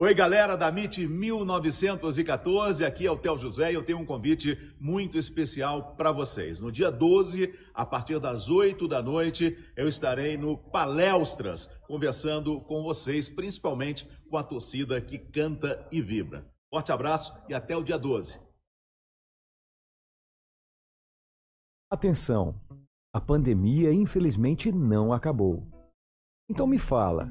Oi, galera da MIT 1914, aqui é o Theo José e eu tenho um convite muito especial para vocês. No dia 12, a partir das 8 da noite, eu estarei no Palestras, conversando com vocês, principalmente com a torcida que canta e vibra. Forte abraço e até o dia 12. Atenção! A pandemia infelizmente não acabou. Então me fala.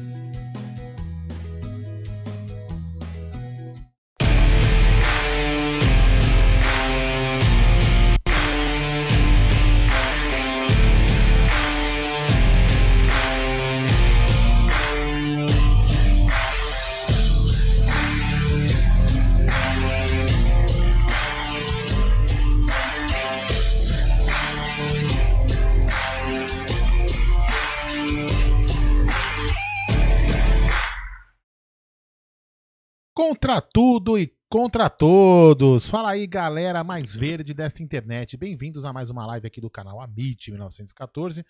Contra tudo e contra todos. Fala aí, galera mais verde desta internet. Bem-vindos a mais uma live aqui do canal Amit 1914.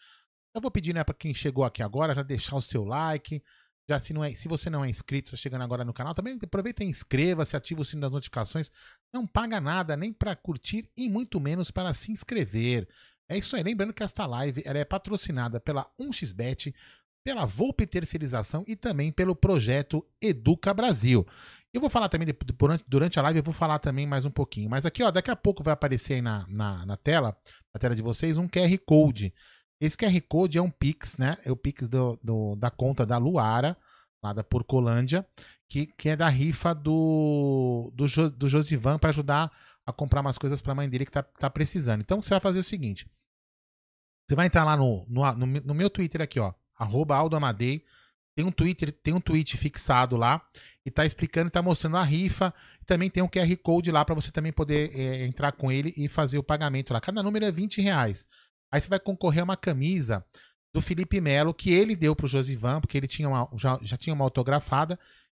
Eu vou pedir, né, para quem chegou aqui agora, já deixar o seu like. Já se, não é, se você não é inscrito, está chegando agora no canal, também aproveita e inscreva-se, ativa o sino das notificações. Não paga nada nem para curtir e muito menos para se inscrever. É isso aí. Lembrando que esta live ela é patrocinada pela 1xBet, pela Volpe Terceirização e também pelo projeto Educa Brasil. Eu vou falar também, durante, durante a live, eu vou falar também mais um pouquinho. Mas aqui, ó, daqui a pouco vai aparecer aí na, na, na tela, na tela de vocês, um QR Code. Esse QR Code é um Pix, né? É o Pix do, do da conta da Luara, lá da Porcolândia, que, que é da rifa do, do, do Josivan para ajudar a comprar umas coisas para a mãe dele que tá, tá precisando. Então você vai fazer o seguinte: você vai entrar lá no, no, no, no meu Twitter aqui, ó, arroba Aldo Amadei. Tem um Twitter, tem um tweet fixado lá e tá explicando, tá mostrando a rifa. Também tem um QR Code lá para você também poder é, entrar com ele e fazer o pagamento lá. Cada número é 20 reais. Aí você vai concorrer a uma camisa do Felipe Melo que ele deu pro Josivan, porque ele tinha uma, já, já tinha uma autografada.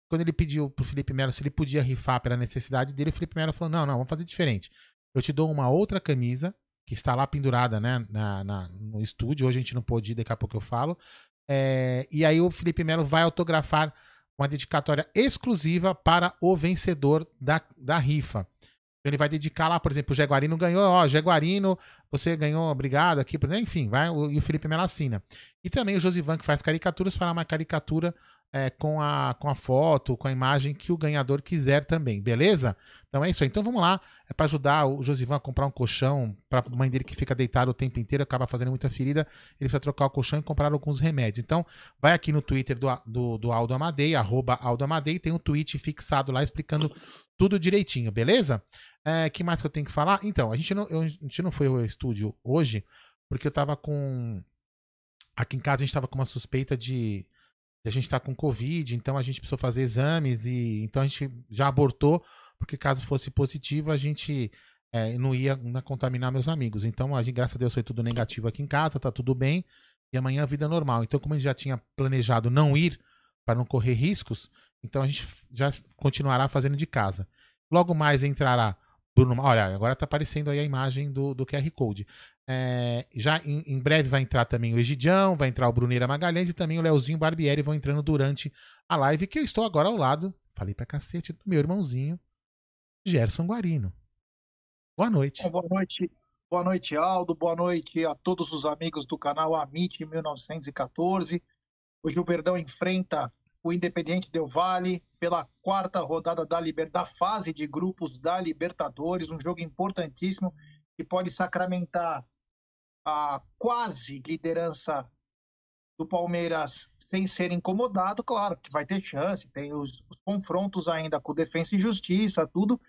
Quando ele pediu pro Felipe Melo se ele podia rifar pela necessidade dele, o Felipe Melo falou: não, não, vamos fazer diferente. Eu te dou uma outra camisa que está lá pendurada né, na, na, no estúdio. Hoje a gente não pôde ir, daqui a pouco eu falo. É, e aí o Felipe Melo vai autografar uma dedicatória exclusiva para o vencedor da, da rifa. Ele vai dedicar lá, por exemplo, o Jaguarino ganhou, ó, Jaguarino, você ganhou, obrigado aqui, enfim, vai, e o Felipe Melo assina. E também o Josivan, que faz caricaturas, fará uma caricatura é, com, a, com a foto, com a imagem que o ganhador quiser também, beleza? Então é isso aí. Então vamos lá, é para ajudar o Josivan a comprar um colchão para a mãe dele que fica deitada o tempo inteiro, acaba fazendo muita ferida, ele precisa trocar o colchão e comprar alguns remédios. Então vai aqui no Twitter do, do, do Aldo Amadei, arroba Aldo Amadei, tem um tweet fixado lá explicando tudo direitinho, beleza? É, que mais que eu tenho que falar? Então, a gente não, eu, a gente não foi ao estúdio hoje, porque eu tava com. Aqui em casa a gente tava com uma suspeita de a gente está com Covid, então a gente precisou fazer exames e então a gente já abortou, porque caso fosse positivo, a gente é, não ia não contaminar meus amigos. Então, a gente, graças a Deus, foi tudo negativo aqui em casa, tá tudo bem, e amanhã a vida é normal. Então, como a gente já tinha planejado não ir para não correr riscos, então a gente já continuará fazendo de casa. Logo mais entrará Bruno. Olha, agora tá aparecendo aí a imagem do, do QR Code. É, já em, em, breve vai entrar também o Egidião, vai entrar o Bruneira Magalhães e também o Leozinho Barbieri vão entrando durante a live, que eu estou agora ao lado, falei pra cacete, do meu irmãozinho, Gerson Guarino. Boa noite. Boa noite, boa noite, Aldo. Boa noite a todos os amigos do canal Amit 1914. O Gilberdão enfrenta o Independiente Del Vale pela quarta rodada da, Liber... da fase de grupos da Libertadores, um jogo importantíssimo que pode sacramentar a quase liderança do Palmeiras sem ser incomodado, claro que vai ter chance, tem os, os confrontos ainda com Defensa e Justiça, tudo,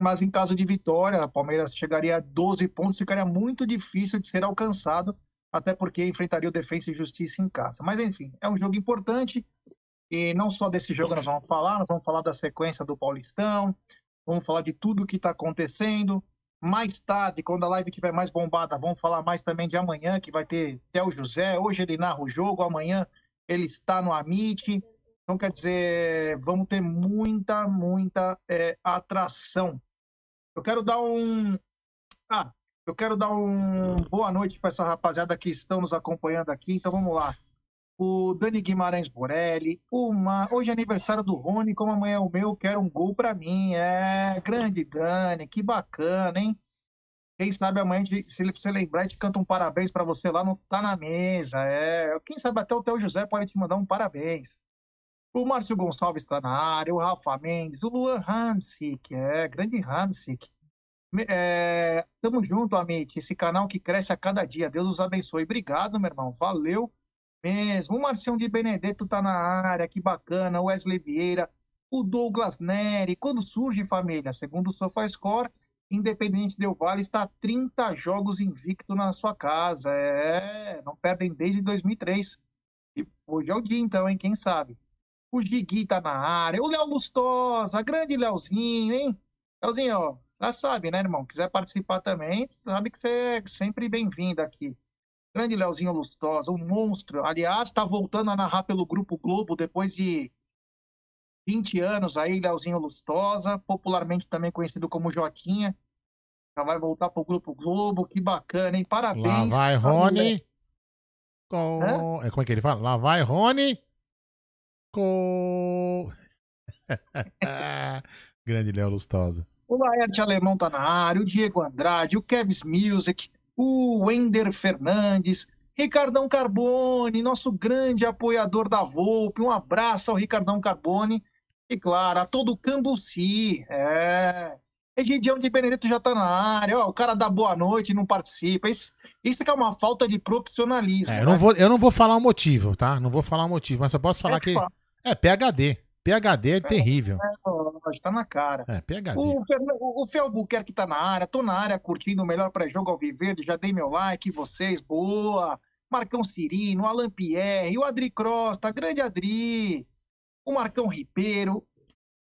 mas em caso de vitória, o Palmeiras chegaria a 12 pontos, ficaria muito difícil de ser alcançado, até porque enfrentaria o Defensa e Justiça em casa. Mas enfim, é um jogo importante, e não só desse jogo nós vamos falar, nós vamos falar da sequência do Paulistão, vamos falar de tudo que está acontecendo, mais tarde, quando a live estiver mais bombada, vamos falar mais também de amanhã, que vai ter Theo José. Hoje ele narra o jogo, amanhã ele está no Amit. Então, quer dizer, vamos ter muita, muita é, atração. Eu quero dar um. Ah, eu quero dar um boa noite para essa rapaziada que estão nos acompanhando aqui. Então, vamos lá o Dani Guimarães Borelli, uma... hoje é aniversário do Rony, como amanhã é o meu, quero um gol para mim. É, grande Dani, que bacana, hein? Quem sabe amanhã, se você lembrar, a gente canta um parabéns para você lá, não tá na mesa. É, quem sabe até o Theo José pode te mandar um parabéns. O Márcio Gonçalves está na área, o Rafa Mendes, o Luan Hamsik, é, grande Hamsik. É, tamo junto, Amit, esse canal que cresce a cada dia. Deus os abençoe. Obrigado, meu irmão. Valeu mesmo. O Marcião de Benedetto tá na área, que bacana. O Wesley Vieira, o Douglas Neri. Quando surge família, segundo o SofaScore, Independente Del Vale está 30 jogos invicto na sua casa. É, não perdem desde 2003. E hoje é o dia, então, hein? Quem sabe? O Gigui tá na área. O Léo Lustosa, grande Léozinho, hein? Léozinho, ó, já sabe, né, irmão? Quiser participar também, sabe que você é sempre bem-vindo aqui. Grande Leozinho Lustosa, um monstro. Aliás, está voltando a narrar pelo Grupo Globo depois de 20 anos aí, Leozinho Lustosa, popularmente também conhecido como Jotinha. Já vai voltar pro Grupo Globo, que bacana, hein? Parabéns. Lá vai Rony. Com... É, como é que ele fala? Lá vai Rony. Com... Grande Léo Lustosa. O Laerte Alemão tá na área, o Diego Andrade, o Kevs Music, o Wender Fernandes, Ricardão Carbone, nosso grande apoiador da Volpe. Um abraço ao Ricardão Carbone. E claro, a todo Cambuci. É. Egidião de Benedetto já tá na área. Ó, o cara dá boa noite não participa. Isso, isso que é uma falta de profissionalismo. É, eu, né? não vou, eu não vou falar o motivo, tá? Não vou falar o motivo, mas eu posso falar é que. Fala. É, PHD. PHD é, é terrível. É, tá na cara. É, PHD. O, o, o Felbuquerque tá na área, tô na área curtindo o melhor pré-jogo ao viver, já dei meu like, vocês, boa. Marcão Cirino, Alan Pierre, o Adri Crosta, grande Adri, o Marcão Ribeiro.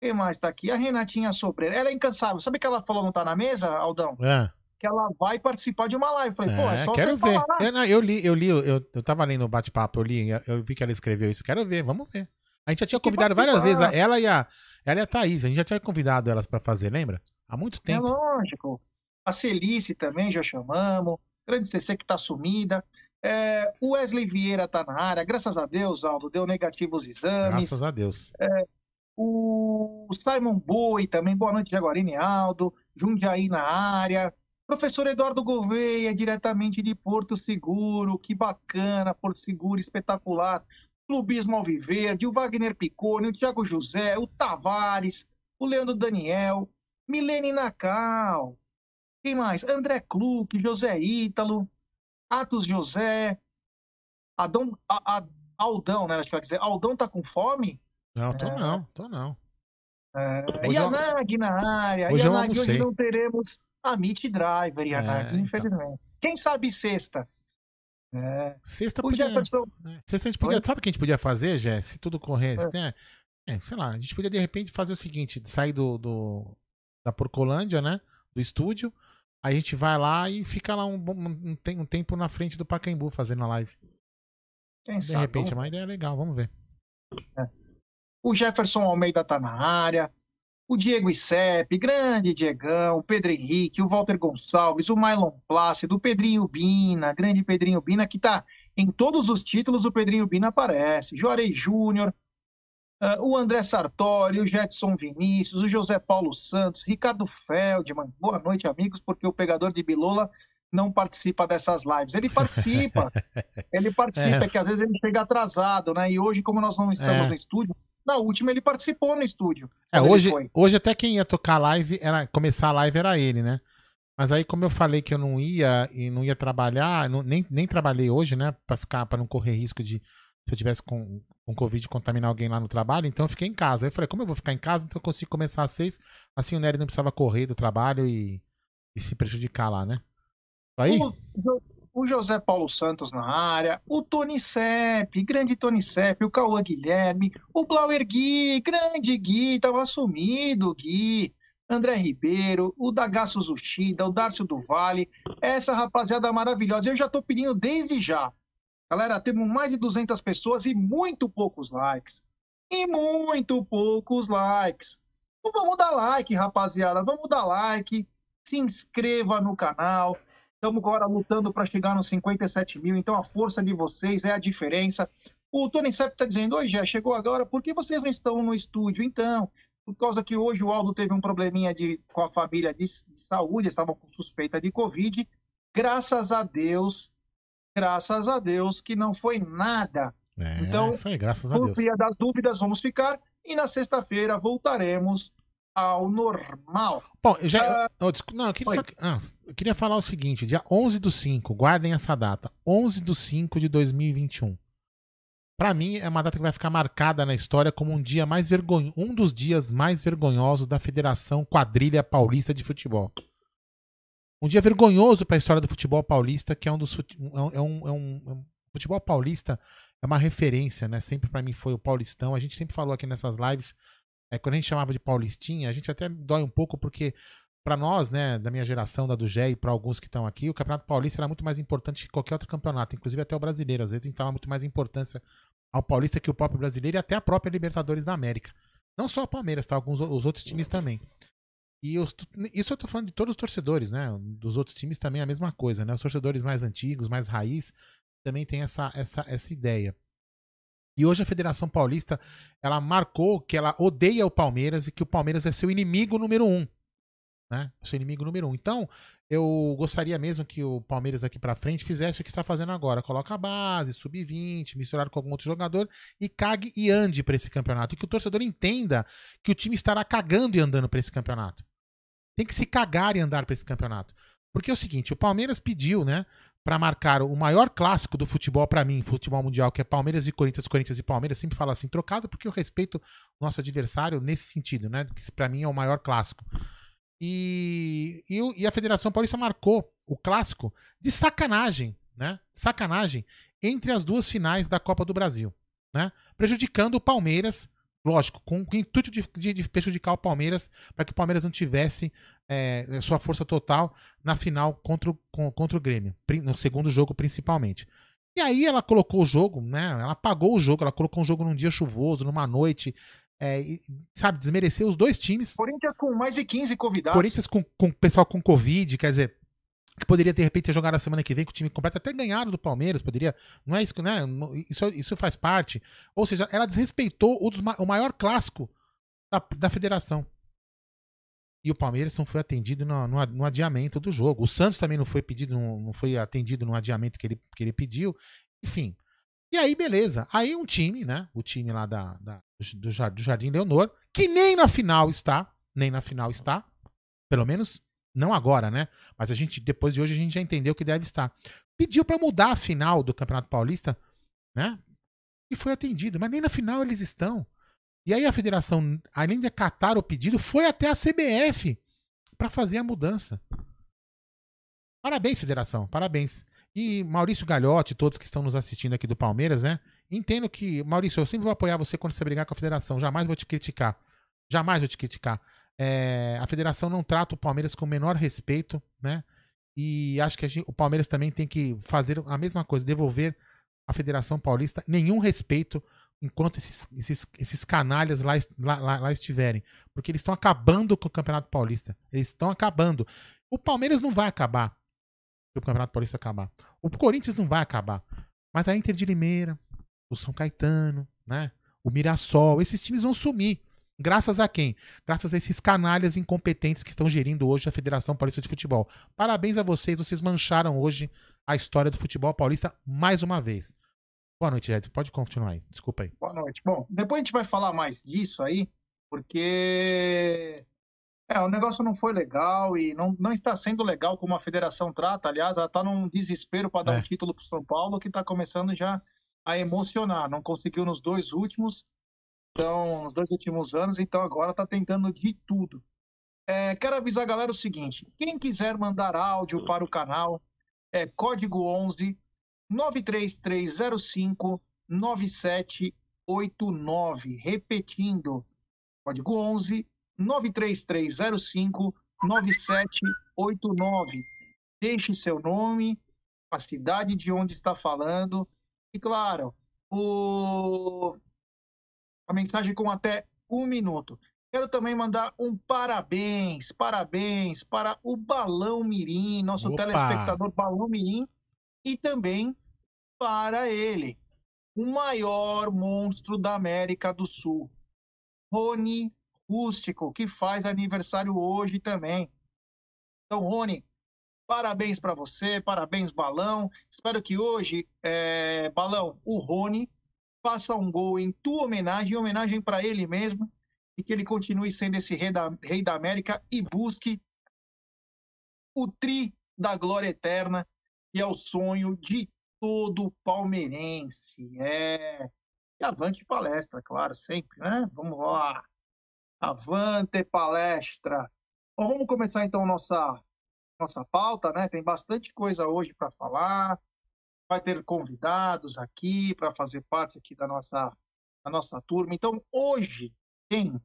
Quem mais tá aqui? A Renatinha Sobreira. Ela é incansável. Sabe que ela falou não tá na mesa, Aldão? É. Que ela vai participar de uma live. Falei, é, pô, é só quero você ver. falar. Eu, não, eu li, eu li, eu, eu tava lendo o bate-papo, eu li, eu vi que ela escreveu isso. Quero ver, vamos ver. A gente já tinha convidado várias vezes ela e a, ela e a Thaís. A gente já tinha convidado elas para fazer, lembra? Há muito é tempo. É lógico. A Celice também já chamamos. Grande CC que tá sumida. É, o Wesley Vieira tá na área. Graças a Deus, Aldo, deu negativo os exames. Graças a Deus. É, o Simon Boi também. Boa noite, Jaguarine e Aldo. Jundiaí na área. Professor Eduardo Gouveia, diretamente de Porto Seguro. Que bacana, Porto Seguro, espetacular. Clubismo Alviverde, o Wagner Piccone, o Thiago José, o Tavares, o Leandro Daniel, Milene Nacal, quem mais? André Kluck, José Ítalo, Atos José, Adão, a, a, Aldão, né? Acho que vai dizer, Aldão tá com fome? Não, tô é. não, tô não. É, Yanag na área, hoje Yanag, hoje não teremos a Meet Driver, Yanag, é, então. infelizmente. Então. Quem sabe sexta? É. Sexta podia, Jefferson. É. Sexta a gente podia. Oi? Sabe o que a gente podia fazer, Jé? Se tudo corresse. É. Né? É, sei lá, a gente podia de repente fazer o seguinte: sair do, do da Porcolândia, né? Do estúdio. Aí a gente vai lá e fica lá um, um, um tempo na frente do Pacaembu fazendo a live. Quem de sabe, repente é uma ideia legal, vamos ver. É. O Jefferson Almeida tá na área. O Diego Icepe, grande Diegão, o Pedro Henrique, o Walter Gonçalves, o Mylon Plácido, o Pedrinho Bina, grande Pedrinho Bina, que está em todos os títulos, o Pedrinho Bina aparece, Juarez Júnior, uh, o André Sartori, o Jetson Vinícius, o José Paulo Santos, Ricardo Feldman, boa noite, amigos, porque o pegador de Bilola não participa dessas lives. Ele participa, ele participa, é. que às vezes ele chega atrasado, né? E hoje, como nós não estamos é. no estúdio, na última ele participou no estúdio. É, hoje, hoje até quem ia tocar live, era, começar a live era ele, né? Mas aí, como eu falei que eu não ia e não ia trabalhar, não, nem, nem trabalhei hoje, né? Pra ficar, para não correr risco de, se eu tivesse com, com Covid, contaminar alguém lá no trabalho, então eu fiquei em casa. Aí eu falei, como eu vou ficar em casa, então eu consigo começar às seis, assim o Nery não precisava correr do trabalho e, e se prejudicar lá, né? Aí? O José Paulo Santos na área, o Tony Sepp, grande Tony Sepp, o Cauã Guilherme, o Blauer Gui, grande Gui, tava sumido, Gui, André Ribeiro, o Dagaço Zushida, o Dárcio do Vale, essa rapaziada maravilhosa. Eu já tô pedindo desde já. Galera, temos mais de 200 pessoas e muito poucos likes. E muito poucos likes. Então vamos dar like, rapaziada, vamos dar like, se inscreva no canal, Estamos agora lutando para chegar nos 57 mil, então a força de vocês é a diferença. O Tony Sepp está dizendo, oi, já chegou agora, por que vocês não estão no estúdio? Então, por causa que hoje o Aldo teve um probleminha de, com a família de, de saúde, estavam com suspeita de Covid. Graças a Deus, graças a Deus que não foi nada. É, então, isso aí, graças a Deus. Por das dúvidas, vamos ficar. E na sexta-feira voltaremos ao normal. Bom, eu já. Uh, não, eu queria, só, ah, eu queria falar o seguinte: dia 11 do 5, guardem essa data. 11 do 5 de 2021. Para mim, é uma data que vai ficar marcada na história como um dia mais vergonhoso, um dos dias mais vergonhosos da Federação Quadrilha Paulista de Futebol. Um dia vergonhoso para a história do futebol paulista, que é um dos é um, é um, é um futebol paulista é uma referência, né? Sempre para mim foi o paulistão. A gente sempre falou aqui nessas lives é, quando a gente chamava de Paulistinha, a gente até dói um pouco porque para nós, né, da minha geração, da do Gé e para alguns que estão aqui, o Campeonato Paulista era muito mais importante que qualquer outro campeonato, inclusive até o brasileiro. Às vezes a gente dava muito mais importância ao Paulista que o próprio brasileiro e até a própria Libertadores da América. Não só o Palmeiras, tá? Alguns os outros times também. E os, isso eu tô falando de todos os torcedores, né? Dos outros times também é a mesma coisa, né? Os torcedores mais antigos, mais raiz, também tem essa, essa, essa ideia. E hoje a Federação Paulista ela marcou que ela odeia o Palmeiras e que o Palmeiras é seu inimigo número um. Né? Seu inimigo número um. Então, eu gostaria mesmo que o Palmeiras daqui para frente fizesse o que está fazendo agora. Coloca a base, sub-20, misturar com algum outro jogador e cague e ande para esse campeonato. E que o torcedor entenda que o time estará cagando e andando para esse campeonato. Tem que se cagar e andar para esse campeonato. Porque é o seguinte, o Palmeiras pediu, né, para marcar o maior clássico do futebol para mim, futebol mundial, que é Palmeiras e Corinthians, Corinthians e Palmeiras, sempre falo assim, trocado, porque eu respeito o nosso adversário nesse sentido, né? Que para mim é o maior clássico. E, e, e, a Federação Paulista marcou o clássico de sacanagem, né? Sacanagem entre as duas finais da Copa do Brasil, né? Prejudicando o Palmeiras Lógico, com o intuito de, de, de prejudicar o Palmeiras, para que o Palmeiras não tivesse é, sua força total na final contra o, contra o Grêmio, no segundo jogo principalmente. E aí ela colocou o jogo, né? Ela apagou o jogo, ela colocou um jogo num dia chuvoso, numa noite, é, e, sabe, desmereceu os dois times. Corinthians com mais de 15 convidados. Corinthians com, com pessoal com Covid, quer dizer, que poderia de repente ter jogado a semana que vem com o time completo, até ganharam do Palmeiras, poderia, não é isso, né? Isso, isso faz parte. Ou seja, ela desrespeitou o, dos, o maior clássico da, da federação. E o Palmeiras não foi atendido no, no, no, adiamento do jogo. O Santos também não foi pedido, não, foi atendido no adiamento que ele, que ele pediu. Enfim. E aí, beleza. Aí um time, né? O time lá da, da do, do Jardim Leonor, que nem na final está, nem na final está, pelo menos não agora, né? Mas a gente, depois de hoje, a gente já entendeu que deve estar. Pediu para mudar a final do Campeonato Paulista, né? E foi atendido. Mas nem na final eles estão. E aí a federação, além de acatar o pedido, foi até a CBF para fazer a mudança. Parabéns, federação. Parabéns. E Maurício Galhote, todos que estão nos assistindo aqui do Palmeiras, né? Entendo que, Maurício, eu sempre vou apoiar você quando você brigar com a federação. Jamais vou te criticar. Jamais vou te criticar. É, a federação não trata o Palmeiras com o menor respeito, né? E acho que gente, o Palmeiras também tem que fazer a mesma coisa, devolver à Federação Paulista nenhum respeito enquanto esses, esses, esses canalhas lá, lá, lá, estiverem. Porque eles estão acabando com o Campeonato Paulista. Eles estão acabando. O Palmeiras não vai acabar. Se o Campeonato Paulista acabar. O Corinthians não vai acabar. Mas a Inter de Limeira, o São Caetano, né? O Mirassol, esses times vão sumir. Graças a quem? Graças a esses canalhas incompetentes que estão gerindo hoje a Federação Paulista de Futebol. Parabéns a vocês, vocês mancharam hoje a história do futebol paulista mais uma vez. Boa noite, Edson. Pode continuar aí. Desculpa aí. Boa noite. Bom, depois a gente vai falar mais disso aí, porque é, o negócio não foi legal e não, não está sendo legal como a federação trata. Aliás, ela está num desespero para dar É. um título para o São Paulo que está começando já a emocionar. Não conseguiu nos dois últimos, então, nos dois últimos anos, então agora está tentando de tudo. É, quero avisar a galera o seguinte: quem quiser mandar áudio para o canal, é código 11 93305 9789. Repetindo, código 11 93305 9789. Deixe seu nome, a cidade de onde está falando e, claro, o... a mensagem com até um minuto. Quero também mandar um parabéns, parabéns para o Balão Mirim, nosso Opa! telespectador Balão Mirim, e também para ele, o maior monstro da América do Sul, Rony Rústico, que faz aniversário hoje também. Então, Rony, parabéns para você, parabéns, Balão. Espero que hoje, é, Balão, o Rony, faça um gol em tua homenagem, em homenagem para ele mesmo, e que ele continue sendo esse rei da, rei da América e busque o tri da glória eterna, que é o sonho de todo palmeirense. É. E avante palestra, claro, sempre, né? Vamos lá. Avante palestra. Bom, vamos começar então nossa nossa pauta, né? Tem bastante coisa hoje para falar. Vai ter convidados aqui para fazer parte aqui da nossa da nossa turma. Então, hoje tem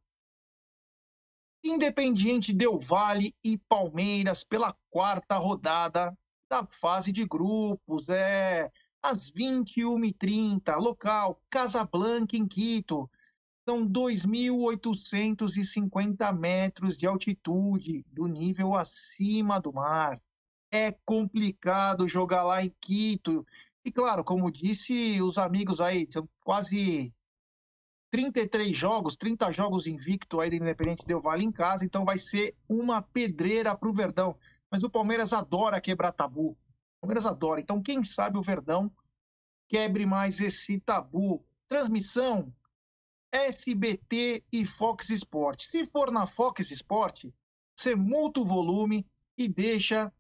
Independiente Del Vale e Palmeiras pela quarta rodada da fase de grupos. É às 21h30, local Casablanca, em Quito. São 2.850 metros de altitude, do nível acima do mar. É complicado jogar lá em Quito. E claro, como disse os amigos aí, são quase 33 jogos, 30 jogos invicto aí do Independente Del Vale em casa, então vai ser uma pedreira para o Verdão. Mas o Palmeiras adora quebrar tabu. O Palmeiras adora. Então, quem sabe o Verdão quebre mais esse tabu. Transmissão SBT e Fox Sport. Se for na Fox Sport, você multa o volume e deixa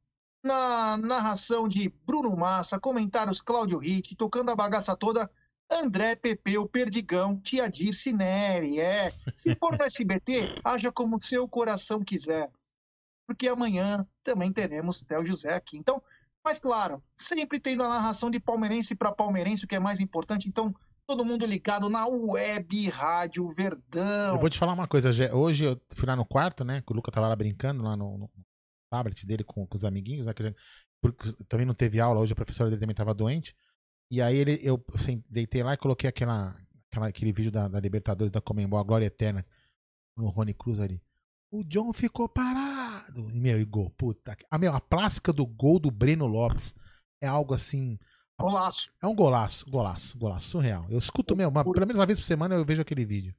na narração de Bruno Massa, comentários Cláudio Ritt, tocando a bagaça toda, André Pepeu, Perdigão, Tia Dirce Neri, é. Se for no SBT, haja como seu coração quiser. Porque amanhã também teremos Theo José aqui. Então, mas claro, sempre tendo a narração de palmeirense para palmeirense, o que é mais importante. Então, todo mundo ligado na web Rádio Verdão. Eu vou te falar uma coisa. Hoje eu fui lá no quarto, né? Que o Luca tava lá brincando lá no, no tablet dele com, com os amiguinhos, né? porque também não teve aula hoje, a professora dele também tava doente. E aí ele, eu assim, deitei lá e coloquei aquela, aquela- aquele vídeo da, da Libertadores da Comembol, a Glória Eterna, no Rony Cruz ali. O John ficou parado. E, meu, e gol, puta. que- A, meu, a plástica do gol do Breno Lopes é algo assim. Golaço. É um golaço, golaço, golaço, surreal. Eu escuto, meu, uma, pelo menos uma vez por semana eu vejo aquele vídeo.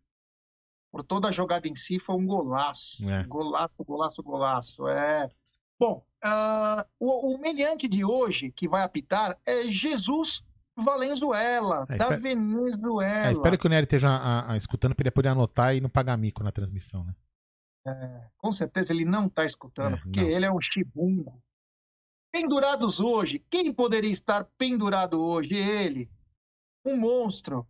Por toda a jogada em si, foi um golaço. É. Golaço, golaço, golaço. É. Bom, ah, o, o meliante de hoje que vai apitar é Jesus Valenzuela, É, da espero- Venezuela. É, espero que o Nery esteja a- a- escutando pra ele poder anotar e não pagar mico na transmissão, né? Com certeza ele não está escutando, É, porque não. ele é um chibungo. Pendurados hoje, quem poderia estar pendurado hoje? Ele, um monstro.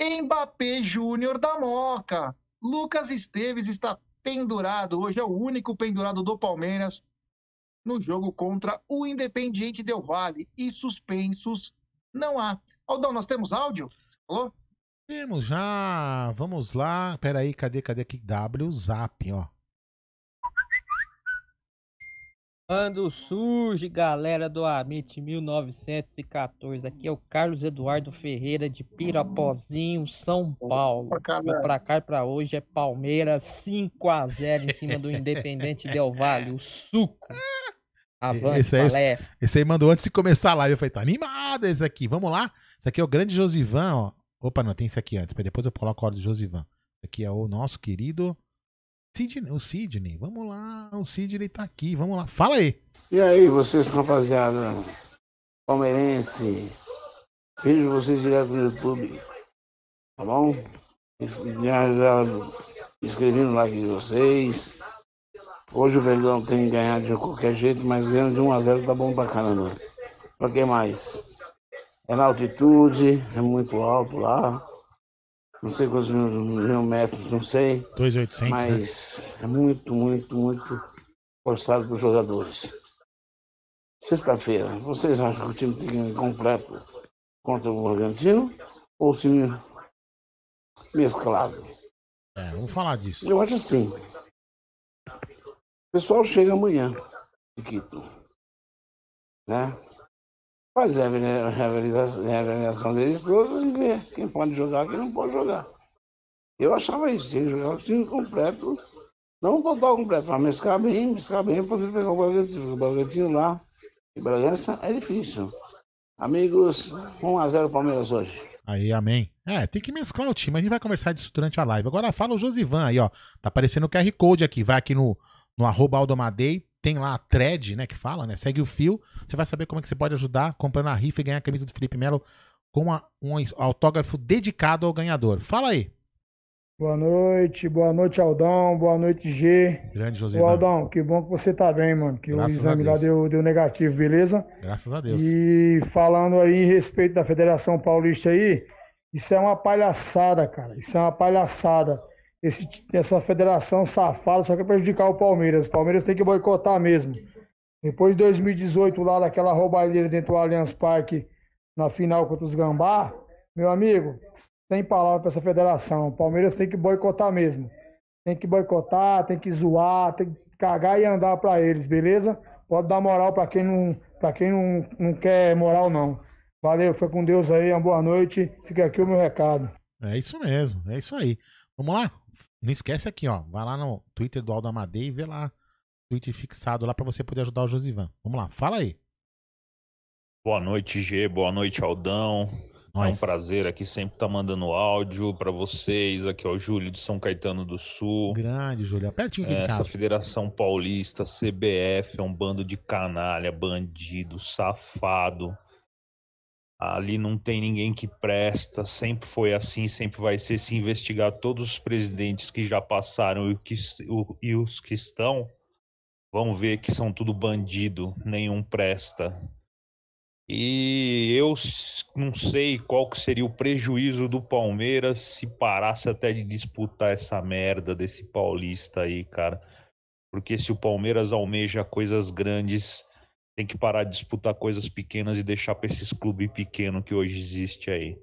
Mbappé Júnior da Moca. Lucas Esteves está pendurado hoje, é o único pendurado do Palmeiras no jogo contra o Independiente Del Vale. E suspensos não há. Aldão, nós temos áudio? Você falou? Temos já. Vamos lá. Pera aí, cadê, cadê aqui? W Zap, ó. Quando surge, galera do Amit 1914, aqui é o Carlos Eduardo Ferreira de Pirapozinho, São Paulo. Pra cá e pra hoje é Palmeiras 5 a 0 em cima do Independente Del Valle, o suco. Avante, Esse aí, palestra. esse aí mandou antes de começar a live. Eu falei, tá animado esse aqui. Vamos lá. Esse aqui é o grande Josivan, ó. Opa, não, tem esse aqui antes. Depois eu coloco hora do Josivan. Aqui é o nosso querido Sidney. O Sidney. Vamos lá. O Sidney tá aqui. Vamos lá. Fala aí. E aí, vocês, rapaziada, palmeirense, vejo vocês direto no YouTube, tá bom? Já, já inscrevi no like de vocês. Hoje o Verdão tem que ganhar de qualquer jeito, mas ganhando de 1 a 0 tá bom pra caramba. Pra que mais? É na altitude, é muito alto lá. Não sei quantos mil, mil metros, não sei. 2,800. né? Mas é muito, muito, muito forçado para os jogadores. Sexta-feira, vocês acham que o time tem completo contra o Bragantino ou o time mesclado? É, vamos falar disso. Eu acho assim. O pessoal chega amanhã de Quito, né? Faz a avaliação- reavaliação reavaliação deles todos e vê quem pode jogar e quem não pode jogar. Eu achava isso, tinha que jogar o time completo, não total completo, mas mesclar bem, mesclar bem para poder pegar o Bragantino. O Bragantino lá, em Bragança, é difícil. Amigos, 1x0 Palmeiras hoje. Aí, amém. É, tem que mesclar o time. A gente vai conversar disso durante a live. Agora fala o Josivan aí, ó. Tá aparecendo o QR Code aqui. Vai aqui no, no arroba Aldomadei. Tem lá a thread, né, que fala, né? Segue o fio. Você vai saber como é que você pode ajudar comprando a rifa e ganhar a camisa do Felipe Melo com a- um autógrafo dedicado ao ganhador. Fala aí. Boa noite, boa noite, Aldão, boa noite, G. Grande Josivan. Aldão, que bom que você tá bem, mano. Que Graças o exame lá deu, deu negativo, beleza? Graças a Deus. E falando aí em respeito da Federação Paulista aí, isso é uma palhaçada, cara. Isso é uma palhaçada. Esse, essa federação safada só quer prejudicar o Palmeiras. O Palmeiras tem que boicotar mesmo. Depois de 2018, lá daquela roubalheira dentro do Allianz Parque, na final contra os Gambá, meu amigo, sem palavra para essa federação. O Palmeiras tem que boicotar mesmo. Tem que boicotar, tem que zoar, tem que cagar e andar para eles, beleza? Pode dar moral para quem não, para quem não, não quer moral não. Valeu, foi com Deus aí, uma boa noite. Fica aqui o meu recado. É isso mesmo, é isso aí. Vamos lá? Não esquece aqui, ó. Vai lá no Twitter do Aldo Amadei e vê lá tweet fixado lá pra você poder ajudar o Josivan. Vamos lá, fala aí. Boa noite, G. Boa noite, Aldão. É um prazer aqui sempre estar mandando áudio pra vocês. Aqui é o Júlio de São Caetano do Sul. Grande, Júlio. Pertinho aqui de Essa. Federação Paulista, CBF, é um bando de canalha, bandido, safado. Ali não tem ninguém que presta, sempre foi assim, sempre vai ser. Se investigar todos os presidentes que já passaram e, que, e os que estão, vão ver que são tudo bandido, nenhum presta. E eu não sei qual que seria o prejuízo do Palmeiras se parasse até de disputar essa merda desse paulista aí, cara. Porque se o Palmeiras almeja coisas grandes, tem que parar de disputar coisas pequenas e deixar para esses clubes pequenos que hoje existe aí.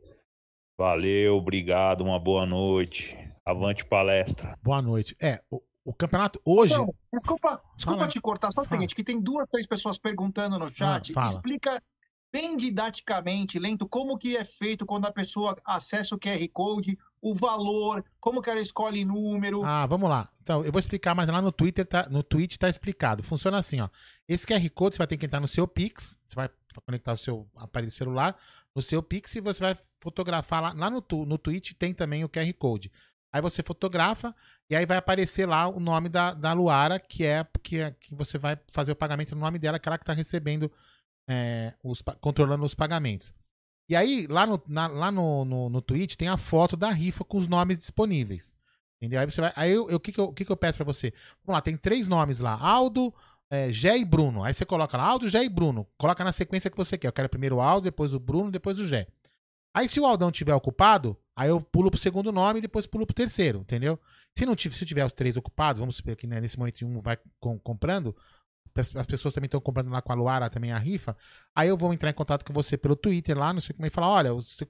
Valeu, obrigado, uma boa noite. Avante palestra. Boa noite. É, o, o campeonato hoje. Não, desculpa, desculpa Fala. te cortar, só o Fala. seguinte, que tem duas, três pessoas perguntando no chat. fala. Explica bem didaticamente, lento, como que é feito quando a pessoa acessa o QR Code, o valor, como que ela escolhe número. Ah, vamos lá. Então, eu vou explicar, mas lá no Twitter, tá, no Twitch tá explicado. Funciona assim, ó. Esse QR Code você vai ter que entrar no seu Pix, você vai conectar o seu aparelho celular no seu Pix e você vai fotografar lá, lá no, no Twitch tem também o QR Code. Aí você fotografa e aí vai aparecer lá o nome da, da Luara, que é, que é que você vai fazer o pagamento no nome dela, que ela que tá recebendo, é, os, controlando os pagamentos. E aí, lá no, na- lá no, no, no Twitch tem a foto da rifa com os nomes disponíveis. Entendeu? Aí você vai. Aí eu- eu- que, que, eu, que, que eu peço pra você? Vamos lá, tem três nomes lá: Aldo, é, Gé e Bruno. Aí você coloca lá, Aldo, Gé e Bruno. Coloca na sequência que você quer. Eu quero primeiro o Aldo, depois o Bruno, depois o Gé. Aí se o Aldão tiver ocupado, aí eu pulo pro segundo nome e depois pulo pro terceiro, entendeu? Se não tiver, se tiver os três ocupados, vamos supor que né, nesse momento um vai com- comprando, as as pessoas também estão comprando lá com a Luara também a rifa, aí eu vou entrar em contato com você pelo Twitter lá, não sei como, e falar, olha, você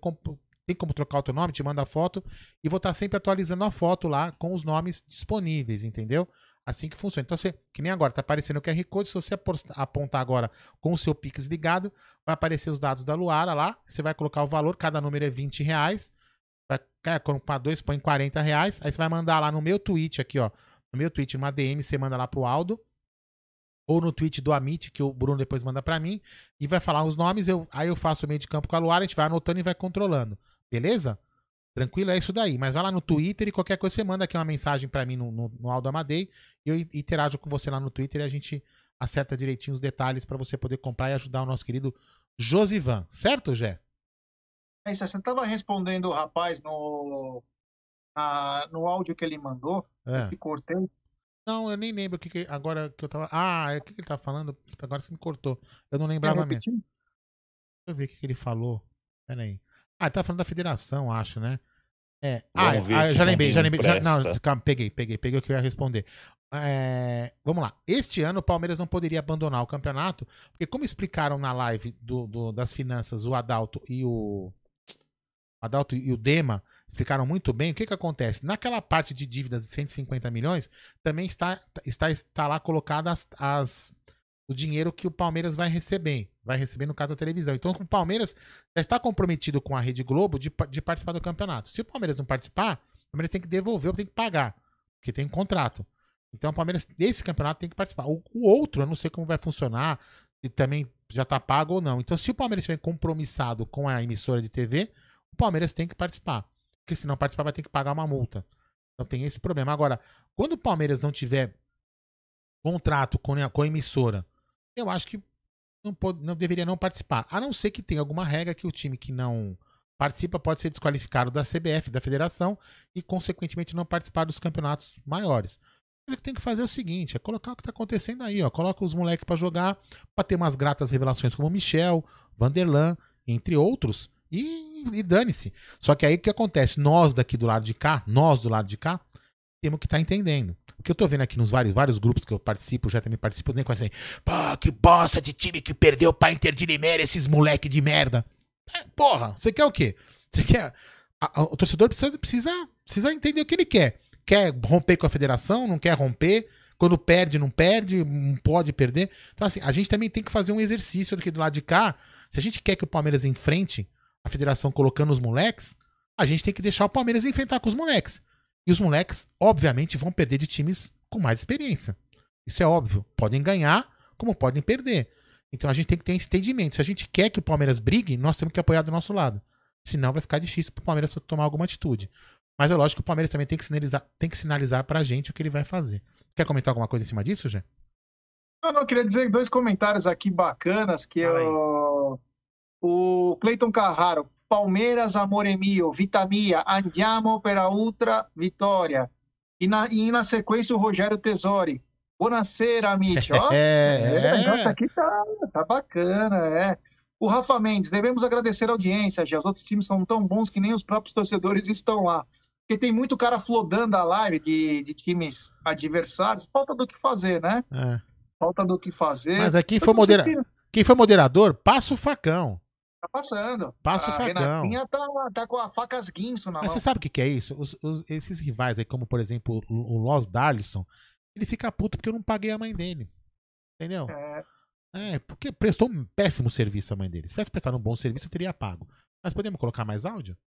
tem como trocar o teu nome, te manda a foto, e vou estar sempre atualizando a foto lá com os nomes disponíveis, entendeu? Assim que funciona. Então, você, que nem agora, tá aparecendo o QR Code. Se você apontar agora com o seu Pix ligado, vai aparecer os dados da Luara lá. Você vai colocar o valor, cada número é 20 reais. Vai é, comprar dois, põe 40 reais. Aí você vai mandar lá no meu tweet aqui, ó. No meu tweet, uma DM, você manda lá pro Aldo. Ou no tweet do Amit, que o Bruno depois manda para mim. E vai falar os nomes. Eu, aí eu faço o meio de campo com a Luara. A gente vai anotando e vai controlando. Beleza? Tranquilo, é isso daí. Mas vai lá no Twitter e qualquer coisa você manda aqui uma mensagem para mim no, no, no Aldo Amadei. E eu interajo com você lá no Twitter e a gente acerta direitinho os detalhes para você poder comprar e ajudar o nosso querido Josivan. Certo, Gé? É isso, você estava respondendo o rapaz no, a, no áudio que ele mandou, é. que cortei. Não, eu nem lembro o que, que, agora que eu tava. Ah, é o que, que ele tava falando? Agora você me cortou. Eu não lembrava mesmo. Deixa eu ver o que, que ele falou. Pera aí. Ah, ele tá falando da federação, acho, né? É. Ah, ah já lembrei, já lembrei. Já, não, calma, peguei, peguei, peguei o que eu ia responder. É, vamos lá. Este ano o Palmeiras não poderia abandonar o campeonato, porque como explicaram na live do, do das finanças o Adalto e o. Adalto e o Dema explicaram muito bem. O que, que acontece? Naquela parte de dívidas de 150 milhões, também está, está, está lá colocada as, as o dinheiro que o Palmeiras vai receber. Vai receber no caso da televisão. Então, o Palmeiras está comprometido com a Rede Globo de, de participar do campeonato. Se o Palmeiras não participar, o Palmeiras tem que devolver ou tem que pagar. Porque tem um contrato. Então, o Palmeiras, desse campeonato, tem que participar. O, o outro, eu não sei como vai funcionar, se também já está pago ou não. Então, se o Palmeiras estiver compromissado com a emissora de TV, o Palmeiras tem que participar. Porque se não participar, vai ter que pagar uma multa. Então, tem esse problema. Agora, quando o Palmeiras não tiver contrato com a, com a emissora eu acho que não, pode, não deveria não participar. A não ser que tenha alguma regra que o time que não participa pode ser desqualificado da CBF, da federação, e, consequentemente, não participar dos campeonatos maiores. Mas o que tem que fazer é o seguinte: é colocar o que está acontecendo aí, ó. Coloca os moleques para jogar, para ter umas gratas revelações como Michel, Vanderlan, entre outros, e, e dane-se. Só que aí o que acontece? Nós daqui do lado de cá, nós do lado de cá, temos que estar tá entendendo. O que eu tô vendo aqui nos vários, vários grupos que eu participo, já também participo, nem assim, pô, que bosta de time que perdeu pra Inter de Limeira, esses moleque de merda. É, porra, você quer o quê? Você quer. A, a, o torcedor precisa, precisa, precisa entender o que ele quer. Quer romper com a federação, não quer romper. Quando perde, não perde, não pode perder. Então, assim, a gente também tem que fazer um exercício aqui do lado de cá. Se a gente quer que o Palmeiras enfrente a federação colocando os moleques, a gente tem que deixar o Palmeiras enfrentar com os moleques. E os moleques, obviamente, vão perder de times com mais experiência. Isso é óbvio. Podem ganhar, como podem perder. Então a gente tem que ter entendimento. Se a gente quer que o Palmeiras brigue, nós temos que apoiar do nosso lado. Senão vai ficar difícil para o Palmeiras tomar alguma atitude. Mas é lógico que o Palmeiras também tem que sinalizar, tem que sinalizar pra gente o que ele vai fazer. Quer comentar alguma coisa em cima disso, Jé? Não, não, eu queria dizer dois comentários aqui bacanas que eu... o Cleiton Carraro, Palmeiras, amore mio, vita mia, andiamo per a outra vitória. E na, e na sequência o Rogério Tesori. Buonasera, amici. Ó, é, é. Nossa, aqui tá, tá bacana, é. O Rafa Mendes, devemos agradecer a audiência, já. Os outros times são tão bons que nem os próprios torcedores estão lá. Porque tem muito cara flodando a live de, de times adversários. Falta do que fazer, né? É. Falta do que fazer. Mas aqui foi, modera... quem foi moderador, passa o facão. Tá passando. Passa o facão. Renatinha tá, tá com a facas guinso na Mas mão. você sabe o que, que é isso? Os, os, esses rivais aí, como por exemplo o, o Los Darlison, ele fica puto porque eu não paguei a mãe dele. Entendeu? É. É, porque prestou um péssimo serviço a mãe dele. Se tivesse prestado um bom serviço, eu teria pago. Mas podemos colocar mais áudio?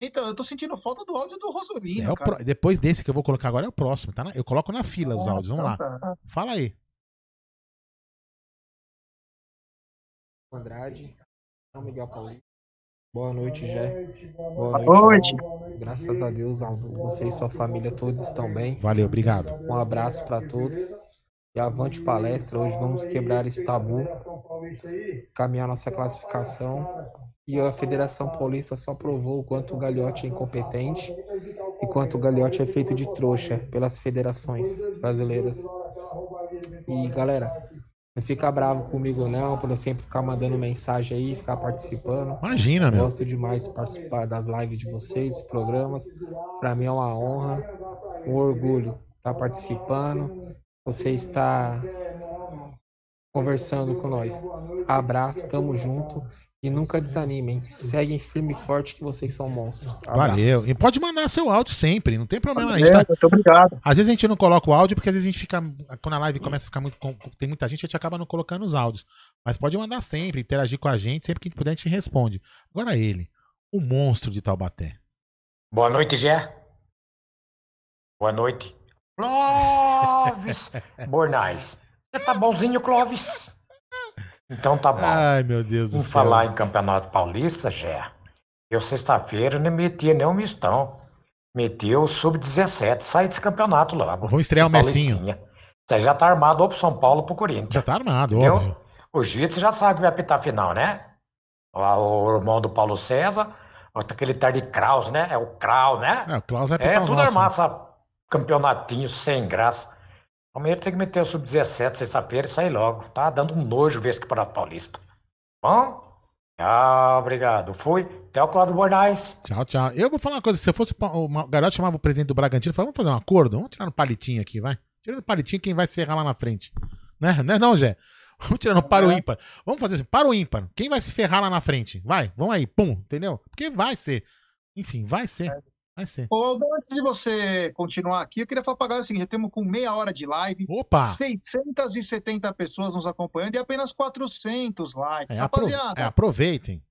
Então, eu tô sentindo falta do áudio do Rosolino. É pro... Depois desse que eu vou colocar agora é o próximo, tá? Eu coloco na fila os áudios. Vamos lá. Tá. Fala aí. Andrade, Miguel Paulista. Boa noite, Jé. Boa noite. Boa noite. Graças a Deus, você e sua família todos estão bem. Valeu, obrigado. Um abraço para todos. E avante palestra. Hoje vamos quebrar esse tabu, caminhar nossa classificação. E a Federação Paulista só provou o quanto o Gagliotti é incompetente e quanto o Gagliotti é feito de trouxa pelas federações brasileiras. E galera, não fica bravo comigo, não, por eu sempre ficar mandando mensagem aí, ficar participando. Imagina, meu. Gosto demais de participar das lives de vocês, dos programas. Para mim é uma honra, um orgulho estar participando. Você está conversando com nós. Abraço, tamo junto. E nunca desanimem. Seguem firme e forte que vocês são monstros. Abraço. Valeu. E pode mandar seu áudio sempre, não tem problema. A Valeu, gente tá- muito obrigado. Às vezes a gente não coloca o áudio, porque às vezes a gente fica. Quando a live começa a ficar muito. Tem muita gente, a gente acaba não colocando os áudios. Mas pode mandar sempre, interagir com a gente, sempre que a gente puder, a gente responde. Agora ele, o monstro de Taubaté. Boa noite, Gé. Boa noite. Clóvis Bornais. Você tá bonzinho, Clóvis? Então tá bom. Ai, meu Deus do Em céu. falar em Campeonato Paulista, Gé, eu sexta-feira não metia nenhum mistão. Meti o Sub-17. Sai desse campeonato logo. Vamos estrear o Messinho. Você já tá armado ou pro São Paulo ou pro Corinthians. Já tá armado, Entendeu? óbvio. O você já sabe que vai apitar a final, né? O irmão do Paulo César, aquele tal de Kraus, né? É o Kraus, né? É, o Klaus vai É, apitar o tudo nosso. armado, sabe? Campeonatinho sem graça. O Palmeiras tem que meter o sub-17 sexta-feira e sair logo. Tá dando um nojo ver esse Campeonato Paulista. Bom? Ah, obrigado. Fui. Até o Cláudio Bornais. Tchau, tchau. Eu vou falar uma coisa. Se eu fosse. O garoto chamava o presidente do Bragantino e falava: vamos fazer um acordo? Vamos tirar no palitinho aqui, vai. Tirando o palitinho, quem vai se ferrar lá na frente? Né? Não é não, Zé? Vamos tirar no para o ímpar. Vamos fazer assim, para o ímpar. Quem vai se ferrar lá na frente? Vai, vamos aí, pum, entendeu? Porque vai ser. Enfim, vai ser. Vai ser. Ô, antes de você continuar aqui, eu queria falar pra galera o seguinte: temos com meia hora de live. Opa! 670 pessoas nos acompanhando e apenas 400 likes. É, Rapaziada, é, aproveitem.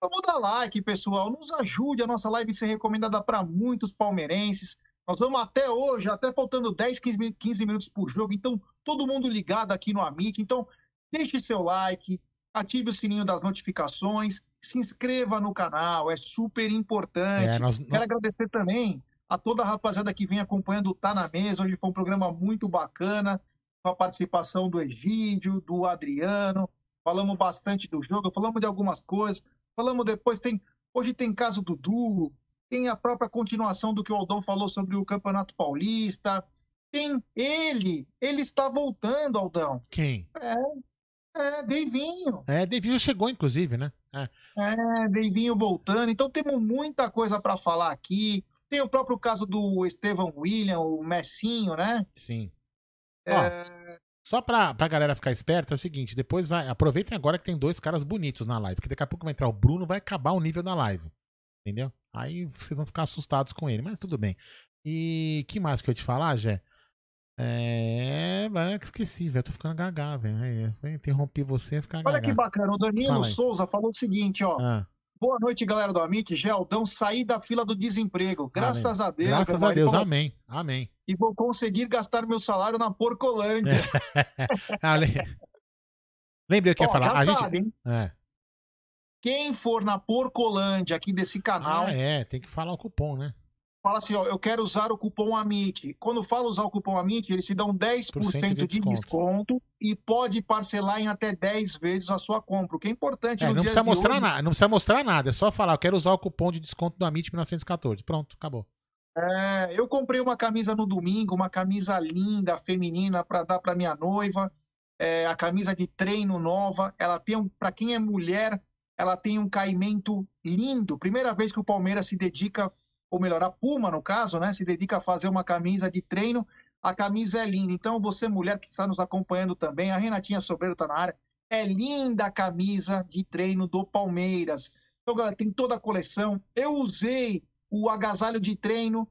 Vamos dar like, pessoal. Nos ajude a nossa live ser recomendada para muitos palmeirenses. Nós vamos até hoje, até faltando 10, 15 mi- 15 minutos por jogo. Então, todo mundo ligado aqui no Amit. Então, deixe seu like, ative o sininho das notificações, se inscreva no canal, é super importante. É, nós- Quero agradecer também a toda a rapaziada que vem acompanhando o Tá na Mesa. Hoje foi um programa muito bacana, com a participação do Egídio, do Adriano. Falamos bastante do jogo, falamos de algumas coisas. Falamos depois, tem hoje tem caso do Du, tem a própria continuação do que o Aldão falou sobre o Campeonato Paulista. Tem ele, ele está voltando, Aldão. Quem? É, é, Deivinho. É, já chegou, inclusive, né? É. É, Deivinho voltando. Então temos muita coisa para falar aqui. Tem o próprio caso do Estevão William, o Messinho, né? Sim. É, Ó, só pra, pra galera ficar esperta, é o seguinte: depois vai. Aproveitem agora que tem dois caras bonitos na live. Porque daqui a pouco vai entrar o Bruno, vai acabar o nível da live. Entendeu? Aí vocês vão ficar assustados com ele, mas tudo bem. E que mais que eu ia te falar, Jé? É. que esqueci, velho. Tô ficando gaga, velho. Interrompi você, ficar Olha gaga. que bacana. O Danilo Fala. Souza falou o seguinte, ó. Ah. Boa noite, galera do Amit. Geldão, saí da fila do desemprego. Graças Amém. a Deus. Graças a Deus, falou, amém. Amém. E vou conseguir gastar meu salário na Porcolândia. Ah, le- Lembrei o que ia falar. A sabe, gente. hein? É. Quem for na Porcolândia aqui desse canal, Ah, é, tem que falar o cupom, né? Fala assim, ó, eu quero usar o cupom AMIT. Quando fala usar o cupom AMIT, eles te dão 10% de, de desconto. e pode parcelar em até 10 vezes a sua compra, o que é importante É, no não dia precisa mostrar hoje. nada, não precisa mostrar nada, é só falar, eu quero usar o cupom de desconto do Amit 1914. Pronto, acabou. É, eu comprei uma camisa no domingo, uma camisa linda, feminina, para dar para minha noiva. É, a camisa de treino nova. Ela tem um, para quem é mulher, ela tem um caimento lindo. Primeira vez que o Palmeiras se dedica, ou melhor, a Puma, no caso, né, se dedica a fazer uma camisa de treino. A camisa é linda. Então, você, mulher que está nos acompanhando também, a Renatinha Sobreiro está na área. É linda a camisa de treino do Palmeiras. Então, galera, tem toda a coleção. Eu usei o agasalho de treino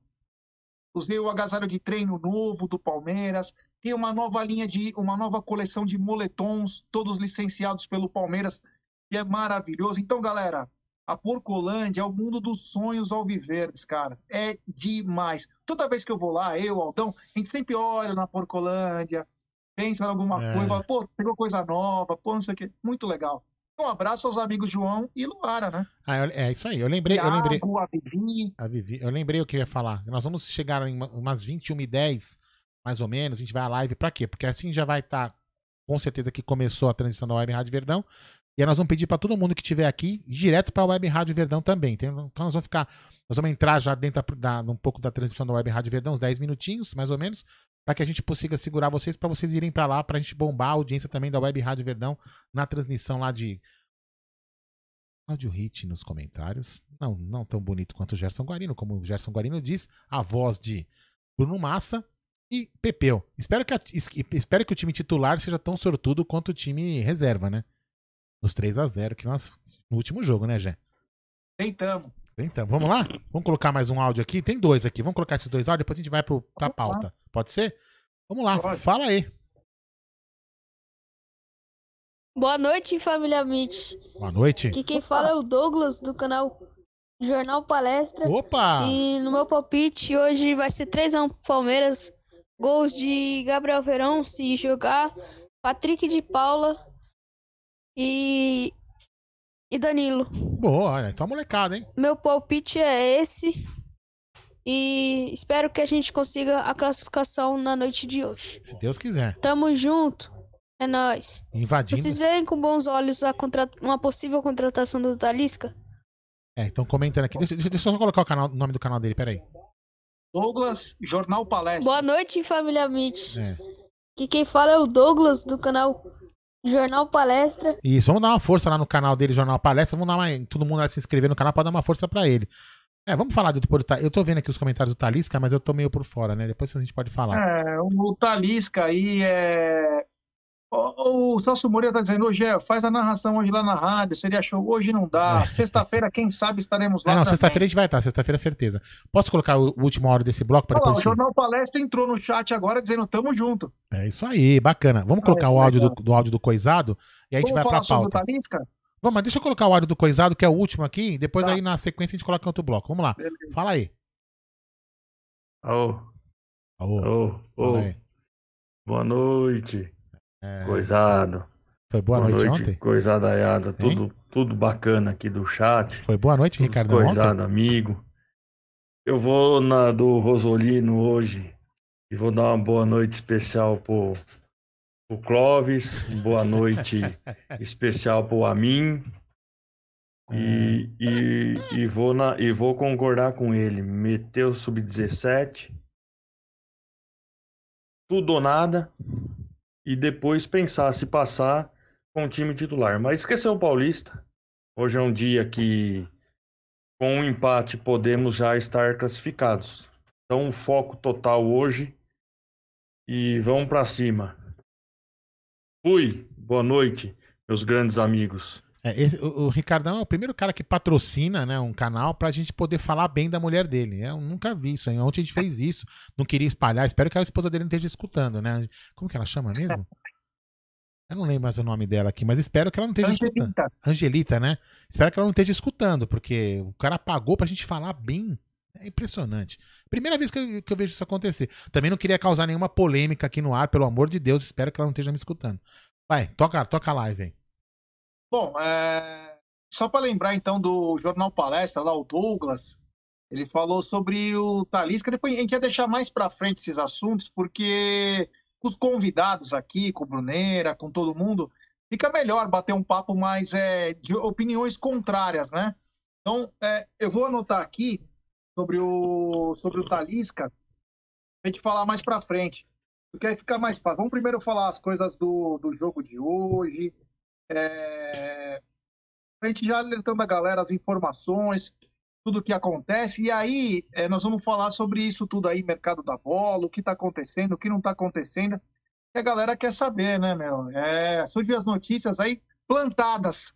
Usei o agasalho de treino novo do Palmeiras. Tem uma nova linha de uma nova coleção de moletons, todos licenciados pelo Palmeiras, que é maravilhoso. Então, galera, a Porcolândia é o mundo dos sonhos alviverdes, cara. É demais. Toda vez que eu vou lá, eu, Aldão, a gente sempre olha na Porcolândia, pensa em alguma É. coisa, fala, pô, pegou coisa nova, pô, não sei o quê. Muito legal. Um abraço aos amigos João e Luara, né? Ah, é isso aí, eu lembrei, eu lembrei. Thiago, a Vivi. A Vivi, eu lembrei o que eu ia falar. Nós vamos chegar em uma- umas 21 e 10, mais ou menos. A gente vai à live pra quê? Porque assim já vai estar, com certeza, que começou a transição da Web Rádio Verdão. E aí nós vamos pedir pra todo mundo que estiver aqui direto pra Web Rádio Verdão também. Então nós vamos ficar. Nós vamos entrar já dentro da, um pouco da transmissão da Web Rádio Verdão, uns 10 minutinhos, mais ou menos, para que a gente consiga segurar vocês, pra vocês irem pra lá, pra gente bombar a audiência também da Web Rádio Verdão na transmissão lá de Áudio hit nos comentários. Não, não tão bonito quanto o Gerson Guarino, como o Gerson Guarino diz, a voz de Bruno Massa e Pepeu. Espero que, a- es- espero que o time titular seja tão sortudo quanto o time reserva, né? Nos 3 a 0 que nós. No último jogo, né, Jé? Tentamos. Então, vamos lá? Vamos colocar mais um áudio aqui? Tem dois aqui. Vamos colocar esses dois áudios, depois a gente vai pro, pra pauta. Pode ser? Vamos lá, Pode. fala aí. Boa noite, família Mitch. Boa noite. Aqui quem fala é o Douglas, do canal Jornal Palestra. Opa! E no meu palpite hoje vai ser 3x1 pro Palmeiras. Gols de Gabriel Verão, se jogar. Patrick de Paula e, e Danilo. Boa, olha, só molecada, hein? Meu palpite é esse. E espero que a gente consiga a classificação na noite de hoje. Se Deus quiser. Tamo junto. É nóis. Invadindo. Vocês veem com bons olhos a contra... uma possível contratação do Talisca? É, então comentando aqui. Deixa, deixa- eu só colocar o, canal- o nome do canal dele, peraí. Douglas, Jornal Palestra. Boa noite, família Mitch. É. Aqui quem fala é o Douglas, do canal Jornal Palestra. Isso, vamos dar uma força lá no canal dele, Jornal Palestra. Vamos dar uma. Todo mundo vai se inscrever no canal pra dar uma força pra ele. É, vamos falar do, do Eu tô vendo aqui os comentários do Talisca, mas eu tô meio por fora, né? Depois a gente pode falar. É, o Talisca aí é. O, o Celso Moreira tá dizendo, hoje é, faz a narração hoje lá na rádio, seria show. Hoje não dá. Sexta-feira, quem sabe, estaremos lá. É, não, sexta-feira a gente vai estar, sexta-feira é certeza. Posso colocar o, o último hora desse bloco pra Olha lá, depois. o Jornal Palestra entrou no chat agora dizendo, tamo junto. É isso aí, bacana. Vamos colocar o áudio do, do áudio do coisado e aí a gente Vamos vai sobre o pauta. Vamos, mas deixa eu colocar o áudio do coisado, que é o último aqui, depois Tá. aí na sequência a gente coloca em outro bloco. Vamos lá. Fala aí. Ô, Ô, ô, ô. fala aí. Boa noite. É, Coisado. Foi boa, noite, ontem? Coisadaiada. Tudo, tudo bacana aqui do chat. Foi boa noite, Tudo Ricardo, ontem? Coisado, amigo. Eu vou na do Rosolino hoje e vou dar uma boa noite especial pro, pro Clóvis, boa noite especial pro Amin. E, e, e, vou na, e vou concordar com ele. Meteu sub-17. Tudo ou nada. E depois pensar se passar com o time titular. Mas esqueceu o Paulista. Hoje é um dia que, com um empate, podemos já estar classificados. Então, foco total hoje. E vamos para cima. Fui. Boa noite, meus grandes amigos. É, esse- o, o Ricardão é o primeiro cara que patrocina né, um canal pra gente poder falar bem da mulher dele. Eu nunca vi isso. Hein? Ontem a gente fez isso, não queria espalhar. Espero que a esposa dele não esteja escutando, né? Como que ela chama mesmo? Eu não lembro mais o nome dela aqui, mas espero que ela não esteja escutando. Angelita, né? Espero que ela não esteja escutando, porque o cara pagou pra gente falar bem. É impressionante. Primeira vez que eu, que eu vejo isso acontecer. Também não queria causar nenhuma polêmica aqui no ar, pelo amor de Deus. Espero que ela não esteja me escutando. Vai, toca, toca a live, hein? Bom, é, só para lembrar então do Jornal Palestra, lá o Douglas, ele falou sobre o Talisca. Depois a gente ia deixar mais para frente esses assuntos, porque os convidados aqui, com o Bruneira, com todo mundo, fica melhor bater um papo mais é, de opiniões contrárias, né? Então, é, eu vou anotar aqui sobre o, sobre o Talisca, a gente falar mais para frente, porque aí fica mais fácil. Vamos primeiro falar as coisas do, do jogo de hoje, é, a gente já alertando a galera as informações, tudo o que acontece, e aí é, nós vamos falar sobre isso tudo aí, mercado da bola, o que está acontecendo, o que não está acontecendo, e a galera quer saber, né, meu? É, surgem as notícias aí plantadas,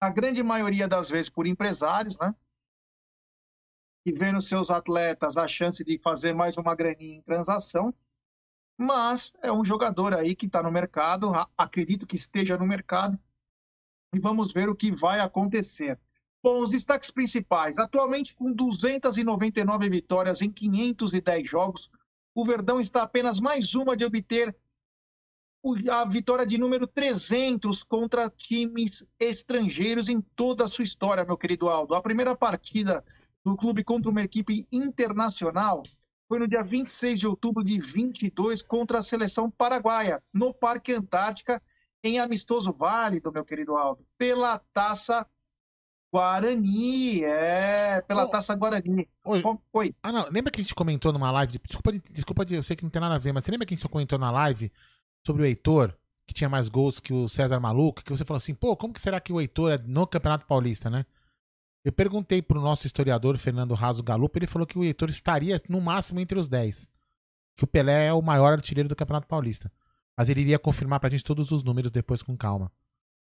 a grande maioria das vezes por empresários, né? Que vê nos seus atletas a chance de fazer mais uma graninha em transação, mas é um jogador aí que está no mercado, acredito que esteja no mercado, e vamos ver o que vai acontecer. Bom, os destaques principais. Atualmente, com 299 vitórias em 510 jogos, o Verdão está apenas mais uma de obter a vitória de número 300 contra times estrangeiros em toda a sua história, meu querido Aldo. A primeira partida do clube contra uma equipe internacional foi no dia 26 de outubro de 22 contra a seleção paraguaia, no Parque Antártica, em amistoso válido, meu querido Aldo, pela Taça Guarani, é, pela Taça Guarani. Oi. Ah, não. Lembra que a gente comentou numa live? Desculpa, desculpa, eu sei que não tem nada a ver, mas você lembra que a gente comentou na live sobre o Heitor, que tinha mais gols que o César Maluco? Que você falou assim, pô, como que será que o Heitor é no Campeonato Paulista, né? Eu perguntei pro nosso historiador, Fernando Raso Galupa, ele falou que o Heitor estaria no máximo entre os 10. Que o Pelé é o maior artilheiro do Campeonato Paulista. Mas ele iria confirmar pra gente todos os números depois com calma.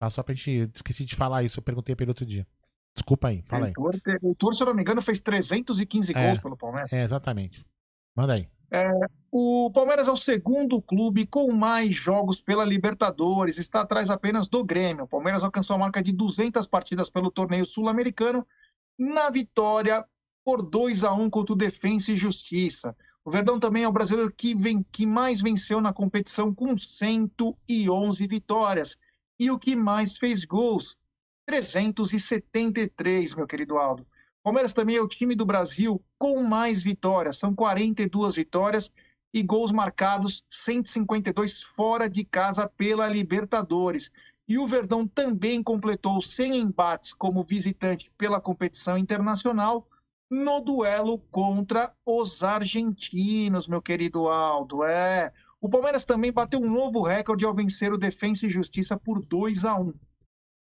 Tá? Só pra gente. Esqueci de falar isso, eu perguntei pra ele outro dia. Desculpa aí, fala aí. O Heitor, se eu não me engano, fez 315 É. gols pelo Palmeiras. É, exatamente. Manda aí. É, o Palmeiras é o segundo clube com mais jogos pela Libertadores, está atrás apenas do Grêmio. O Palmeiras alcançou a marca de 200 partidas pelo torneio sul-americano na vitória por 2 a 1 contra o Defensa e Justiça. O Verdão também é o brasileiro que, vem, que mais venceu na competição com 111 vitórias e o que mais fez gols, 373, meu querido Aldo. Palmeiras também é o time do Brasil com mais vitórias, são 42 vitórias e gols marcados 152 fora de casa pela Libertadores. E o Verdão também completou 100 embates como visitante pela competição internacional no duelo contra os argentinos, meu querido Aldo. É. O Palmeiras também bateu um novo recorde ao vencer o Defensa e Justiça por 2 a 1.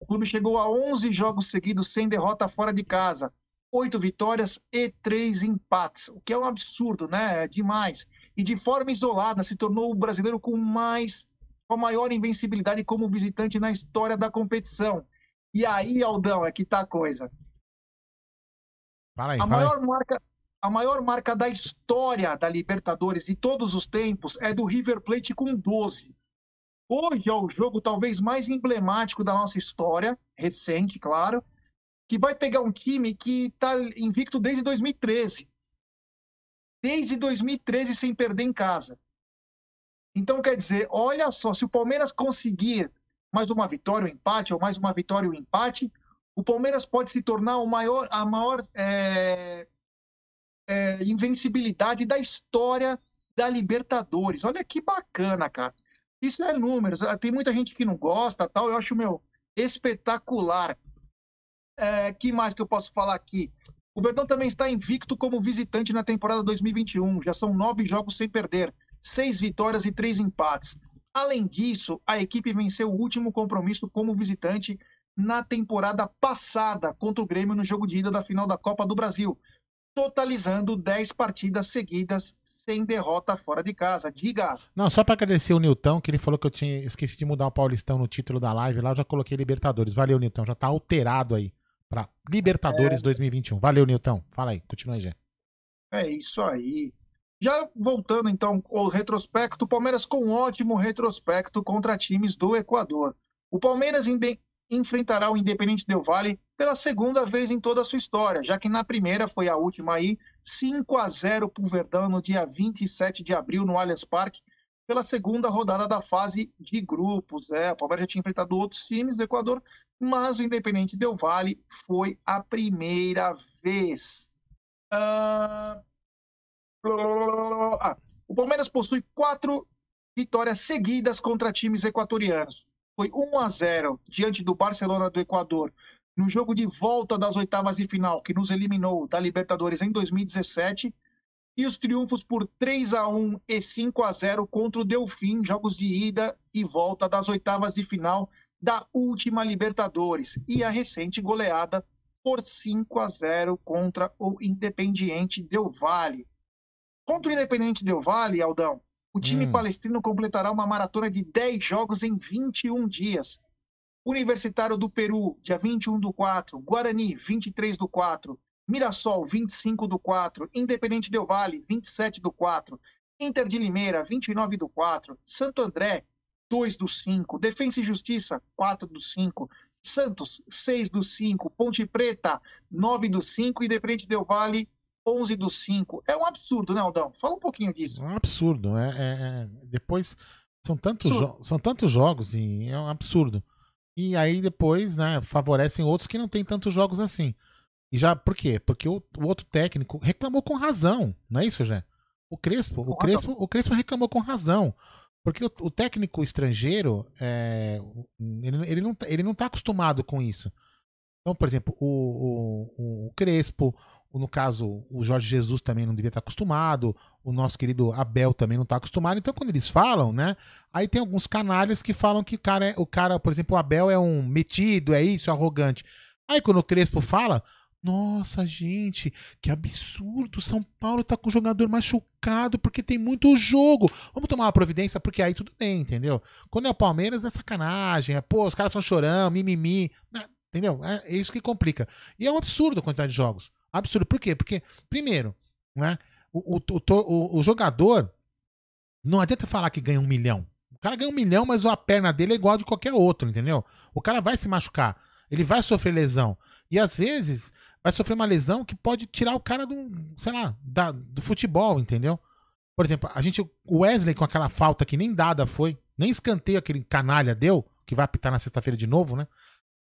O clube chegou a 11 jogos seguidos sem derrota fora de casa, oito vitórias e três empates, o que é um absurdo, né? É demais. E de forma isolada se tornou o brasileiro com mais com a maior invencibilidade como visitante na história da competição. E aí, Aldão, é que tá a coisa. Aí, A fala aí. maior marca a maior marca da história da Libertadores de todos os tempos é do River Plate com 12. Hoje é o jogo talvez mais emblemático da nossa história, recente, claro, que vai pegar um time que está invicto desde 2013. Desde 2013 sem perder em casa. Então, quer dizer, olha só, se o Palmeiras conseguir mais uma vitória, um empate, ou mais uma vitória, um empate, o Palmeiras pode se tornar o maior, a maior é, é, invencibilidade da história da Libertadores. Olha que bacana, cara. Isso é números. Ah, Tem muita gente que não gosta, tal. Eu acho meu espetacular. É, que mais que eu posso falar aqui? O Verdão também está invicto como visitante na temporada 2021. Já são nove jogos sem perder, seis vitórias e três empates. Além disso, a equipe venceu o último compromisso como visitante na temporada passada contra o Grêmio no jogo de ida da final da Copa do Brasil, totalizando 10 partidas seguidas sem derrota fora de casa. Diga. Não, só pra agradecer o Nilton, que ele falou que eu tinha esqueci de mudar o Paulistão no título da live lá, eu já coloquei Libertadores. Valeu, Nilton, já tá alterado aí pra Libertadores 2021. Valeu, Nilton. Fala aí, continua aí, Gé. É isso aí. Já voltando então ao retrospecto, o Palmeiras com um ótimo retrospecto contra times do Equador. O Palmeiras enfrentará o Independente Del Valle pela segunda vez em toda a sua história, já que na primeira foi a última aí, 5 a 0 pro Verdão no dia 27 de abril no Allianz Parque, pela segunda rodada da fase de grupos. É, o Palmeiras já tinha enfrentado outros times do Equador, mas o Independente Del Valle foi a primeira vez. Ah, ah, o Palmeiras possui quatro vitórias seguidas contra times equatorianos. Foi 1 a 0 diante do Barcelona do Equador no jogo de volta das oitavas de final, que nos eliminou da Libertadores em 2017, e os triunfos por 3 a 1 e 5 a 0 contra o Delfim, jogos de ida e volta das oitavas de final da última Libertadores, e a recente goleada por 5 a 0 contra o Independiente Del Valle. Contra o Independente Del Valle, Aldão, o time Hum. palestrino completará uma maratona de 10 jogos em 21 dias. Universitário do Peru, dia 21 do 4, Guarani, 23 do 4, Mirassol, 25 do 4, Independente Del Valle, 27 do 4, Inter de Limeira, 29 do 4, Santo André, 2 do 5, Defensa e Justiça, 4 do 5, Santos, 6 do 5, Ponte Preta, 9 do 5, Independente Del Valle, 11 do 5. É um absurdo, né, Aldão? Fala um pouquinho disso. É um absurdo. É, é- é- depois são tantos, são tantos jogos e é um absurdo. E aí depois, né, favorecem outros que não tem tantos jogos assim. E já, por quê? Porque o, o outro técnico reclamou com razão, não é isso, Jé? O Crespo, o Crespo, o Crespo reclamou com razão. Porque o, o técnico estrangeiro, é, ele, ele, não, tá- ele não tá acostumado com isso. Então, por exemplo, o, o, o Crespo, no caso, o Jorge Jesus também não devia estar acostumado, o nosso querido Abel também não está acostumado. Então, quando eles falam, né? Aí tem alguns canalhas que falam que o cara, é, o cara, por exemplo, o Abel é um metido, é isso, arrogante. Aí quando o Crespo fala, Nossa, gente, que absurdo. São Paulo tá com o jogador machucado porque tem muito jogo. Vamos tomar uma providência, porque aí tudo bem, entendeu? Quando é o Palmeiras é sacanagem. É, pô, os caras são chorão, mimimi. Né? Entendeu? É, é isso que complica. E é um absurdo a quantidade de jogos. Absurdo. Por quê? Porque, primeiro, né, o, o, o, o jogador não adianta falar que ganha um milhão. O cara ganha um milhão, mas a perna dele é igual a de qualquer outro, entendeu? O cara vai se machucar. Ele vai sofrer lesão. E às vezes vai sofrer uma lesão que pode tirar o cara do, sei lá, da, do futebol, entendeu? Por exemplo, a gente, o Wesley com aquela falta que nem dada foi, nem escanteio aquele canalha deu, que vai apitar na sexta-feira de novo, né?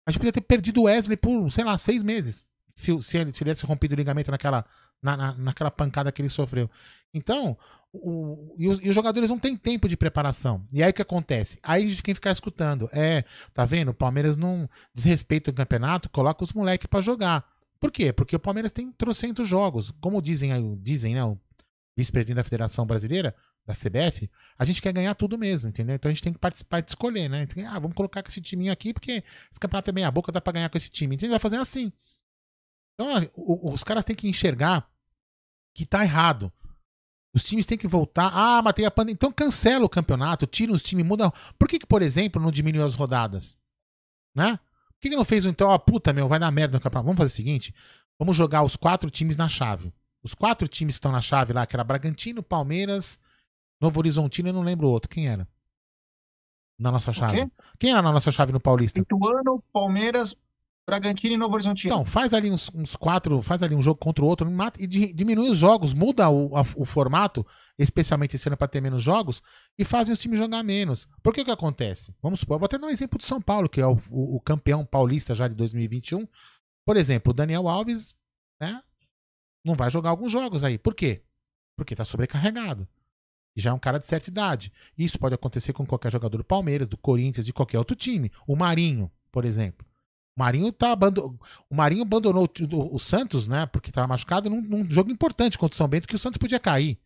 A gente podia ter perdido o Wesley por, sei lá, seis meses. Se, se, ele, se ele tivesse rompido o ligamento naquela, na, na, naquela pancada que ele sofreu. Então, o, e, os, e, os, jogadores não têm tempo de preparação. E aí o que acontece? Aí quem ficar escutando, é, tá vendo? O Palmeiras não desrespeita o campeonato, coloca os moleques para jogar. Por quê? Porque o Palmeiras tem trocentos jogos. Como dizem, dizem né, o vice-presidente da Federação Brasileira, da CBF, a gente quer ganhar tudo mesmo, entendeu? Então a gente tem que participar de escolher, né? Ah, vamos colocar com esse timinho aqui, porque esse campeonato é meia boca, dá pra ganhar com esse time. Então a gente vai fazer assim. Então os caras têm que enxergar que tá errado. Os times têm que voltar. Ah, matei a pandemia. Então cancela o campeonato, tira os times, muda. Por que, que, por exemplo, não diminuiu as rodadas? Né? Que, que não fez então? Ó, puta, meu, vai dar merda no campeonato. Vamos fazer o seguinte: vamos jogar os quatro times na chave. Os quatro times que estão na chave lá, que era Bragantino, Palmeiras, Novo Horizontino, eu não lembro o outro. Quem era? Na nossa chave. Quem era na nossa chave no Paulista? Ituano, Palmeiras, Bragantino e Novo Horizontino. Então, faz ali uns, uns, quatro, faz ali um jogo contra o outro, mata, e diminui os jogos, muda o, a, o formato, especialmente esse ano para ter menos jogos, e fazem os times jogar menos. Por que que acontece? Vamos supor, vou até dar um exemplo de São Paulo, que é o, o, o campeão paulista já de 2021. Por exemplo, o Daniel Alves, né, não vai jogar alguns jogos aí. Por quê? Porque tá sobrecarregado. E já é um cara de certa idade. Isso pode acontecer com qualquer jogador do Palmeiras, do Corinthians, de qualquer outro time. O Marinho, por exemplo. O Marinho, tá abandon... o Marinho abandonou o, Santos, né? Porque estava machucado num, num, jogo importante contra o São Bento que o Santos podia cair.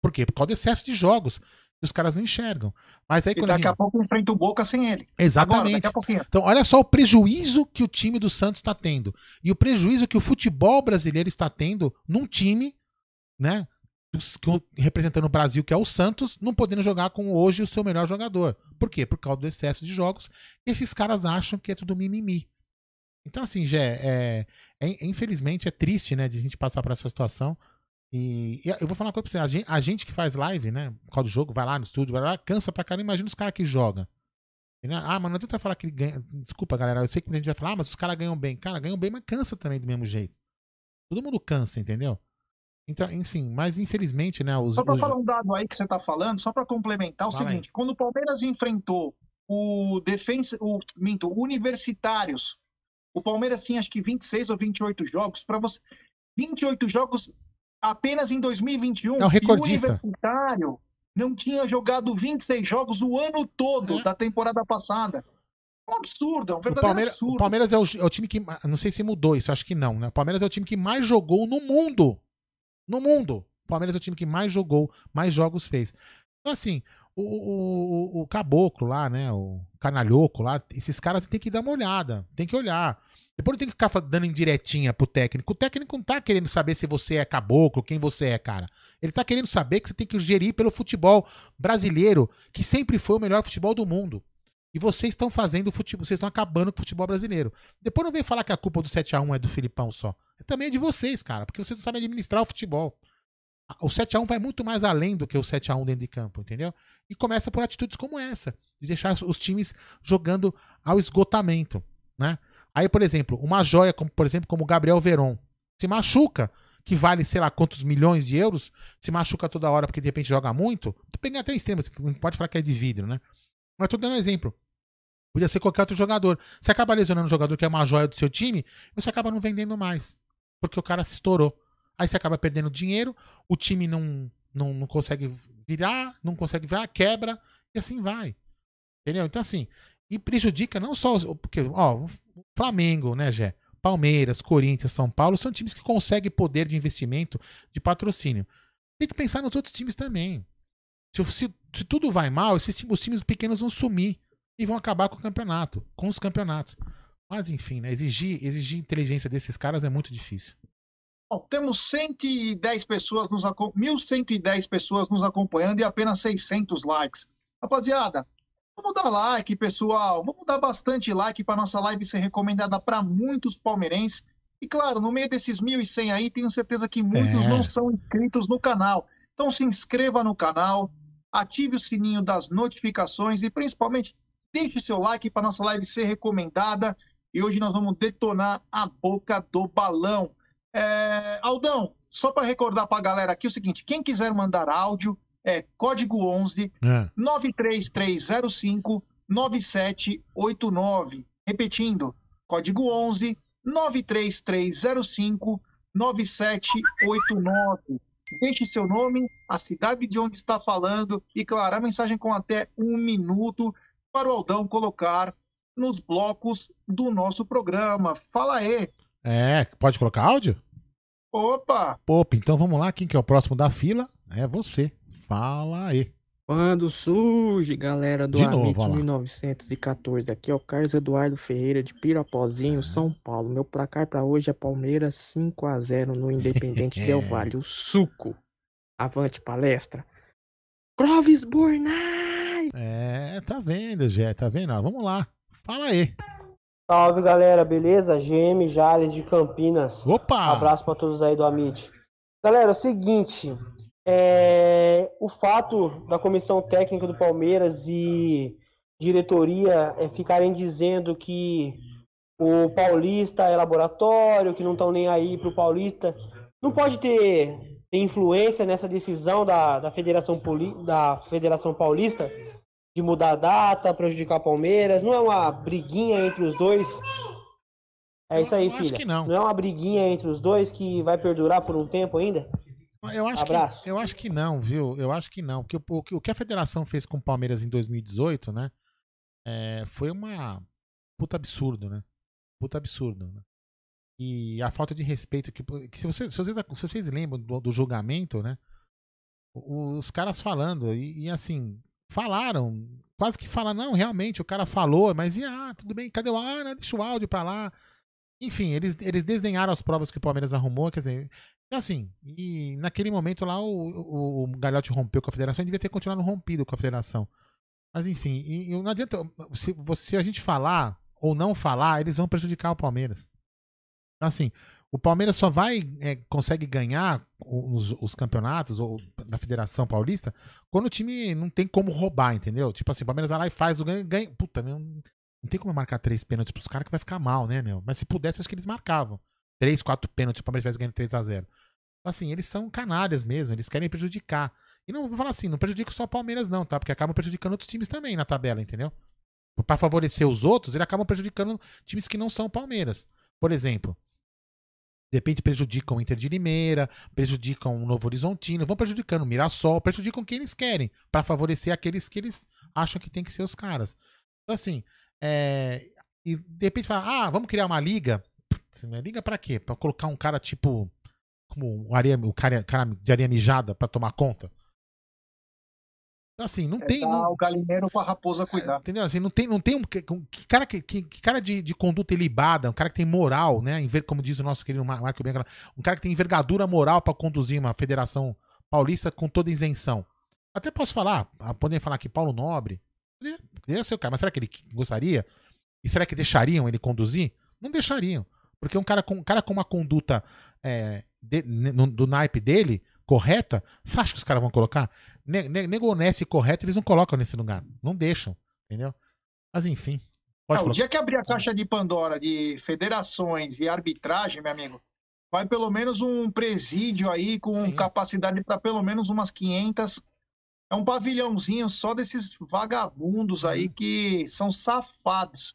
Por quê? Por causa do excesso de jogos. Os caras não enxergam. Mas aí, e daqui a, gente... a, pouco enfrenta o Boca sem ele. Exatamente. Agora, então, olha só o prejuízo que o time do Santos está tendo. E o prejuízo que o futebol brasileiro está tendo num time, né? Representando o Brasil, que é o Santos, não podendo jogar com hoje o seu melhor jogador. Por quê? Por causa do excesso de jogos. Esses caras acham que é tudo mimimi. Então, assim, Gé, é, é, infelizmente é triste, né, de a gente passar por essa situação. E, e eu vou falar uma coisa pra você: a gente, a gente, que faz live, né, por causa do jogo, vai lá no estúdio, vai lá, cansa pra caramba. Imagina os caras que jogam. Ah, mas não adianta falar que ele ganha. Desculpa, galera, eu sei que a gente vai falar, ah, mas os caras ganham bem. Cara, ganham bem, mas cansa também do mesmo jeito. Todo mundo cansa, entendeu? Então, enfim, mas infelizmente, né? Os, só para os... falar um dado aí que você está falando, só para complementar o seguinte: aí. quando o Palmeiras enfrentou o defensa, o minto, universitários, o Palmeiras tinha acho que 26 ou 28 jogos para você 28 jogos apenas em 2021. É o recordista. E o universitário não tinha jogado 26 jogos o ano todo é. da temporada passada. É um absurdo, é um verdadeiro o Palmeiras, absurdo. O Palmeiras é o, é o, time que. Não sei se mudou isso, acho que não, né? O Palmeiras é o time que mais jogou no mundo no mundo. O Palmeiras é o time que mais jogou, mais jogos fez. Então, assim, o, o, o caboclo lá, né? O canalhoco lá, esses caras tem que dar uma olhada, tem que olhar. Depois não tem que ficar dando indiretinha pro técnico. O técnico não tá querendo saber se você é caboclo, quem você é, cara. Ele tá querendo saber que você tem que gerir pelo futebol brasileiro, que sempre foi o melhor futebol do mundo. E vocês estão fazendo o futebol, vocês estão acabando com o futebol brasileiro. Depois não vem falar que a culpa do 7 a 1 é do Filipão só. Também é de vocês, cara, porque vocês não sabem administrar o futebol. O 7 a 1 vai muito mais além do que o 7 a 1 dentro de campo, entendeu? E começa por atitudes como essa, de deixar os times jogando ao esgotamento, né? Aí, por exemplo, uma joia como, por exemplo, como o Gabriel Veron, se machuca, que vale, sei lá, quantos milhões de euros, se machuca toda hora porque de repente joga muito, tu pega até extremos, não pode falar que é de vidro, né? Mas tô dando um exemplo. Podia ser qualquer outro jogador. Você acaba lesionando um jogador que é uma joia do seu time, você acaba não vendendo mais. Porque o cara se estourou. Aí você acaba perdendo dinheiro, o time não, não, não consegue virar, não consegue virar, quebra, e assim vai. Entendeu? Então, assim, e prejudica não só. Porque, ó, Flamengo, né, Gé? Palmeiras, Corinthians, São Paulo são times que conseguem poder de investimento, de patrocínio. Tem que pensar nos outros times também. Se, se, se tudo vai mal, esses, os times pequenos vão sumir e vão acabar com o campeonato, com os campeonatos. Mas enfim, né? Exigir, exigir inteligência desses caras é muito difícil. Bom, temos 110 pessoas nos 1.110 pessoas nos acompanhando e apenas 600 likes. Rapaziada, vamos dar like, pessoal. Vamos dar bastante like para nossa live ser recomendada para muitos palmeirenses. E claro, no meio desses 1.100 aí, tenho certeza que muitos É. não são inscritos no canal. Então se inscreva no canal, ative o sininho das notificações e principalmente deixe seu like para nossa live ser recomendada. E hoje nós vamos detonar a boca do balão. É, Aldão, só para recordar para a galera aqui o seguinte: quem quiser mandar áudio é código 11 É. 93305 9789. Repetindo, código 11 93305 9789. Deixe seu nome, a cidade de onde está falando e, claro, a mensagem com até um minuto para o Aldão colocar nos blocos do nosso programa. Fala aí. É, pode colocar áudio? Opa! Opa, então vamos lá. Quem que é o próximo da fila? É você. Fala aí. Quando surge, galera do De novo, Amit ó lá. 1914. Aqui é o Carlos Eduardo Ferreira de Pirapozinho, São Paulo. Meu placar pra hoje é Palmeiras 5 a 0 no Independente Del Vale. O suco. Avante palestra. Clóvis Bornai! É, tá vendo, Jé, tá vendo? Ó, Vamos lá. Fala aí. Salve galera, beleza? GM Jales de Campinas. Opa! Abraço pra todos aí do Amit. Galera, é o seguinte, é, o fato da comissão técnica do Palmeiras e diretoria é, ficarem dizendo que o Paulista é laboratório, que não estão nem aí pro Paulista, não pode ter, ter influência nessa decisão da, da, Federação Poli, da Federação Paulista de mudar a data, prejudicar o Palmeiras. Não é uma briguinha entre os dois. É isso aí, filha. que não. é uma briguinha entre os dois que vai perdurar por um tempo ainda? Eu acho, Abraço. que, eu acho que não, viu? Eu acho que não. Porque o, o que a federação fez com o Palmeiras em 2018, né? é, foi uma puta absurdo, né? Puta absurdo. Né? E a falta de respeito que, que se, vocês, se, vocês, se vocês lembram do, do julgamento, né? Os caras falando, e, e assim, falaram, quase que falaram, não, realmente, o cara falou, mas e ah, tudo bem, cadê o ah, né, deixa o áudio pra lá. Enfim, eles, eles desdenharam as provas que o Palmeiras arrumou, quer dizer, assim, e naquele momento lá o, o, o Galhote rompeu com a federação e devia ter continuado rompido com a federação. Mas enfim, e, e não adianta, se, se a gente falar ou não falar, eles vão prejudicar o Palmeiras. Então, assim, o Palmeiras só vai, é, consegue ganhar os, os campeonatos ou da Federação Paulista quando o time não tem como roubar, entendeu? Tipo assim, o Palmeiras vai lá e faz o ganho, ganha. Puta, meu, não tem como marcar três pênaltis pros caras que vai ficar mal, né, meu? Mas se pudesse, acho que eles marcavam. Três, quatro pênaltis, o Palmeiras vai ganhando 3 a 0 Assim, eles são canalhas mesmo, eles querem prejudicar. E não vou falar assim, não prejudica só o Palmeiras, não, tá? Porque acabam prejudicando outros times também na tabela, entendeu? Pra favorecer os outros, eles acabam prejudicando times que não são Palmeiras. Por exemplo, de repente prejudicam o Inter de Limeira, prejudicam o Novo Horizontino, vão prejudicando o Mirassol, prejudicam quem eles querem, pra favorecer aqueles que eles acham que tem que ser os caras. Então, assim, é, e de repente fala, ah, vamos criar uma liga. Putz, liga pra quê? Pra colocar um cara tipo. Como o, areia, o cara, cara de areia mijada pra tomar conta? Assim, não É tem. Não, o galinheiro pra raposa cuidar. Entendeu? Assim, não tem, não tem um. Que, que cara, que, que cara de, de conduta ilibada, um cara que tem moral, né? Como diz o nosso querido Mar- Marco Bianca, um cara que tem envergadura moral pra conduzir uma federação paulista com toda isenção. Até posso falar, ah, podem falar que Paulo Nobre poderia, ser o cara, mas será que ele gostaria? E será que deixariam ele conduzir? Não deixariam. Porque um cara com, um cara com uma conduta é, de- no- do naipe dele, correta, você acha que os caras vão colocar? Ne- ne- Nego honesto e correto, eles não colocam nesse lugar. Não deixam. Entendeu? Mas enfim. Pode Ah, o dia que abrir a caixa de Pandora de federações e arbitragem, meu amigo, vai pelo menos um presídio aí com capacidade para pelo menos umas 500. É um pavilhãozinho só desses vagabundos aí Uhum. que são safados.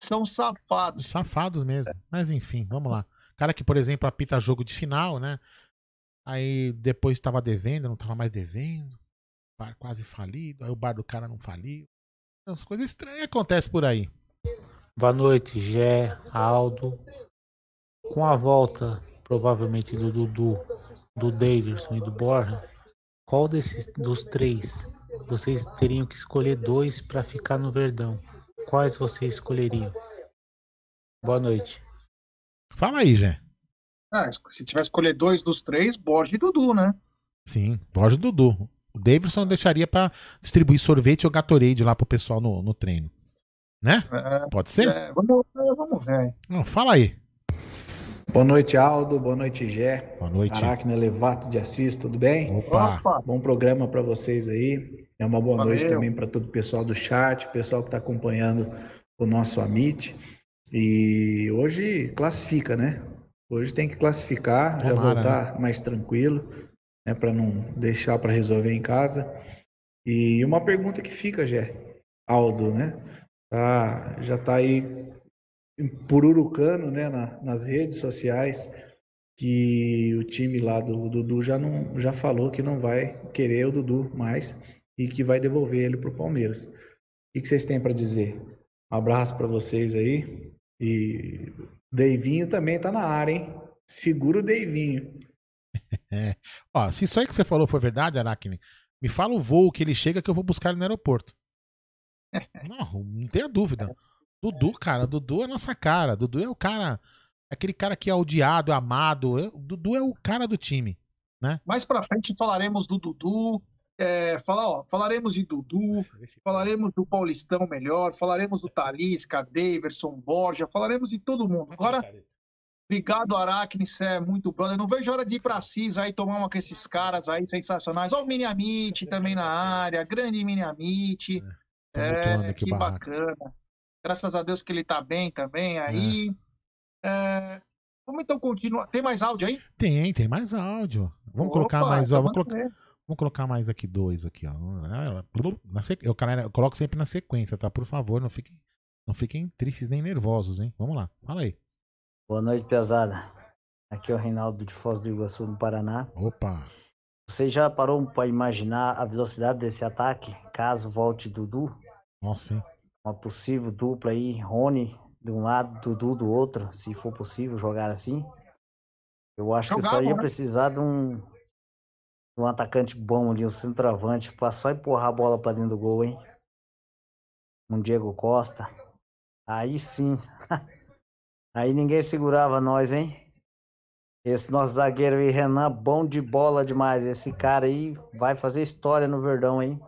São safados. Safados mesmo. Mas enfim, vamos lá. Cara que, por exemplo, apita jogo de final, né? Aí depois estava devendo, não estava mais devendo. Bar quase falido. Aí o bar do cara não faliu. As coisas estranhas acontecem por aí. Boa noite, Gé, Aldo. Com a volta, provavelmente, do Dudu, do Davidson e do Borja, qual desses dos três vocês teriam que escolher dois para ficar no Verdão? Quais vocês escolheriam? Boa noite. Fala aí, Jé. Ah, se tiver escolher dois dos três, Borges e Dudu, né? Sim, Borges e Dudu. O Davidson deixaria pra distribuir sorvete ou Gatorade lá pro pessoal no, no treino. Né? É, Pode ser? é, vamos, vamos ver. Não, fala aí. Boa noite, Aldo. Boa noite, Gé. Boa noite. Aracne Levato de Assis, tudo bem? Opa. Bom programa para vocês aí. É uma boa Valeu. noite também para todo o pessoal do chat, o pessoal que está acompanhando o nosso Amit. E hoje classifica, né? Hoje tem que classificar, já Tomara, voltar mais tranquilo, né? Para não deixar para resolver em casa. E uma pergunta que fica, Gé, Aldo, né? Tá, já tá aí pururucando, né, na- nas redes sociais, que o time lá do Dudu já não já falou que não vai querer o Dudu mais e que vai devolver ele pro Palmeiras. O que, que vocês têm para dizer? Um abraço para vocês aí e Deivinho também tá na área, hein? Segura o Deivinho. É. Ó, se isso aí que você falou for verdade, Aracne, me fala o voo que ele chega que eu vou buscar ele no aeroporto. Não, não tenha dúvida. Dudu, cara, Dudu é nossa cara. Dudu é o cara, aquele cara que é odiado, é amado. É- Dudu é o cara do time, né? Mais pra frente falaremos do Dudu. é, fala, ó, falaremos de Dudu, falaremos do Paulistão melhor, falaremos do Talisca, Daverson, Borja, falaremos de todo mundo. Agora, obrigado, Aracne, você é muito brother. Não vejo hora de ir pra CIS aí tomar uma com esses caras aí sensacionais. Ó, o Mini Amit também na área, grande Mini Amit. tumultuando É, que bacana. Graças a Deus que ele tá bem também aí. É, Vamos então continuar. Tem mais áudio aí? Tem, tem mais áudio. Vamos Opa, colocar mais, ó. então Vamos colocar, vamos colocar mais aqui dois aqui, ó. Na sequ... eu, eu coloco sempre na sequência, tá? Por favor, não fiquem, não fiquem tristes nem nervosos, hein? Vamos lá, fala aí. Boa noite, pesada. Aqui é o Reinaldo de Foz do Iguaçu, no Paraná. Opa. Você já parou para imaginar a velocidade desse ataque, caso volte Dudu? Nossa, hein? Uma possível dupla aí, Rony de um lado, Dudu do outro, se for possível jogar assim. Eu acho que só Jogava, ia né? precisar de um, de um atacante bom ali, um centroavante, pra só empurrar a bola pra dentro do gol, hein? Um Diego Costa. Aí sim. Aí ninguém segurava nós, hein? Esse nosso zagueiro aí, Renan, bom de bola demais. Esse cara aí vai fazer história no Verdão, hein?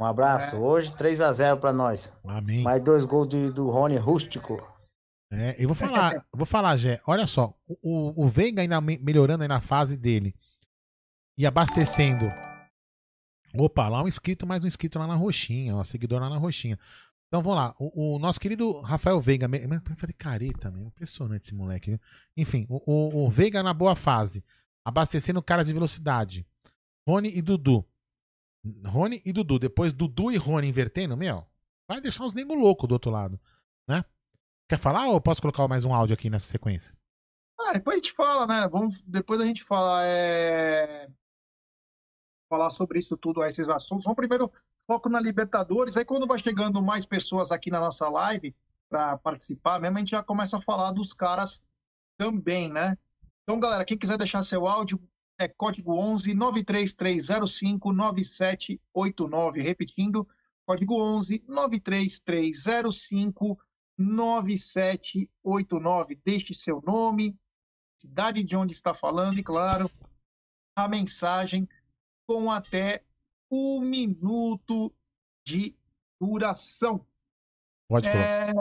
Um abraço. Hoje 3 a 0 pra nós. Amém. Mais dois gols de- do Rony Rústico. É, eu vou falar, eu vou falar, Gé. Olha só, o, o- Veiga ainda me- melhorando aí na fase dele e abastecendo. Opa, lá um inscrito, mais um inscrito lá na roxinha, uma seguidora lá na roxinha. Então vamos lá, o, o nosso querido Rafael Veiga, vai fazer careta, meu, impressionante esse moleque. Viu? Enfim, o, o, o Veiga na boa fase, abastecendo caras de velocidade. Rony e Dudu. Rony e Dudu. Depois Dudu e Rony invertendo, meu, vai deixar os nego louco do outro lado, né? Quer falar ou posso colocar mais um áudio aqui nessa sequência? Ah, depois a gente fala, né? Vamos, depois a gente fala, é... falar sobre isso tudo, esses assuntos. Vamos primeiro foco na Libertadores. Aí quando vai chegando mais pessoas aqui na nossa live para participar, mesmo a gente já começa a falar dos caras também, né? Então, galera, quem quiser deixar seu áudio é código 11 93305 9789. Repetindo, código 11 93305 9789. Deixe seu nome, cidade de onde está falando e, claro, a mensagem com até um minuto de duração. Pode. É...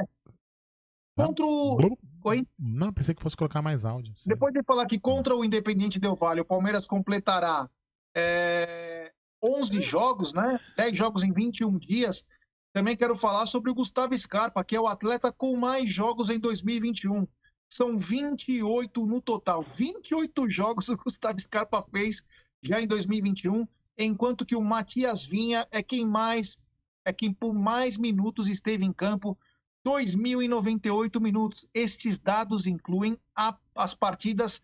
Contra o. Oi? Não, pensei que fosse colocar mais áudio. Sim. Depois de falar que contra o Independiente Del Valle, o Palmeiras completará é, 11 jogos, né? 10 jogos em 21 dias. Também quero falar sobre o Gustavo Scarpa, que é o atleta com mais jogos em 2021. São 28 no total. 28 jogos o Gustavo Scarpa fez já em 2021, enquanto que o Matias Vinha é quem mais é quem por mais minutos esteve em campo, 2.098 minutos. Estes dados incluem a- as partidas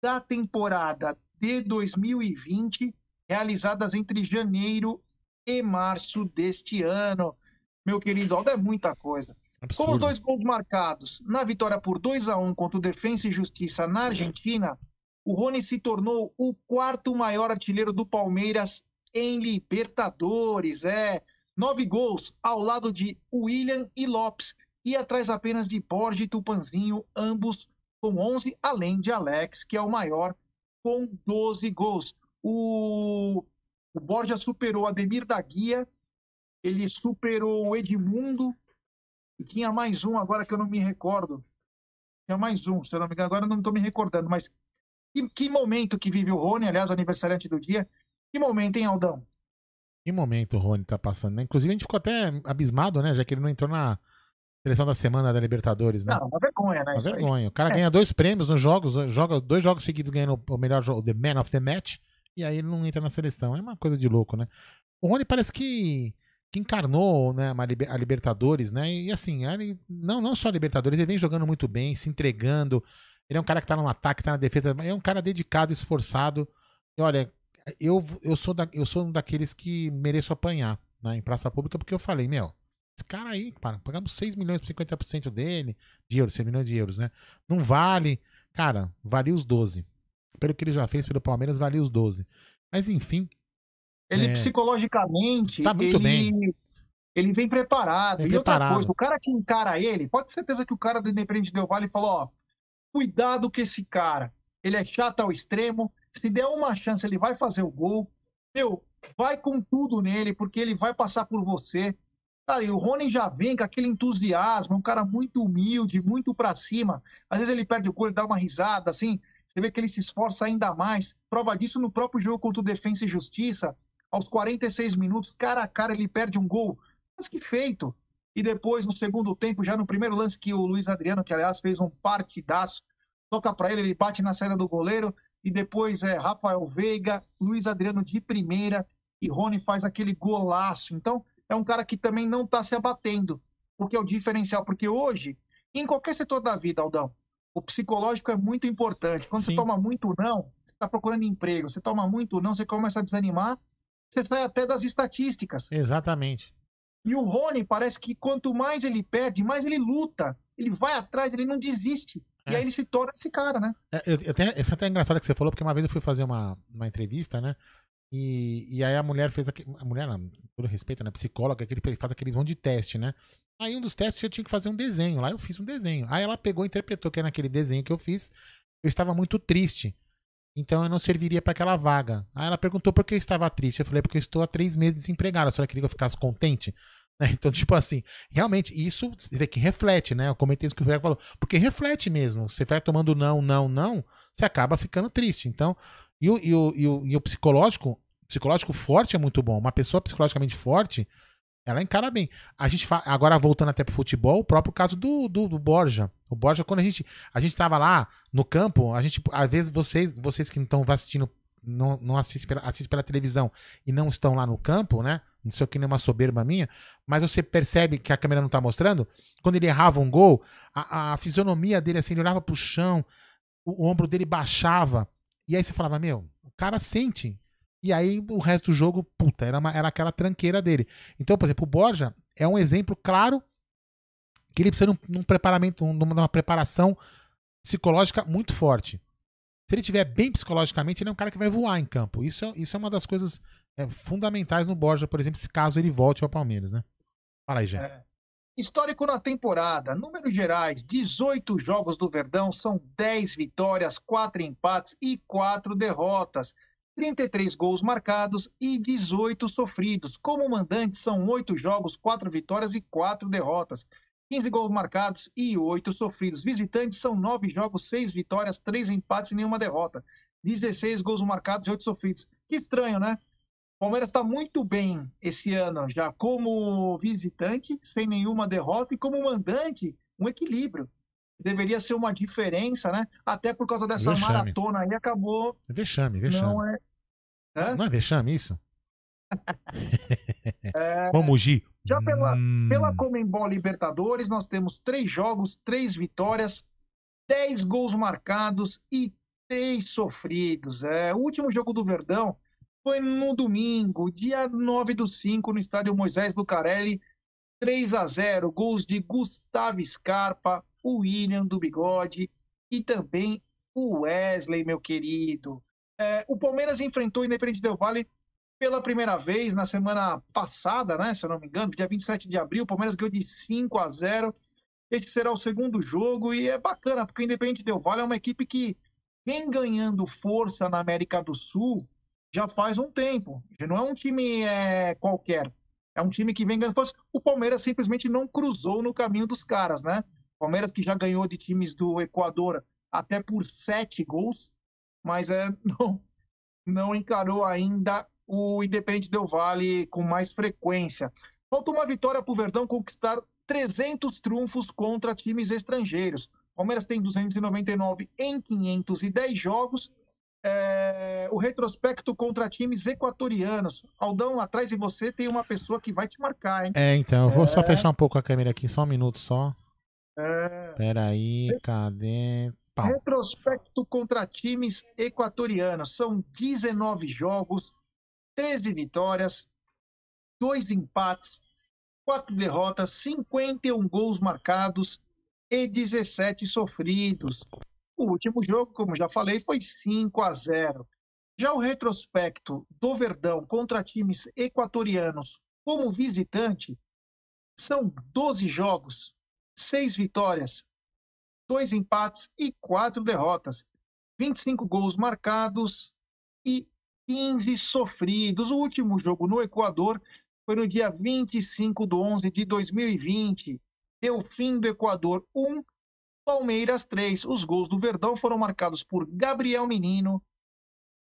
da temporada de 2020, realizadas entre janeiro e março deste ano. Meu querido Aldo, é muita coisa. Com os dois gols marcados na vitória por 2 a 1 contra o Defensa e Justiça na Argentina, o Rony se tornou o quarto maior artilheiro do Palmeiras em Libertadores. É, nove gols ao lado de William e Lopes. e atrás apenas de Borja e Tupanzinho, ambos com 11, além de Alex, que é o maior, com 12 gols. O, o Borja superou Ademir da Guia, ele superou o Edmundo, e tinha mais um agora que eu não me recordo. Tinha mais um, se eu não me engano, agora eu não estou me recordando, mas que, que momento que vive o Rony, aliás, aniversariante do dia. Que momento, hein, Aldão? Que momento o Rony tá passando, né? Inclusive a gente ficou até abismado, né? Já que ele não entrou na seleção da semana da Libertadores, né? Não, uma vergonha, né? Uma isso aí. vergonha. O cara É. ganha dois prêmios nos jogos, joga dois jogos seguidos ganhando o melhor jogo, The Man of the Match, e aí ele não entra na seleção. É uma coisa de louco, né? O Rony parece que, que encarnou né, a Libertadores, né? E assim, ele, não, não só a Libertadores, ele vem jogando muito bem, se entregando. Ele é um cara que tá no ataque, tá na defesa, é um cara dedicado, esforçado. E olha, eu, eu, sou da, eu sou um daqueles que mereço apanhar né, em praça pública, porque eu falei, meu, esse cara aí, para, pagamos 6 milhões por 50% dele, de euros, 6 milhões de euros, né? Não vale. Cara, valia os 12. Pelo que ele já fez pelo Palmeiras, valia os 12. Mas enfim. Ele é, psicologicamente, Tá muito ele, bem. ele vem preparado. Vem e outra coisa, o cara que encara ele, pode ter certeza que o cara do Independente Del Vale falou, ó, cuidado com esse cara. Ele é chato ao extremo. Se der uma chance, ele vai fazer o gol. Meu, vai com tudo nele, porque ele vai passar por você. Cara, e o Rony já vem com aquele entusiasmo, é um cara muito humilde, muito pra cima. Às vezes ele perde o gol, ele dá uma risada, assim. Você vê que ele se esforça ainda mais. Prova disso no próprio jogo contra o Defensa e Justiça. Aos 46 minutos, cara a cara, ele perde um gol. Mas que feito! E depois, no segundo tempo, já no primeiro lance que o Luiz Adriano, que aliás fez um partidaço, toca pra ele, ele bate na saída do goleiro. E depois é Rafael Veiga, Luiz Adriano de primeira e Rony faz aquele golaço. Então, é um cara que também não tá se abatendo, porque é o diferencial. Porque hoje, em qualquer setor da vida, Aldão, o psicológico é muito importante. Quando você toma muito não, você está procurando emprego. Você toma muito não, você começa a desanimar, você sai até das estatísticas. Exatamente. E o Rony parece que quanto mais ele perde, mais ele luta. Ele vai atrás, ele não desiste. E aí ele se torna esse cara, né? É, eu, eu tenho, isso é até engraçado que você falou, porque uma vez eu fui fazer uma, uma entrevista, né? E, e aí a mulher fez aquele. A mulher, não, todo respeito, né? Psicóloga, que ele faz aquele monte de teste, né? Aí um dos testes eu tinha que fazer um desenho. Lá eu fiz um desenho. Aí ela pegou e interpretou que naquele desenho que eu fiz, eu estava muito triste. Então eu não serviria para aquela vaga. Aí ela perguntou por que eu estava triste. Eu falei, porque eu estou há três meses desempregado. Senhora queria que eu ficasse contente? Então, tipo assim, realmente, isso que reflete, né? Eu comentei isso que o Ferreira falou. Porque reflete mesmo. Você vai tomando não, não, não, você acaba ficando triste. Então, e o, e o, e o, e o psicológico, psicológico forte é muito bom. Uma pessoa psicologicamente forte, ela encara bem. A gente fa... Agora, voltando até pro futebol, o próprio caso do, do, do Borja. O Borja, quando a gente, a gente tava lá no campo, a gente, às vezes, vocês, vocês que estão assistindo, não, não assistem pela, pela televisão e não estão lá no campo, né? Isso aqui não é uma soberba minha, mas você percebe que a câmera não tá mostrando. Quando ele errava um gol, a, a fisionomia dele, assim, ele olhava pro chão, o, o ombro dele baixava. E aí você falava, meu, o cara sente. E aí o resto do jogo, puta, era, uma- era aquela tranqueira dele. Então, por exemplo, o Borja é um exemplo claro que ele precisa de um, um preparamento, de uma preparação psicológica muito forte. Se ele estiver bem psicologicamente, ele é um cara que vai voar em campo. Isso, é- isso é uma das coisas é, fundamentais no Borja, por exemplo, se caso ele volte ao Palmeiras, né? Fala aí, Jé. É. Histórico na temporada. Números gerais: 18 jogos do Verdão, são 10 vitórias, 4 empates e 4 derrotas. 33 gols marcados e 18 sofridos. Como mandante, são 8 jogos, 4 vitórias e 4 derrotas. 15 gols marcados e 8 sofridos. Visitantes são 9 jogos, 6 vitórias, 3 empates e nenhuma derrota. 16 gols marcados e 8 sofridos. Que estranho, né? Palmeiras está muito bem esse ano, já como visitante, sem nenhuma derrota, e como mandante, um equilíbrio. Deveria ser uma diferença, né? Até por causa dessa Vexame. maratona aí, acabou. É vexame, vexame. Não é. Hã? Não é vexame isso? É, Vamos, Gi. Já pela, Hum. pela Comembol Libertadores, nós temos três jogos, três vitórias, dez gols marcados e três sofridos. É, o último jogo do Verdão foi no domingo, dia 9 do 5, no estádio Moisés Lucarelli, 3 a 0 gols de Gustavo Scarpa, o William do Bigode e também o Wesley, meu querido. É, o Palmeiras enfrentou o Independente Del Valle pela primeira vez na semana passada, né? Se eu não me engano, dia 27 de abril, o Palmeiras ganhou de 5 a 0. Esse será o segundo jogo e é bacana, porque o Independente Del Vale é uma equipe que vem ganhando força na América do Sul já faz um tempo. Não é um time é, qualquer. É um time que vem ganhando força. O Palmeiras simplesmente não cruzou no caminho dos caras, né? Palmeiras que já ganhou de times do Equador até por sete gols, mas é, não, não encarou ainda o Independente Del Vale com mais frequência. Falta uma vitória para o Verdão conquistar 300 trunfos contra times estrangeiros. Palmeiras tem 299 em 510 jogos. É, o retrospecto contra times equatorianos. Aldão, atrás de você tem uma pessoa que vai te marcar, hein? É, então, eu vou é... só fechar um pouco a câmera aqui, só um minuto só. É... Peraí, cadê? Pau. Retrospecto contra times equatorianos. São 19 jogos, 13 vitórias, 2 empates, 4 derrotas, 51 gols marcados e 17 sofridos. O último jogo, como já falei, foi 5 a 0. Já o retrospecto do Verdão contra times equatorianos como visitante são 12 jogos, 6 vitórias, 2 empates e 4 derrotas, 25 gols marcados e 15 sofridos. O último jogo no Equador foi no dia 25 de 11 de 2020. Deu fim do Equador 1, Palmeiras 3. Os gols do Verdão foram marcados por Gabriel Menino,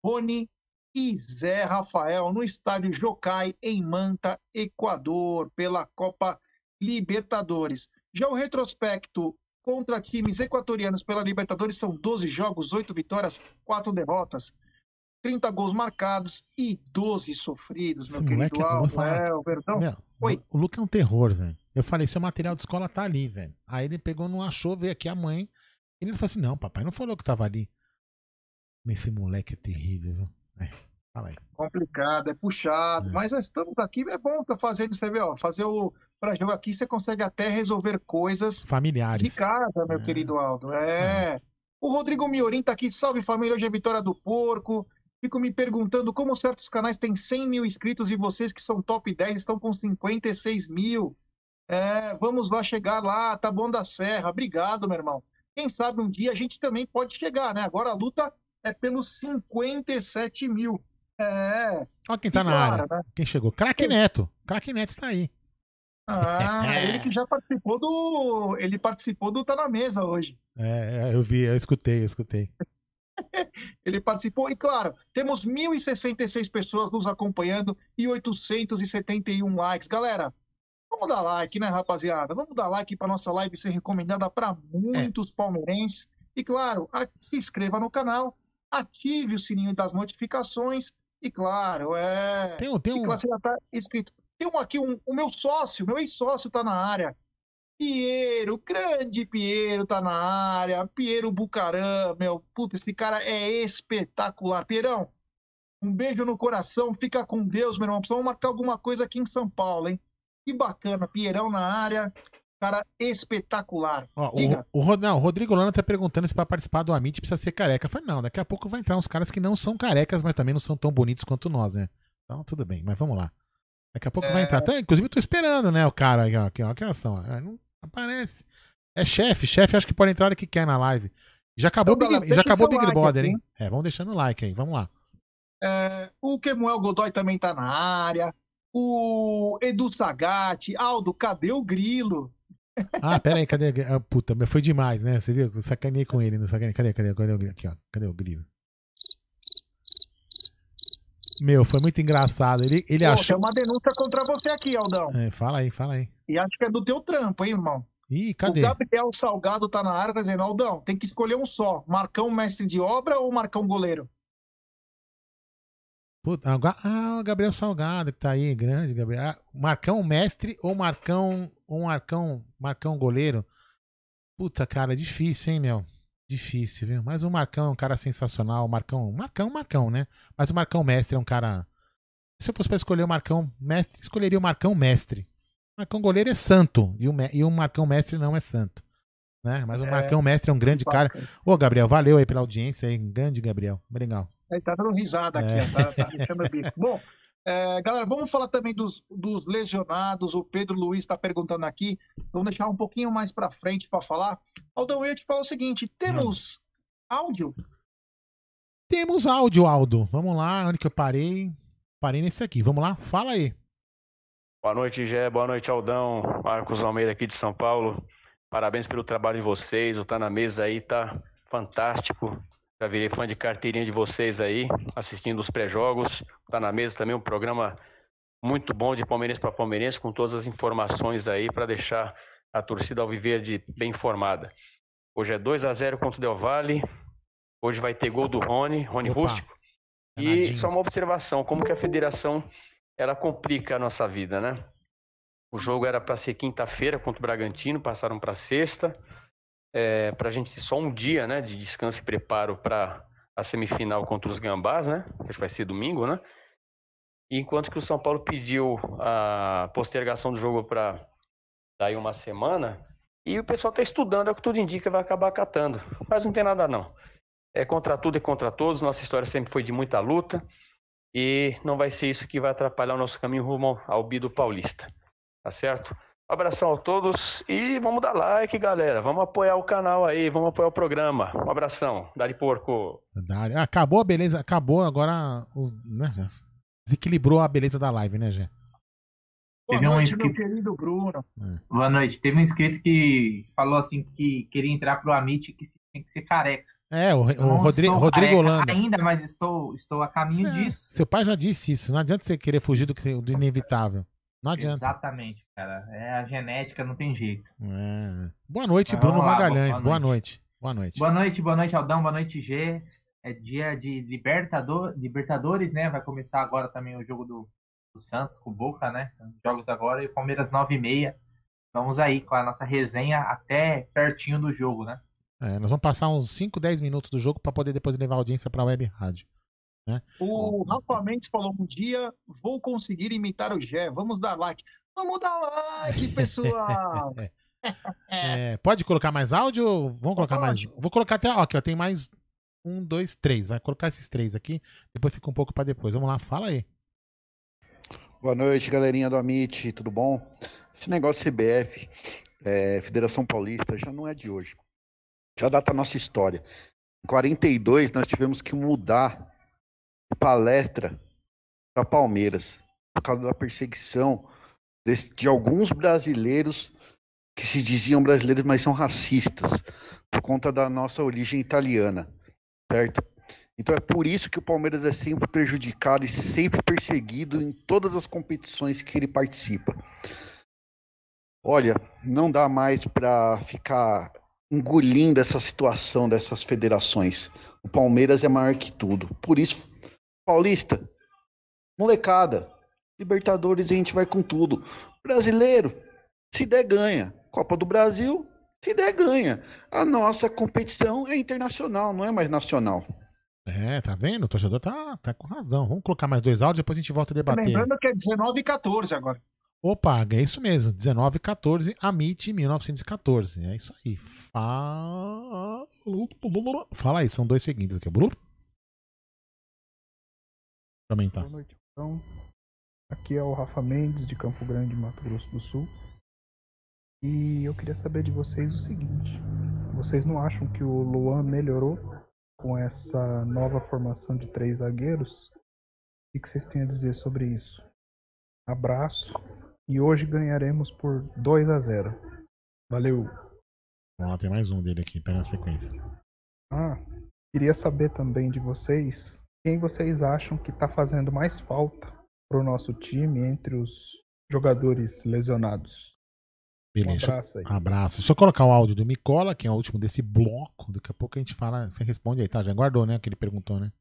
Rony e Zé Rafael no estádio Jocai, em Manta, Equador, pela Copa Libertadores. Já o retrospecto contra times equatorianos pela Libertadores são 12 jogos, 8 vitórias, 4 derrotas. 30 gols marcados e 12 sofridos, meu Esse querido É, o Verdão. Meu, Oi. O Luca é um terror, velho. Eu falei, seu material de escola tá ali, velho. Aí ele pegou, não achou, veio aqui a mãe. E ele falou assim: não, papai não falou que tava ali. Mas Esse moleque é terrível, viu? É, fala aí. Complicado, é puxado. Mas nós estamos aqui, é bom tá fazendo, você vê, ó, fazer o para jogo aqui, você consegue até resolver coisas Familiares. de casa, meu querido Aldo. É. O Rodrigo Miorim tá aqui, salve família, hoje é Vitória do Porco. Fico me perguntando como certos canais têm 100 mil inscritos e vocês que são top 10 estão com 56 mil. É, vamos lá chegar lá, tá bom da serra. Obrigado, meu irmão. Quem sabe um dia a gente também pode chegar, né? Agora a luta é pelos 57 mil. É. Ó quem tá E na claro, área. né? Quem chegou? Craque Neto. Craque Neto tá aí. Ah, ele que já participou do. Ele participou do Tá na Mesa hoje. É, é, eu vi, eu escutei, eu escutei. Ele participou, e claro, temos 1.066 pessoas nos acompanhando e 871 likes. Galera, vamos dar like, né, rapaziada? Vamos dar like para nossa live ser recomendada para muitos palmeirenses. E claro, se inscreva no canal, ative o sininho das notificações. E claro, é. Tem um. Tem E um... claro, você já tá inscrito. Tem um aqui, um, o meu sócio, meu ex-sócio tá na área. Piero, grande Piero tá na área. Piero Bucaram, meu. Puta, esse cara é espetacular. Pierão, um beijo no coração. Fica com Deus, meu irmão. Precisamos marcar alguma coisa aqui em São Paulo, hein? Que bacana. Pierão na área. Cara espetacular. Ó, o, o, não, o Rodrigo Lana tá perguntando se pra participar do Amit precisa ser careca. Eu falei, não, daqui a pouco vai entrar uns caras que não são carecas, mas também não são tão bonitos quanto nós, né? Então, tudo bem, mas vamos lá. Daqui a pouco vai É. entrar. Então, inclusive, eu tô esperando, né, o cara aqui, ó. Aqui, ó que são? Ah, Não aparece. É chefe, chefe acho que pode entrar hora que quer na live. Já acabou o Então, Big, galera, já acabou o Big like Brother, aqui, hein? É, vamos deixando o like aí, vamos lá. É, o Kemuel Godoy também tá na área. O Edu Sagatti. Aldo, cadê o grilo? Ah, pera aí, cadê? Ah, puta, foi demais, né? Você viu? Sacanei com ele, não sacanei. Cadê, cadê, cadê o grilo? Aqui, ó. Cadê o grilo? Meu, foi muito engraçado. Ele, ele Pô, achou. Tem uma denúncia contra você aqui, Aldão. É, fala aí, fala aí. E acho que é do teu trampo, hein, irmão? Ih, cadê? O Gabriel Salgado tá na área, tá dizendo, Aldão, tem que escolher um só. Marcão mestre de obra ou Marcão goleiro? Puta, ah, ah, o Gabriel Salgado que tá aí, grande Gabriel. Ah, Marcão mestre ou Marcão ou Marcão, Marcão goleiro? Puta, cara, difícil, hein, meu? Difícil, viu? Mas o Marcão é um cara sensacional. O Marcão, Marcão, Marcão, né? Mas o Marcão mestre é um cara. Se eu fosse pra escolher o Marcão mestre, escolheria o Marcão mestre. O Marcão goleiro é santo e o, me- e o Marcão mestre não é santo. Né? Mas o É, Marcão mestre é um grande cara. Ô, Gabriel, valeu aí pela audiência aí. Grande Gabriel. Legal. Ele tá dando risada aqui, É. ó, tá, tá bico. Bom, É, galera, vamos falar também dos, dos lesionados. O Pedro Luiz está perguntando aqui. Vamos deixar um pouquinho mais para frente para falar. Aldão, eu ia te falar o seguinte: temos áudio? Temos áudio, Aldo. Vamos lá, onde que eu parei? Parei nesse aqui. Vamos lá, fala aí. Boa noite, Gé. Boa noite, Aldão. Marcos Almeida aqui de São Paulo. Parabéns pelo trabalho de vocês. O Tá na Mesa aí tá fantástico. Já virei fã de carteirinha de vocês aí, assistindo os pré-jogos. Tá na Mesa também um programa muito bom de palmeirense para palmeirense, com todas as informações aí para deixar a torcida ao viver de bem informada. Hoje é 2 a 0 contra o Del Valle. Hoje vai ter gol do Rony, Rony Opa. Rústico. E só uma observação, como que a federação ela complica a nossa vida, né? O jogo era para ser quinta-feira contra o Bragantino, passaram para sexta, é, para a gente ter só um dia, né, de descanso e preparo para a semifinal contra os Gambás, né? Que vai ser domingo, né? Enquanto que o São Paulo pediu a postergação do jogo para daí uma semana, e o pessoal está estudando, é o que tudo indica, vai acabar catando. Mas não tem nada não. É contra tudo e contra todos. Nossa história sempre foi de muita luta e não vai ser isso que vai atrapalhar o nosso caminho rumo ao Bido Paulista. Tá certo? Um abração a todos e vamos dar like, galera. Vamos apoiar o canal aí, vamos apoiar o programa. Um abração. Dali porco. Dá- Ah, Acabou a beleza, acabou agora. Os, né, desequilibrou a beleza da live, né, Gé? Boa Teve um noite, meu inscrito- querido Bruno. Boa noite. Teve um inscrito que falou assim que queria entrar pro Amit que se- tem que ser careca. É, o, Eu o não Rodrigo, Rodrigo careca Holanda. Ainda, mas estou, estou a caminho disso. Seu pai já disse isso. Não adianta você querer fugir do, que- do inevitável. Não adianta. Exatamente, cara. É a genética, não tem jeito. É. Boa noite, Mas Bruno Magalhães. boa Boa noite. noite. Boa noite. Boa noite, boa noite, Aldão. Boa noite, G. É dia de Libertador, Libertadores, né? Vai começar agora também o jogo do, do Santos com o Boca, né? Jogos agora e Palmeiras 9 e meia. Vamos aí com a nossa resenha até pertinho do jogo, né? É, nós vamos passar uns 5, 10 minutos do jogo para poder depois levar a audiência para a web rádio. Né? O Rafa Mendes falou: um dia vou conseguir imitar o Gé. Vamos dar like. Vamos dar like, pessoal. É, pode colocar mais áudio? Vamos colocar mais. Vou colocar até. Ó, aqui, ó, tem mais um, dois, três. Vai colocar esses três aqui. Depois fica um pouco para depois. Vamos lá, fala aí. Boa noite, galerinha do Amit, tudo bom? Esse negócio CBF, é, Federação Paulista, já não é de hoje. Já data a nossa história. Em 42, nós tivemos que mudar palestra para Palmeiras, por causa da perseguição desse- de alguns brasileiros que se diziam brasileiros, mas são racistas, por conta da nossa origem italiana, certo? Então é por isso que o Palmeiras é sempre prejudicado e sempre perseguido em todas as competições que ele participa. Olha, não dá mais para ficar engolindo essa situação dessas federações. O Palmeiras é maior que tudo. Por isso, Paulista, molecada, Libertadores a gente vai com tudo. Brasileiro, se der ganha. Copa do Brasil, se der ganha. A nossa competição é internacional, não é mais nacional. É, tá vendo? O torcedor tá, tá com razão. Vamos colocar mais dois áudios, depois a gente volta a debater. Lembrando que é 19 e 14 agora. Opa, é isso mesmo. 19 14, Amit 1914. É isso aí. Fala, Fala aí, são dois seguintes aqui. Blu? Aumentar. Boa noite, então. Aqui é o Rafa Mendes, de Campo Grande, Mato Grosso do Sul. E eu queria saber de vocês o seguinte: vocês não acham que o Luan melhorou com essa nova formação de três zagueiros? O que vocês têm a dizer sobre isso? Abraço e hoje ganharemos por 2 a 0. Valeu. Vamos lá, tem mais um dele aqui, pera na sequência. Ah, queria saber também de vocês quem vocês acham que está fazendo mais falta para o nosso time entre os jogadores lesionados. Beleza. Um abraço aí. Abraço. Deixa eu colocar o áudio do Micola, que é o último desse bloco. Daqui a pouco a gente fala. Você responde aí, tá? Já guardou, né? Que ele perguntou, né?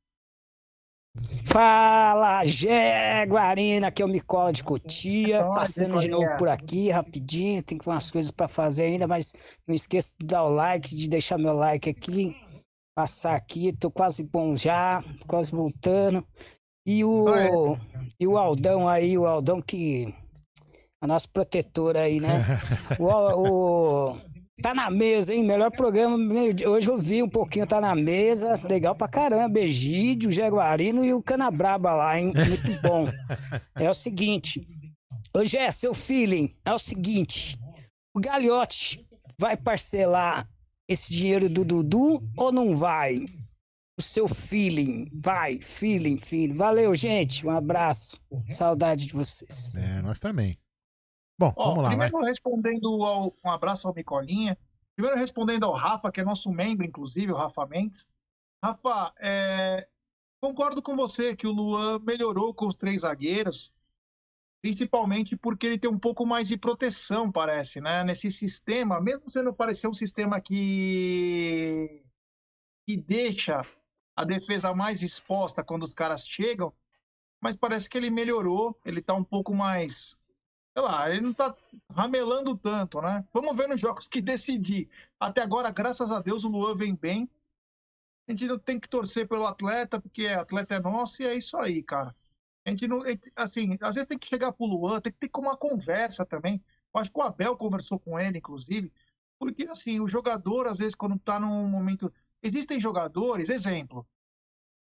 Fala, Jaguarina, aqui é o Micola de Cotia, passando de novo por aqui, rapidinho, tem umas coisas para fazer ainda, mas não esqueça de dar o like, de deixar meu like aqui, passar aqui, tô quase bom já, quase voltando. E o, e o Aldão aí, o Aldão que é o nosso protetor aí, né? O, o, Tá na mesa, hein? Melhor programa. Hoje eu vi um pouquinho, tá na mesa. Legal pra caramba. Egídio, Jaguarino e o Canabraba lá, hein? Muito bom. é o seguinte. Hoje é seu feeling. É o seguinte. O Galhote vai parcelar esse dinheiro do Dudu ou não vai? O seu feeling. Vai, feeling, feeling. Valeu, gente. Um abraço. Saudade de vocês. É, nós também. Bom, Ó, vamos lá, vai. primeiro respondendo ao, um abraço ao Micolinha. Primeiro respondendo ao Rafa, que é nosso membro, inclusive, o Rafa Mendes. Rafa, é, concordo com você que o Luan melhorou com os três zagueiros, principalmente porque ele tem um pouco mais de proteção, parece, né? Nesse sistema, mesmo sendo parecer um sistema que, que deixa a defesa mais exposta quando os caras chegam, mas parece que ele melhorou, ele tá um pouco mais sei lá, ele não tá ramelando tanto, né? Vamos ver nos jogos que decidir. Até agora, graças a Deus, o Luan vem bem. A gente não tem que torcer pelo atleta, porque atleta é nosso e é isso aí, cara. A gente não. Assim, às vezes tem que chegar pro Luan, tem que ter uma conversa também. Eu acho que o Abel conversou com ele, inclusive, porque assim, o jogador, às vezes, quando tá num momento. Existem jogadores, exemplo.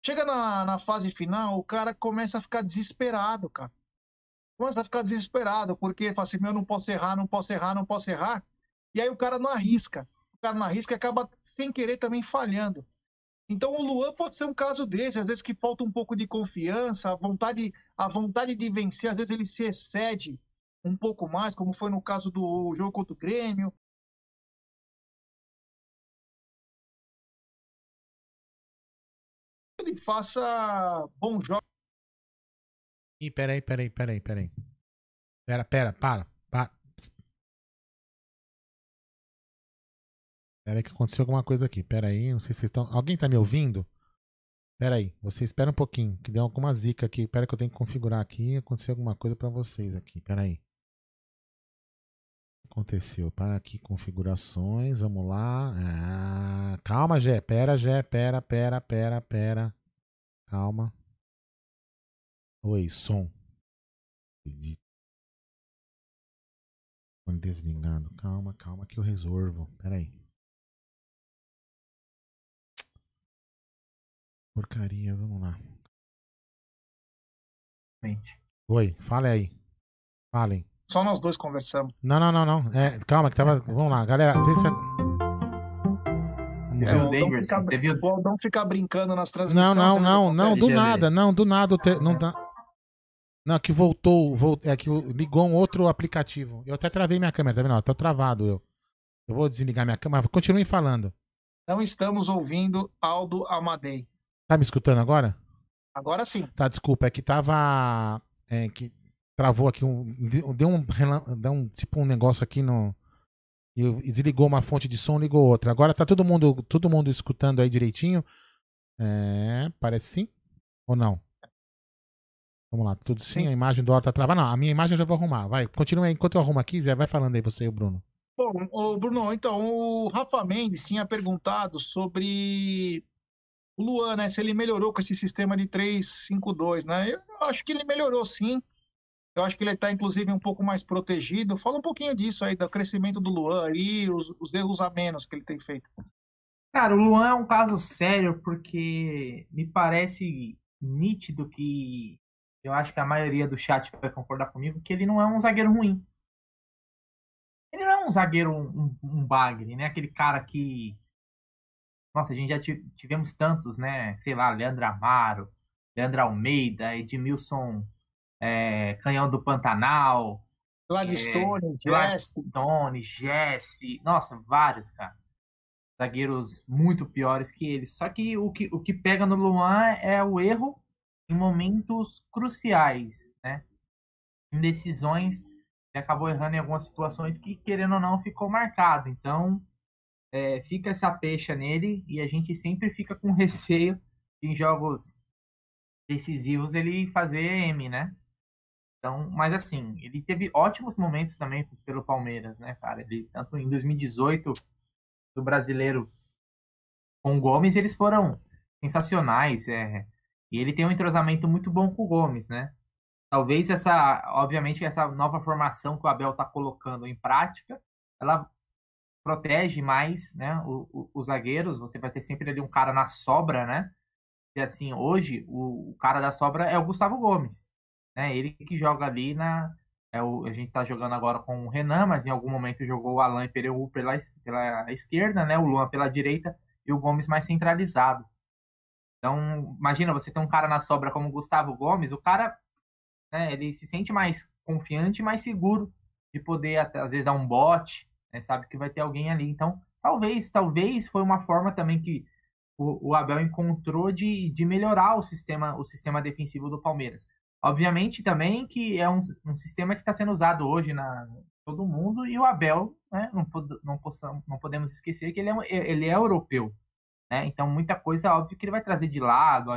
Chega na, na fase final, o cara começa a ficar desesperado, cara começa a ficar desesperado, porque fala assim, meu, não posso errar, não posso errar, não posso errar. E aí o cara não arrisca. O cara não arrisca e acaba, sem querer, também falhando. Então o Luan pode ser um caso desse, às vezes que falta um pouco de confiança, a vontade, a vontade de vencer, às vezes ele se excede um pouco mais, como foi no caso do jogo contra o Grêmio. Ele faça bom jogo. Ih, peraí, peraí, peraí, peraí. Pera, pera, para, Pera aí que aconteceu alguma coisa aqui. Pera aí, não sei se vocês estão... Alguém tá me ouvindo? Pera aí, você espera um pouquinho, que deu alguma zica aqui. Pera que eu tenho que configurar aqui. Aconteceu alguma coisa pra vocês aqui. Pera aí. Aconteceu. Para aqui, configurações. Vamos lá. Ah, calma, Gé. Pera, Gé. Pera, pera, pera, pera. Calma. Oi, som. Desligado. Calma, calma que eu resolvo. Pera aí. Porcaria, vamos lá. Oi, fale aí. Falem. Só nós dois conversamos. Não, não, não, não. É, calma que tava. Vamos lá, galera. Vê se. É, o Aldão ficar, o Aldão ficar brincando nas Não, transmissões. não, você não, vê não, que do nada, não, do nada. o te- Não, dá- não, que voltou, vol- é que ligou um outro aplicativo. Eu até travei minha câmera, tá vendo? Ó, Tá travado eu. Eu vou desligar minha câmera. Continue falando. Não estamos ouvindo Aldo Amadei. Tá me escutando agora? Agora sim. Tá, desculpa, é que tava. É que travou aqui um. Deu um, deu um tipo um negócio aqui no. E desligou uma fonte de som, ligou outra. Agora tá todo mundo, todo mundo escutando aí direitinho. É, parece sim? Ou não? Vamos lá, tudo sim, a imagem do Horta tá travada. Não, a minha imagem eu já vou arrumar. Vai, continua aí. Enquanto eu arrumo aqui, já vai falando aí você e o Bruno. Bom, ô Bruno, então, o Rafa Mendes tinha perguntado sobre o Luan, né? Se ele melhorou com esse sistema de 3-5-2, né? Eu acho que ele melhorou sim. Eu acho que ele está, inclusive, um pouco mais protegido. Fala um pouquinho disso aí, do crescimento do Luan aí, os, os erros a menos que ele tem feito. Cara, o Luan é um caso sério porque me parece nítido que eu acho que a maioria do chat vai concordar comigo que ele não é um zagueiro ruim. Ele não é um zagueiro, um, um bagre, né? Aquele cara que. Nossa, a gente já ti- tivemos tantos, né? Sei lá, Leandro Amaro, Leandro Almeida, Edmilson é, Canhão do Pantanal. Gladstone, é. Gladstone, Jesse. Nossa, vários, cara zagueiros muito piores que ele. Só que o que, o que pega no Luan é o erro em momentos cruciais, né? Em decisões, ele acabou errando em algumas situações que, querendo ou não, ficou marcado. Então, é, fica essa pecha nele e a gente sempre fica com receio de, em jogos decisivos ele fazer M, né? Então, mas assim, ele teve ótimos momentos também pelo Palmeiras, né, cara? Ele, tanto em 2018 do brasileiro com o Gomes, eles foram sensacionais. É, e ele tem um entrosamento muito bom com o Gomes, né? Talvez essa, obviamente, essa nova formação que o Abel está colocando em prática, ela protege mais, né, os zagueiros, você vai ter sempre ali um cara na sobra, né? E assim, hoje o, o cara da sobra é o Gustavo Gomes, né? Ele que joga ali na é o, a gente tá jogando agora com o Renan, mas em algum momento jogou o Alan Pereu pela, pela esquerda, né? O Luan pela direita e o Gomes mais centralizado. Então, imagina você ter um cara na sobra como o Gustavo Gomes, o cara, né, ele se sente mais confiante, mais seguro de poder às vezes dar um bote, né, sabe que vai ter alguém ali. Então, talvez, talvez foi uma forma também que o, o Abel encontrou de, de melhorar o sistema, o sistema defensivo do Palmeiras. Obviamente também que é um, um sistema que está sendo usado hoje na todo mundo e o Abel, né, não, não, possamos, não podemos esquecer que ele é, ele é europeu. Né? Então, muita coisa, óbvio, que ele vai trazer de lado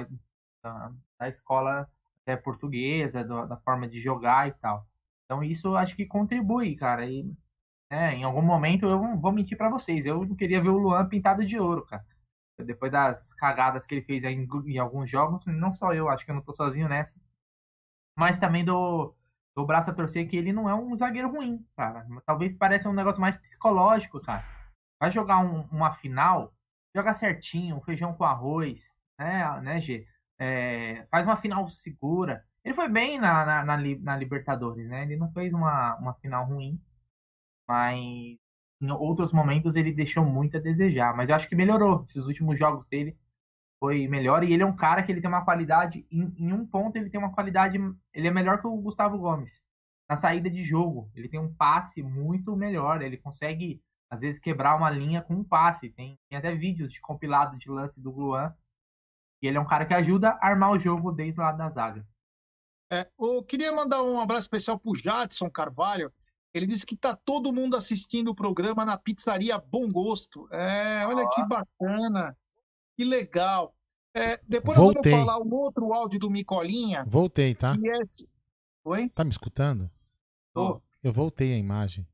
da, da escola é, portuguesa, do, da forma de jogar e tal. Então, isso acho que contribui, cara. E é, em algum momento eu não vou mentir para vocês. Eu não queria ver o Luan pintado de ouro, cara. Depois das cagadas que ele fez em, em alguns jogos, não só eu, acho que eu não tô sozinho nessa. Mas também do, do braço a torcer que ele não é um zagueiro ruim, cara. Talvez pareça um negócio mais psicológico, cara. Vai jogar um, uma final, joga certinho, feijão com arroz, né, né G? É, faz uma final segura. Ele foi bem na, na, na, na, Libertadores, né? Ele não fez uma, uma final ruim, mas em outros momentos ele deixou muito a desejar. Mas eu acho que melhorou. Esses últimos jogos dele foi melhor. E ele é um cara que ele tem uma qualidade. Em, em um ponto ele tem uma qualidade. Ele é melhor que o Gustavo Gomes. Na saída de jogo. Ele tem um passe muito melhor. Ele consegue às vezes quebrar uma linha com um passe. Tem, tem até vídeos de compilado de lance do Luan. E ele é um cara que ajuda a armar o jogo desde lá da zaga. É, eu queria mandar um abraço especial pro Jadson Carvalho. Ele disse que tá todo mundo assistindo o programa na pizzaria Bom Gosto. É, olha oh. que bacana, que legal. É, depois Voltei. nós vamos falar um outro áudio do Micolinha. Voltei, tá? É... Oi? Tá me escutando? Oh. Eu voltei a imagem.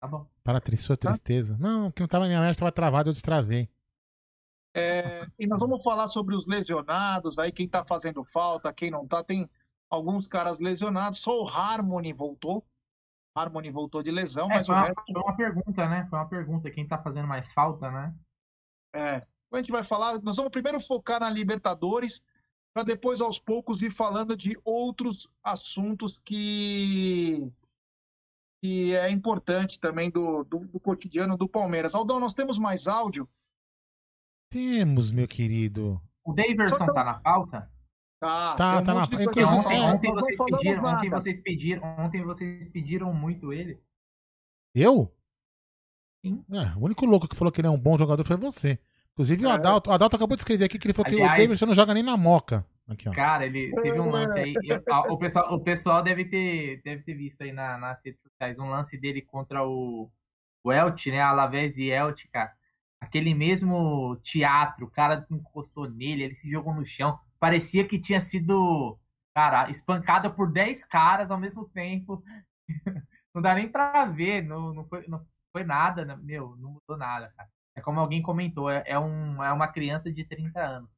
Tá bom. Para a sua tristeza. Tá? Não, que não tava minha imagem estava travada, eu destravei. É, e nós vamos falar sobre os lesionados, aí quem tá fazendo falta, quem não tá. Tem alguns caras lesionados, só o Harmony voltou. Harmony voltou de lesão, é, mas foi o uma, resto. Foi uma pergunta, né? Foi uma pergunta. Quem tá fazendo mais falta, né? É. A gente vai falar. Nós vamos primeiro focar na Libertadores, para depois, aos poucos, ir falando de outros assuntos que que é importante também do, do, do, cotidiano do Palmeiras. Aldão, nós temos mais áudio? Temos, meu querido. O Daverson tá na pauta? Tá, tá, tá um na. Ontem, ontem, vocês pediram, ontem, vocês pediram, ontem vocês pediram muito ele. Eu? Sim. É, o único louco que falou que ele é um bom jogador foi você. Inclusive é. o Adalto, o Adalto acabou de escrever aqui que ele falou Aliás, que o Davidson não joga nem na moca. Aqui, Cara, ele teve um lance aí. Eu, o, pessoal, o pessoal deve ter, deve ter visto aí na, nas redes sociais um lance dele contra o, o Elche, né? Alavés e Elche, cara. Aquele mesmo teatro, o cara encostou nele, ele se jogou no chão. Parecia que tinha sido, cara, espancada por 10 caras ao mesmo tempo. não dá nem pra ver, não, não, foi, não foi nada, né? meu, não mudou nada, cara. É como alguém comentou, é, é, um, é uma criança de 30 anos.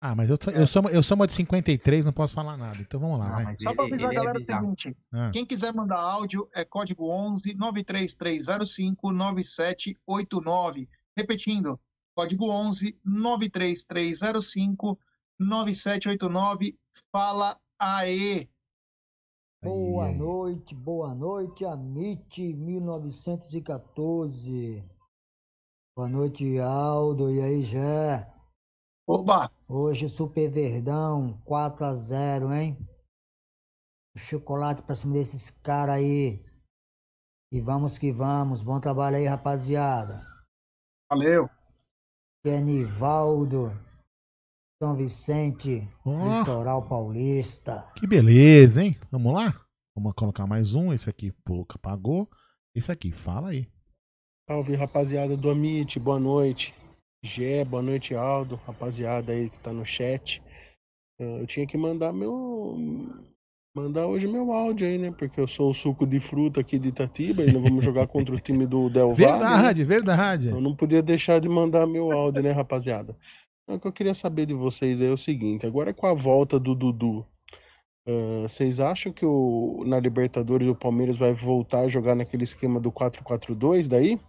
Ah, mas eu, sou, eu, sou, eu sou uma de 53, não posso falar nada. Então vamos lá, não, vai. Só para avisar a galera é o seguinte: ah. quem quiser mandar áudio é código 11 93305 9789. Repetindo, código 11 93305 9789. Fala aê! Boa noite, boa noite, Amit 1914. Boa noite, Aldo. E aí, Jé? Opa! Hoje Super Verdão, 4 a 0 hein? Chocolate pra cima desses caras aí. E vamos que vamos. Bom trabalho aí, rapaziada. Valeu. Kenivaldo, São Vicente, oh, Litoral Paulista. Que beleza, hein? Vamos lá? Vamos colocar mais um. Esse aqui, pouco apagou. Esse aqui, fala aí. Salve, rapaziada do Amit. Boa noite. Gé, boa noite, Aldo, rapaziada aí que tá no chat. Ah, eu tinha que mandar meu. Mandar hoje meu áudio aí, né? Porque eu sou o suco de fruta aqui de Itatiba e nós vamos jogar contra o time do Del Valle. Verdade, né? verdade. Eu não podia deixar de mandar meu áudio, né, rapaziada? O que eu queria saber de vocês é o seguinte: agora com a volta do Dudu, Uh, vocês acham que o, na Libertadores o Palmeiras vai voltar a jogar naquele esquema do 4-4-2 daí?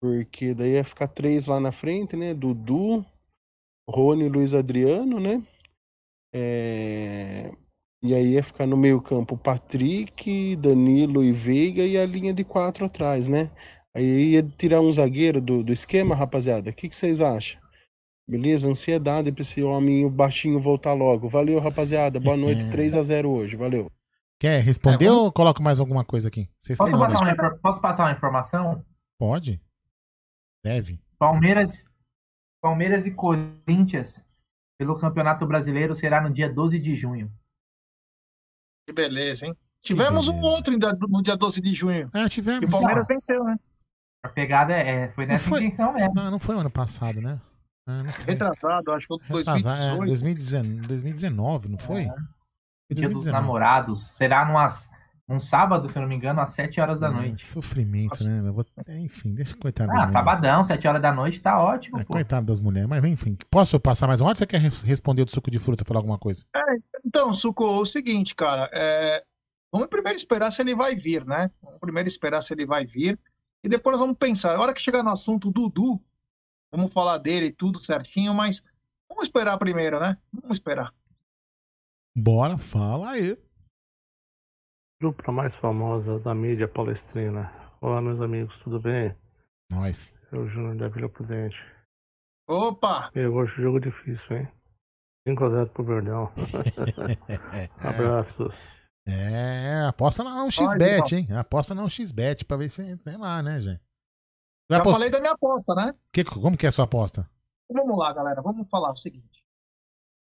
Porque daí ia ficar três lá na frente, né? Dudu, Rony, Luiz Adriano, né? É... E aí ia ficar no meio campo Patrick, Danilo e Veiga e a linha de quatro atrás, né? Aí ia tirar um zagueiro do, do esquema, rapaziada. O que, que vocês acham? Beleza? Ansiedade pra esse homem baixinho voltar logo. Valeu, rapaziada. Boa noite. 3 a 0 hoje. Valeu. Quer responder é, vamos... ou coloco mais alguma coisa aqui? Vocês posso, passar uma, infor... posso passar uma informação? Pode. Deve. Palmeiras, Palmeiras e Corinthians pelo Campeonato Brasileiro será no dia 12 de junho. Que beleza, hein? Tivemos beleza. um outro no dia 12 de junho. É, tivemos. E o Palmeiras venceu, né? A pegada é, foi nessa foi, intenção mesmo. Não, não foi o ano passado, né? Ah, Retrasado, acho que foi 2018. É, 2019, 2019, não foi? É. Dia dos namorados. Será numas, um sábado, se eu não me engano, às 7 horas da noite. Sofrimento, Nossa. né? Vou... Enfim, deixa coitado Ah, sabadão, 7 horas da noite, tá ótimo. É, coitado das mulheres, mas enfim. Posso passar mais um ou você quer responder do suco de fruta, falar alguma coisa? É, então, Suco, o seguinte, cara. É... Vamos primeiro esperar se ele vai vir, né? Vamos primeiro esperar se ele vai vir. E depois nós vamos pensar. A hora que chegar no assunto Dudu, Vamos falar dele tudo certinho, mas vamos esperar primeiro, né? Vamos esperar. Bora, fala aí. Dupla mais famosa da mídia palestrina. Olá, meus amigos, tudo bem? Nós. É o Júnior da Vila Prudente. Opa! Eu acho jogo difícil, hein? 5x0 pro Verdão. Abraços. É, aposta não XBet, hein? Aposta não XBet pra ver se, sei lá, né, gente? Já apost... falei da minha aposta, né? Que, como que é a sua aposta? Vamos lá, galera. Vamos falar o seguinte.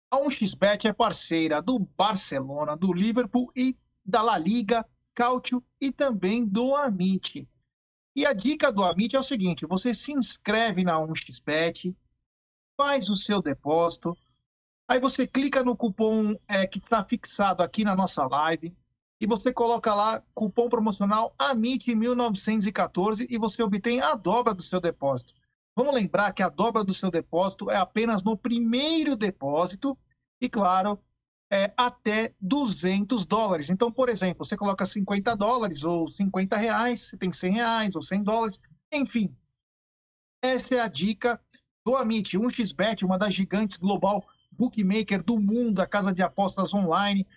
A 1xBet é parceira do Barcelona, do Liverpool e da La Liga, Cautio e também do Amit. E a dica do Amit é o seguinte: você se inscreve na 1xBet, faz o seu depósito, aí você clica no cupom é, que está fixado aqui na nossa live, e você coloca lá cupom promocional AMIT1914 e você obtém a dobra do seu depósito. Vamos lembrar que a dobra do seu depósito é apenas no primeiro depósito e, claro, é até 200 dólares. Então, por exemplo, você coloca 50 dólares ou 50 reais, você tem 100 reais ou 100 dólares, enfim. Essa é a dica do Amit, 1xBet, uma das gigantes global bookmaker do mundo, a casa de apostas online,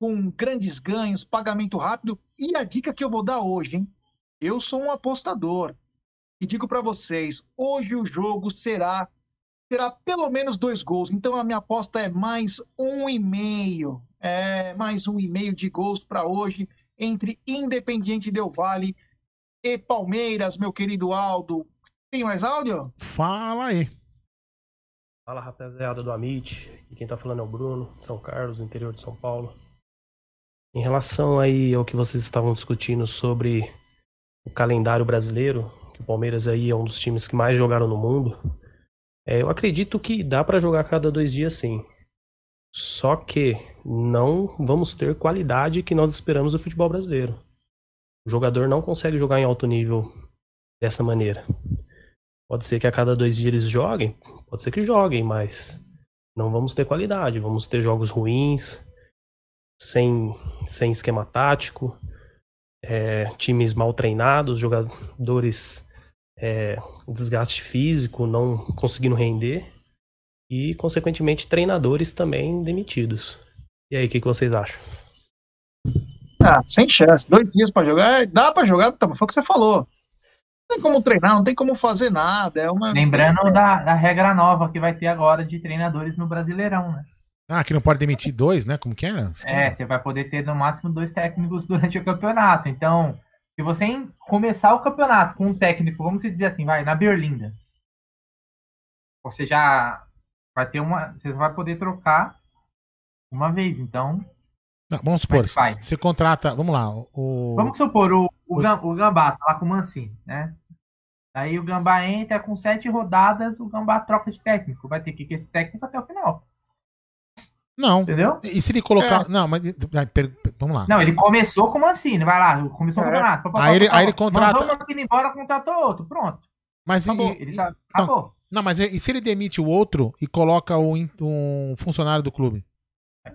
com grandes ganhos, pagamento rápido. E a dica que eu vou dar hoje, hein? Eu sou um apostador. E digo para vocês, hoje o jogo será terá pelo menos dois gols. Então a minha aposta é mais um e meio. É mais um e meio de gols para hoje entre Independiente Del Vale e Palmeiras, meu querido Aldo. Tem mais áudio? Fala aí. Fala rapaziada do Amit. E quem tá falando é o Bruno, São Carlos, interior de São Paulo. Em relação aí ao que vocês estavam discutindo sobre o calendário brasileiro, que o Palmeiras aí é um dos times que mais jogaram no mundo, é, eu acredito que dá para jogar cada dois dias sim. Só que não vamos ter qualidade que nós esperamos do futebol brasileiro. O jogador não consegue jogar em alto nível dessa maneira. Pode ser que a cada dois dias eles joguem, pode ser que joguem, mas não vamos ter qualidade. Vamos ter jogos ruins, sem, sem esquema tático, é, times mal treinados, jogadores é, desgaste físico, não conseguindo render e, consequentemente, treinadores também demitidos. E aí, o que, que vocês acham? Ah, sem chance. Dois dias para jogar, dá para jogar, tá, foi o que você falou. Não tem como treinar, não tem como fazer nada. É uma... Lembrando da, da regra nova que vai ter agora de treinadores no Brasileirão, né? Ah, que não pode demitir dois, né? Como que era? É, você vai poder ter no máximo dois técnicos durante o campeonato. Então, se você começar o campeonato com um técnico, vamos dizer assim, vai, na Berlinda, você já vai ter uma. Você vai poder trocar uma vez, então. Não, vamos supor, é você contrata. Vamos lá. O... Vamos supor, o, o, o Gambá tá lá com o Mancini, né? Aí o Gambá entra com sete rodadas, o Gambá troca de técnico. Vai ter que ir esse técnico até o final. Não. Entendeu? E se ele colocar. É. Não, mas. Vamos lá. Não, ele começou como assim, vai lá, começou é. o campeonato. Aí ele, aí ele contrata. Mandou o Mancini embora, contratou outro, pronto. Mas acabou. E, ele sabe, então, acabou. Não, mas e se ele demite o outro e coloca um, um funcionário do clube?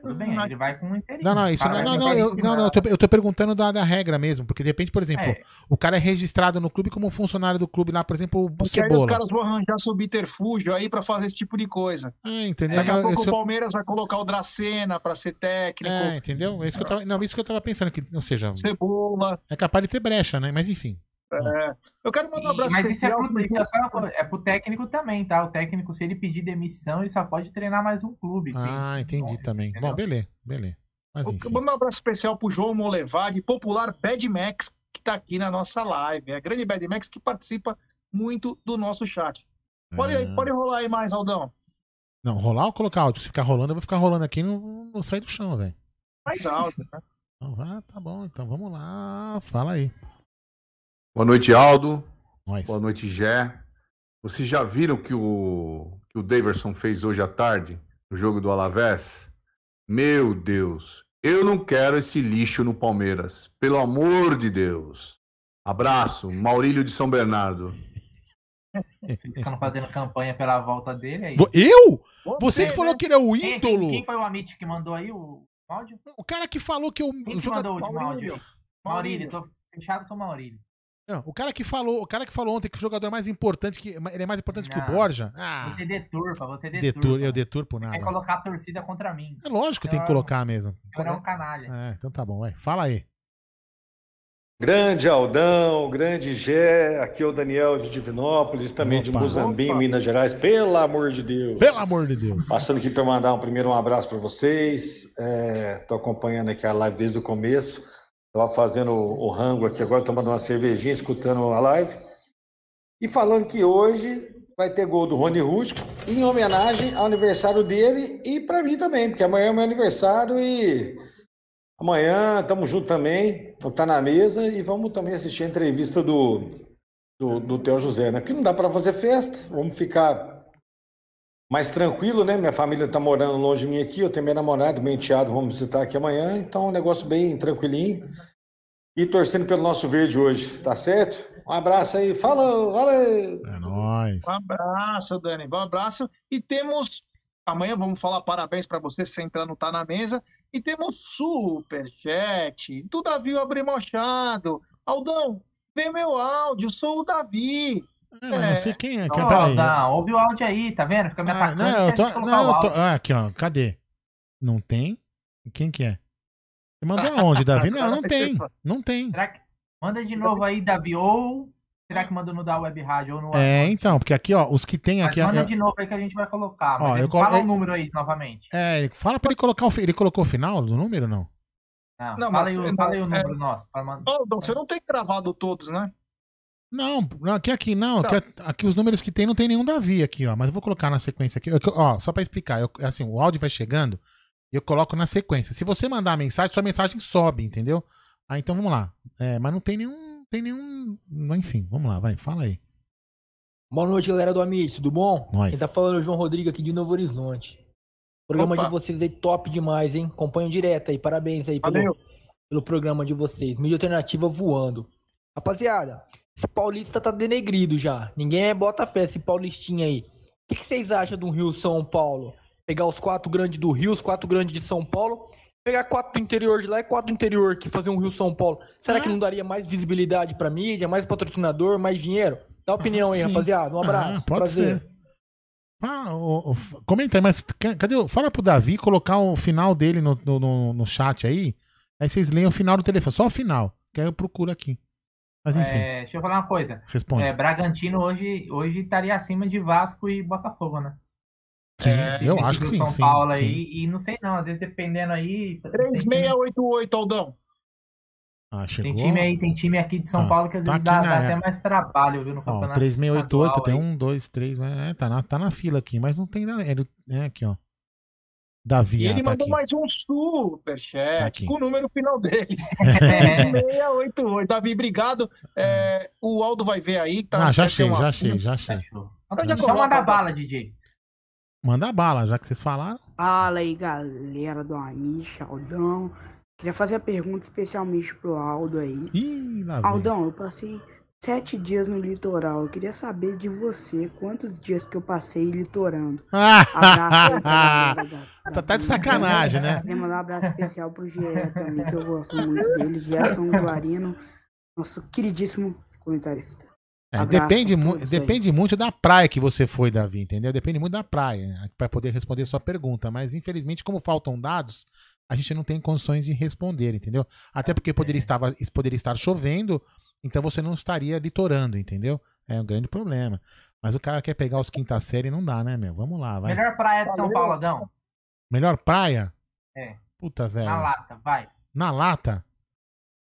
Tudo bem, ele vai com um inteirinho. Não, não, isso não, não, não, eu, não, não, eu tô, eu tô perguntando da, da regra mesmo, porque de repente, por exemplo, É. o cara é registrado no clube como funcionário do clube lá, por exemplo, o Porque aí os caras vão arranjar subterfúgio aí pra fazer esse tipo de coisa. É, entendeu? Daqui a pouco o Palmeiras vai colocar o Dracena pra ser técnico. É, entendeu? É isso que eu tava, não, isso que eu tava pensando, que, ou seja, Cebola. é capaz de ter brecha, né? Mas enfim. É. Eu quero mandar um E- abraço mas isso é, especial. pro, isso é, só- é pro técnico também, tá? O técnico, se ele pedir demissão, ele só pode treinar mais um clube. Ah, entendi também. Bom, beleza, beleza. Mas Eu enfim. mandar um abraço especial pro João Molevade, popular Bad Max, que tá aqui na nossa live. É a grande Bad Max que participa muito do nosso chat. Pode, Ah. pode rolar aí mais, Aldão. Não, rolar ou colocar áudio? Se ficar rolando, eu vou ficar rolando aqui e não, não sair do chão, velho. Mais áudios, né? Vai, tá bom, então vamos lá. Fala aí. Boa noite, Aldo. Nós. Boa noite, Gé. Vocês já viram que o que o Daverson fez hoje à tarde no jogo do Alavés? Meu Deus, eu não quero esse lixo no Palmeiras. Pelo amor de Deus. Abraço, Maurílio de São Bernardo. Vocês ficam fazendo campanha pela volta dele aí. Vo- Eu? Você, Você que falou né? que ele é o Quem- quem- ídolo. Quem, foi o Amit que mandou aí o áudio? O cara que falou que o, Quem que jogador. mandou o áudio aí? Maurílio, tô fechado com o Maurílio. Não, o cara que falou, o cara que falou ontem que o jogador mais importante que ele é mais importante que o Não. Borja. Ah, Você deturpa, você deturpa. detur, eu deturpo Quer nada. colocar a torcida contra mim. É lógico que tem que Senhor- colocar mesmo. senhor é um canalha. É, então tá bom, vai. Fala aí. Grande Aldão, grande Gé, aqui é o Daniel de Divinópolis, também de Opa. Muzambinho, Opa. Minas Gerais, pelo amor de Deus. Pelo amor de Deus. Passando aqui para mandar um primeiro um abraço para vocês. Estou acompanhando aqui a live desde o começo. Estava fazendo o, rango aqui agora, tomando uma cervejinha, escutando a live. E falando que hoje vai ter gol do Rony Rústico, em homenagem ao aniversário dele e para mim também, porque amanhã é meu aniversário e amanhã estamos juntos também, vamos estar na mesa e vamos também assistir a entrevista do, do, do Theo José, né? Porque não dá para fazer festa, vamos ficar mais tranquilo, né? Minha família está morando longe de mim aqui, eu tenho minha namorada, meu enteado, vamos visitar aqui amanhã, então é um negócio bem tranquilinho. E torcendo pelo nosso verde hoje, tá certo? Um abraço aí, falou, valeu! É nóis. Um abraço, Dani. Um abraço. E temos. Amanhã vamos falar parabéns para você, se entrar no Tá na Mesa. E temos superchat do Davi Abrimochado. Aldão, vê meu áudio, sou o Davi. É, mas não sei quem é. Quem, peraí. Aldão, ouve o áudio aí, tá vendo? Fica me Ah, atacando. não, eu tô, não, eu tô- ah, aqui, ó. Cadê? Não tem? E Quem que é? Você mandou aonde, Davi? Não, não tem. Não tem. Será que... Manda de novo aí, Davi, ou será que manda no da web rádio ou no É, então, porque aqui, ó, os que tem Mas aqui. manda eu- de novo aí que a gente vai colocar. Ó, eu colo- fala é- o número aí novamente. É, fala pra ele colocar o. Ele colocou o final do número não? Não, Não, fala, mas- aí, o- não, fala aí o é- número nosso. Fala, manda- Aldão, você não tem gravado todos, né? Não, não, aqui, aqui, não. Tá. Aqui, aqui os números que tem não tem nenhum Davi aqui, ó. Mas eu vou colocar na sequência aqui. Eu- ó, só pra explicar, eu- assim, o áudio vai chegando e eu coloco na sequência. Se você mandar a mensagem, sua mensagem sobe, entendeu? Ah, então vamos lá. É, mas não tem nenhum. Tem nenhum. não, Enfim, vamos lá, vai, fala aí. Boa noite, galera do Amit, tudo bom? Nós. Quem tá falando é o João Rodrigo aqui de Novo Horizonte. O programa Opa. de vocês aí top demais, hein? Acompanho direto aí, parabéns aí pelo, pelo programa de vocês. Mídia alternativa voando. Rapaziada, esse paulista tá denegrido já. Ninguém é bota fé esse paulistinha aí. O que, que vocês acham do Rio São Paulo? Pegar os quatro grandes do Rio, os quatro grandes de São Paulo, pegar quatro do interior de lá e quatro do interior aqui, fazer um Rio São Paulo. Será que não daria mais visibilidade pra mídia, mais patrocinador, mais dinheiro? Dá opinião aí, Sim. rapaziada. Um abraço. Ah, pode prazer. ser. Ô, ô, f- comenta aí, mas ca- cadê? o- Fala pro Davi colocar o final dele no, no, no- no chat aí. Aí vocês leem o final do telefone, só o final. Que aí eu procuro aqui. Mas enfim. É, deixa eu falar uma coisa. Responde. É, Bragantino hoje, hoje estaria acima de Vasco e Botafogo, né? Sim, Esse- eu acho que sim. São sim, Paulo sim. aí, e não sei não, às vezes dependendo aí. tem time- 3688, Aldão. Ah, chegou. Tem time aí, tem time aqui de São Ah, Paulo que às tá vezes dá, na dá até mais trabalho, viu, no Ó, campeonato 3688 estadual tem aí. um, dois, três. É, tá na, tá na fila aqui, mas não tem. É, é aqui, ó. Davi, E ah, ele tá mandou aqui. mais um superchat Tá com o número final dele. É. 3688. Davi, obrigado. É, o Aldo vai ver aí. Tá, Ah, já achei, uma- já achei, já achei. Então já manda bala, DJ. Manda bala, já que vocês falaram. Fala aí, galera do Amish, Aldão. Queria fazer a pergunta especialmente pro Aldo aí. Ih. Aldão, eu passei sete dias no litoral. Eu queria saber de você quantos dias que eu passei litorando. Abraço galera da, Tá, tá de sacanagem, né? Queria mandar um abraço especial pro Gerson também, que eu gosto muito dele. Gerson Guarino, nosso queridíssimo comentarista. É, depende, mu depende muito da praia que você foi, Davi, entendeu? Depende muito da praia né, para poder responder sua pergunta. Mas, infelizmente, como faltam dados, a gente não tem condições de responder, entendeu? Até porque poderia estar, poderia estar chovendo, então você não estaria litorando, entendeu? É um grande problema. Mas o cara quer pegar os quinta série, não dá, né, meu? Vamos lá, vai. Melhor praia de São Paulo, Adão? Melhor praia? É. Puta, velho. Na lata, vai. Na lata?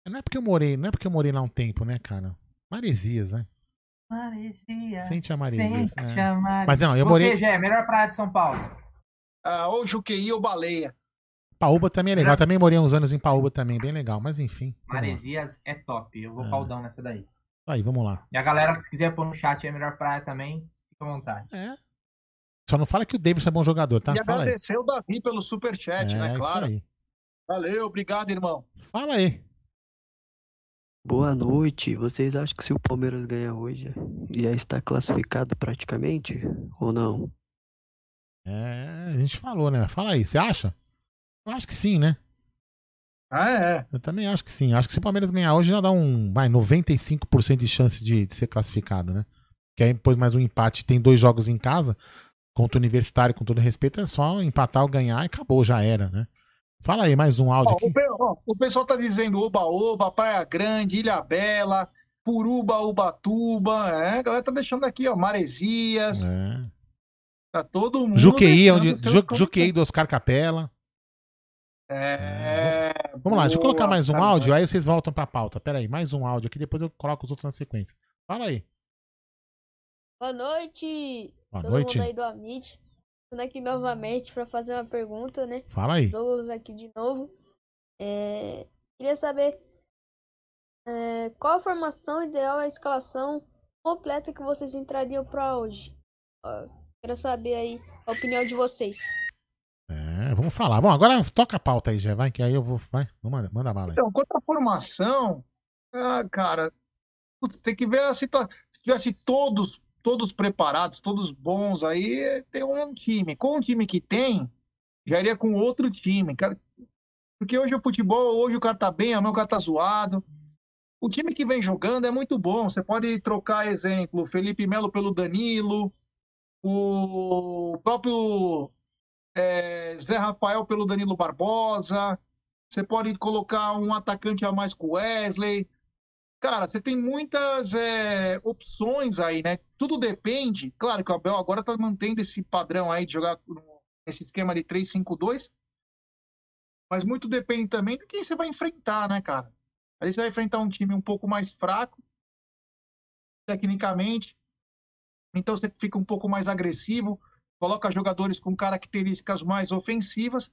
Não é porque eu morei, não é porque eu morei lá um tempo, né, cara? Maresias, né? Maresia. Sente a Maresias. Sente é. a Maresia. Mas não, eu morei. Gé, melhor praia de São Paulo. Ah, ou Juqueí ou Baleia. Paúba também é legal. Eu também morei uns anos em Paúba também, bem legal. Mas enfim. Maresias é top. Eu vou É. paldão nessa daí. Aí, vamos lá. E a galera que se quiser pôr no chat a melhor praia também, fica à vontade. É. Só não fala que o Davidson é bom jogador, tá? e Fala aí. agradecer o Davi pelo superchat, É, né? isso Claro. aí. Valeu, obrigado, irmão. Fala aí. Boa noite. Vocês acham que se o Palmeiras ganhar hoje, já está classificado praticamente? Ou não? É, a gente falou, né? Fala aí, você acha? Eu acho que sim, né? Ah, é. Eu também acho que sim. Acho que se o Palmeiras ganhar hoje já dá um, vai, 95% de chance de, de ser classificado, né? Que aí depois mais um empate, tem dois jogos em casa, contra o Universitário, com todo respeito, é só empatar ou ganhar e acabou, já era, né? Fala aí, mais um áudio aqui. o, o pessoal tá dizendo Oba-Oba, Praia Grande, Ilha Bela, Puruba, Ubatuba. É, a galera tá deixando aqui, ó, Maresias. É. Tá todo mundo. Juqueí, onde, Ju. Juqueí do Oscar Capela. É. Vamos lá, deixa eu colocar mais um cara. áudio, aí vocês voltam pra pauta. Pera aí, mais um áudio aqui, depois eu coloco os outros na sequência. Fala aí. Boa noite, Boa todo noite. mundo aí do Amit. Estou aqui novamente para fazer uma pergunta, né? Fala aí. Douglas aqui de novo. É, Queria saber é, qual a formação ideal, a escalação completa que vocês entrariam para hoje. Ó, Quero saber aí a opinião de vocês. É, vamos falar. Bom, agora toca a pauta aí, já vai, que aí eu vou. Vai, manda, manda bala aí. Então, quanto à formação, ah, cara, putz, tem que ver a situação. Se tivesse todos, todos preparados, todos bons aí, tem um time. Com o time que tem, já iria com outro time. Porque hoje o futebol, hoje o cara tá bem, amanhã o cara tá zoado. O time que vem jogando é muito bom. Você pode trocar exemplo, Felipe Melo pelo Danilo, o próprio é, Zé Rafael pelo Danilo Barbosa. Você pode colocar um atacante a mais com Wesley. Cara, você tem muitas é, opções aí, né? Tudo depende. Claro que o Abel agora tá mantendo esse padrão aí de jogar no- esse esquema de 3-5-2. Mas muito depende também de quem você vai enfrentar, né, cara? Aí você vai enfrentar um time um pouco mais fraco, tecnicamente. Então você fica um pouco mais agressivo, coloca jogadores com características mais ofensivas.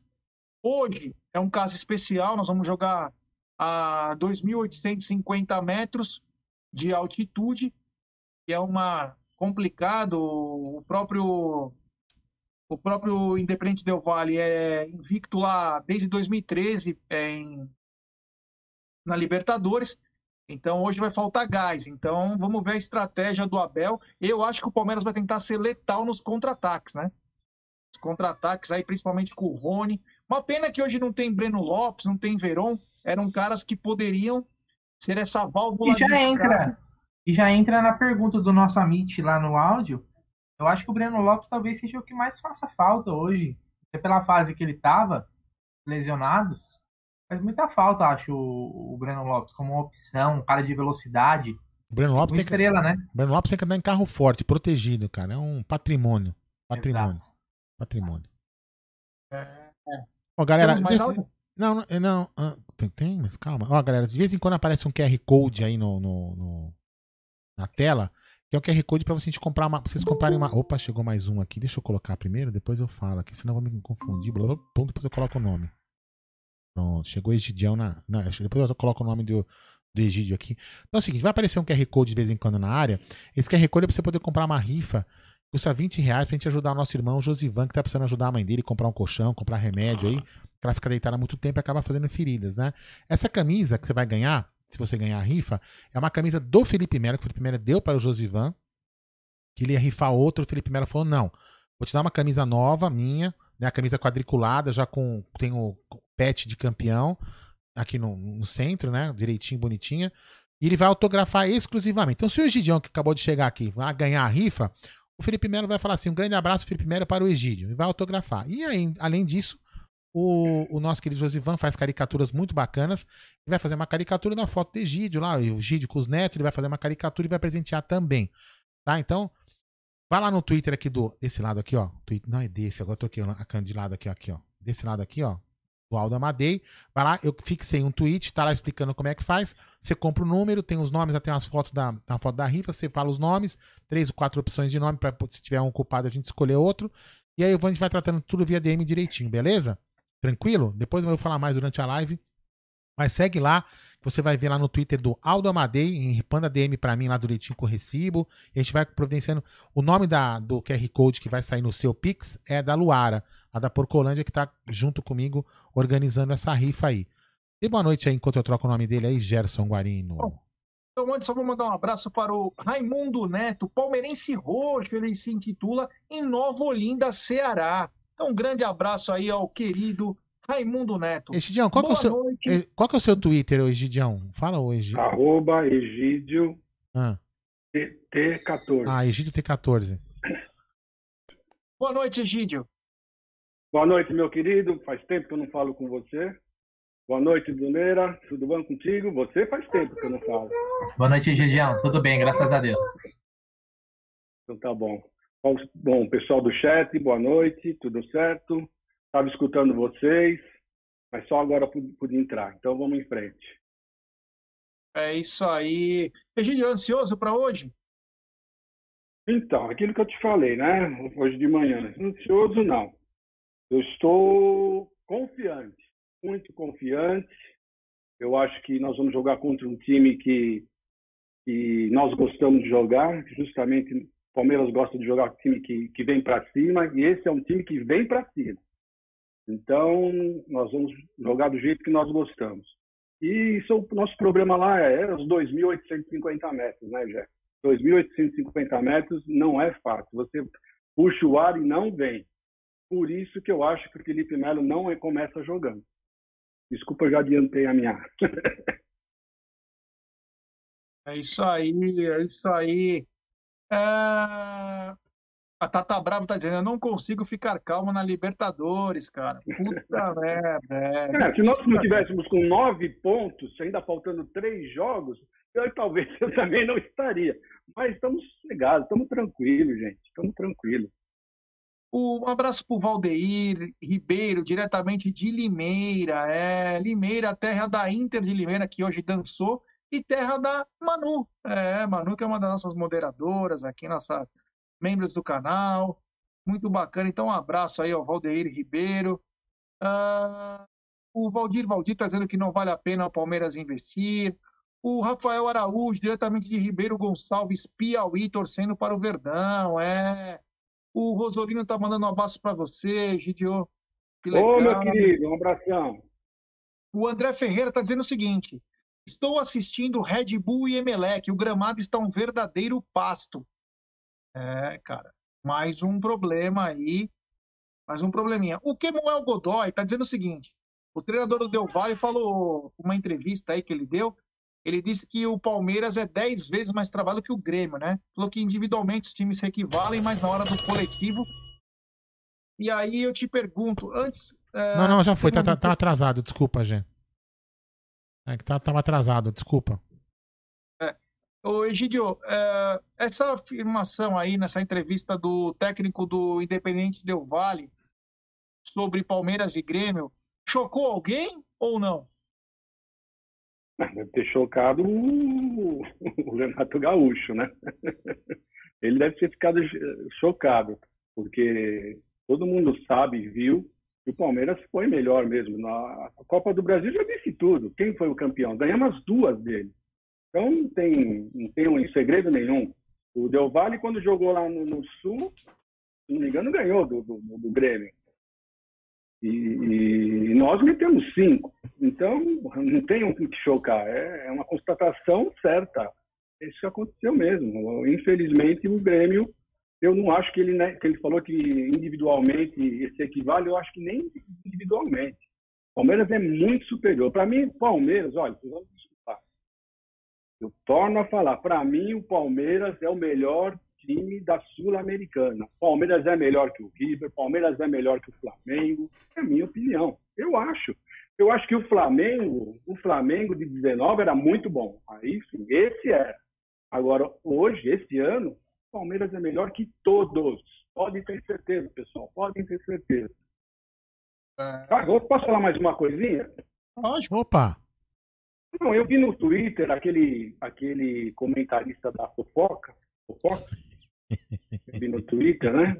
Hoje é um caso especial, nós vamos jogar a 2.850 metros de altitude, que é uma complicado. O próprio o próprio Independente Del Valle é invicto lá desde 2013 é, em, na Libertadores. Então hoje vai faltar gás. Então vamos ver a estratégia do Abel. Eu acho que o Palmeiras vai tentar ser letal nos contra-ataques, né? Os contra-ataques aí, principalmente com o Rony. Uma pena que hoje não tem Breno Lopes, não tem Veron. Eram caras que poderiam ser essa válvula E já de entra. E já entra na pergunta do nosso Amit lá no áudio. Eu acho que o Breno Lopes talvez seja o que mais faça falta hoje. Até pela fase que ele tava, lesionados. Faz muita falta, acho, o o Breno Lopes como uma opção, um cara de velocidade. O Breno Lopes tem que- estrela, né? O Breno Lopes tem que andar em carro forte, protegido, cara. É um patrimônio. Patrimônio. Patrimônio. Ó, galera. Mais deixa-? Não, não, não. ah, tem, tem, mas calma. Ó, galera, de vez em quando aparece um QR Code aí no, no- no- na tela, que é o QR Code pra vocês comprar uma, vocês comprarem uma. Opa, chegou mais um aqui. Deixa eu colocar primeiro, depois eu falo aqui, senão eu vou me confundir. Blá, blá, blá, depois eu coloco o nome. Pronto, chegou Egidião na. Não, depois eu coloco o nome do, do aqui. Então é o seguinte: vai aparecer um QR Code de vez em quando na área. Esse QR Code é pra você poder comprar uma rifa. Custa 20 reais pra gente ajudar o nosso irmão Josivan, que tá precisando ajudar a mãe dele, comprar um colchão, comprar remédio aí. Que ela fica deitada há muito tempo e acaba fazendo feridas, né? Essa camisa que você vai ganhar, se você ganhar a rifa, é uma camisa do Felipe Melo, que o Felipe Melo deu para o Josivan, que ele ia rifar outro, o Felipe Melo falou, não, vou te dar uma camisa nova, minha, né, a camisa quadriculada, já com, tem o pet de campeão, aqui no, no centro, né, direitinho, bonitinha, e ele vai autografar exclusivamente. Então, se o Egidião, que acabou de chegar aqui, vai ganhar a rifa, o Felipe Melo vai falar assim: um grande abraço, Felipe Melo, para o Egídio, e vai autografar. E aí, além disso, o, o nosso querido Josivan faz caricaturas muito bacanas. Ele vai fazer uma caricatura na foto do Egídio lá, o Egídio com os netos, ele vai fazer uma caricatura e vai presentear também. Tá? Então, vai lá no Twitter aqui do. Desse lado aqui, ó. Não é desse, agora eu tô aqui, câmera de lado aqui, aqui, ó. Desse lado aqui, ó do Aldo Amadei. Vai lá, eu fixei um tweet, tá lá explicando como é que faz. Você compra o número, tem os nomes, tem as fotos da, foto da rifa, você fala os nomes, três ou quatro opções de nome, para se tiver um culpado a gente escolher outro. E aí a gente vai tratando tudo via DM direitinho, beleza? Tranquilo? Depois eu vou falar mais durante a live. Mas segue lá, você vai ver lá no Twitter do Aldo Amadei, em Panda DM para mim lá direitinho com o recibo. A gente vai providenciando. O nome da, do QR Code que vai sair no seu Pix é da Luara a da Porcolândia, que está junto comigo organizando essa rifa aí. E boa noite aí, enquanto eu troco o nome dele aí, Gerson Guarino. Então, antes, só vou mandar um abraço para o Raimundo Neto, palmeirense roxo, ele se intitula em Nova Olinda, Ceará. Então, um grande abraço aí ao querido Raimundo Neto. Egidião, qual, que é, o seu, eh, qual que é o seu Twitter, Egidião? Fala hoje. Arroba Egídio ah. T14. Ah, Egídio T14. Boa noite, Egídio. Boa noite, meu querido. Faz tempo que eu não falo com você. Boa noite, Duneira. Tudo bom contigo? Você faz tempo que eu não falo. Boa noite, Gigião. Tudo bem, graças a Deus. Então tá bom. Bom, pessoal do chat, boa noite, tudo certo? Estava escutando vocês, mas só agora pude, pude entrar. Então vamos em frente. É isso aí. Egílio, ansioso para hoje? Então, aquilo que eu te falei, né? Hoje de manhã. Ansioso não. Eu estou confiante, muito confiante. Eu acho que nós vamos jogar contra um time que, que nós gostamos de jogar, justamente o Palmeiras gosta de jogar com um time que, que vem para cima, e esse é um time que vem para cima. Então, nós vamos jogar do jeito que nós gostamos. E isso, o nosso problema lá é os 2.850 metros, né, Jé? 2.850 metros não é fácil. Você puxa o ar e não vem. Por isso que eu acho que o Felipe Melo não começa jogando. Desculpa, eu já adiantei a minha. é isso aí, é isso aí. É... A Tata Bravo tá dizendo, eu não consigo ficar calma na Libertadores, cara. Puta merda. É. É, se nós não tivéssemos com nove pontos, ainda faltando três jogos, eu, talvez eu também não estaria. Mas estamos sossegados, estamos tranquilos, gente. Estamos tranquilos. Um abraço para o Valdeir Ribeiro, diretamente de Limeira. É, Limeira, terra da Inter de Limeira, que hoje dançou, e terra da Manu. É, Manu, que é uma das nossas moderadoras aqui, nossa membros do canal. Muito bacana. Então, um abraço aí ao Valdeir Ribeiro. Uh, o Valdir Valdir está dizendo que não vale a pena o Palmeiras investir. O Rafael Araújo, diretamente de Ribeiro Gonçalves, Piauí, torcendo para o Verdão. É. O Rosolino tá mandando um abraço para você, Gidio. Ô, meu querido, um abração. O André Ferreira tá dizendo o seguinte: Estou assistindo Red Bull e Emelec. O gramado está um verdadeiro pasto. É, cara. Mais um problema aí. Mais um probleminha. O Kemuel Godoy tá dizendo o seguinte: o treinador do Del Valle falou uma entrevista aí que ele deu ele disse que o Palmeiras é 10 vezes mais trabalho que o Grêmio, né? Falou que individualmente os times se equivalem, mas na hora do coletivo. E aí eu te pergunto, antes. É, não, não, já foi, tá, tá, tá, atrasado, desculpa, Gê. É que tá, tava atrasado, desculpa. Ô, Egidio, é, essa afirmação aí nessa entrevista do técnico do Independente Del Vale sobre Palmeiras e Grêmio chocou alguém ou não? Deve ter chocado o, o Renato Gaúcho, né? Ele deve ter ficado chocado, porque todo mundo sabe, viu, que o Palmeiras foi melhor mesmo. Na Copa do Brasil já disse tudo. Quem foi o campeão? Ganhamos as duas dele. Então não tem, não tem um segredo nenhum. O Del Valle, quando jogou lá no, no Sul, se não me engano, ganhou do, do, do Grêmio. E, e nós metemos cinco. Então, não tem o que chocar. É, é uma constatação certa. Isso aconteceu mesmo. Infelizmente, o Grêmio, eu não acho que ele, né, que ele falou que individualmente se equivale, eu acho que nem individualmente. O Palmeiras é muito superior. Para mim, Palmeiras, olha. Eu torno a falar, para mim, o Palmeiras é o melhor time da Sul-Americana. Palmeiras é melhor que o River, Palmeiras é melhor que o Flamengo, é a minha opinião. Eu acho. Eu acho que o Flamengo, o Flamengo de 19 era muito bom. Aí sim, esse era. Agora, hoje, esse ano, o Palmeiras é melhor que todos. Podem ter certeza, pessoal. Podem ter certeza. É... Ah, posso falar mais uma coisinha? Lógico. Opa! Não, eu vi no Twitter aquele, aquele comentarista da fofoca, fofoca eu vi no Twitter, né?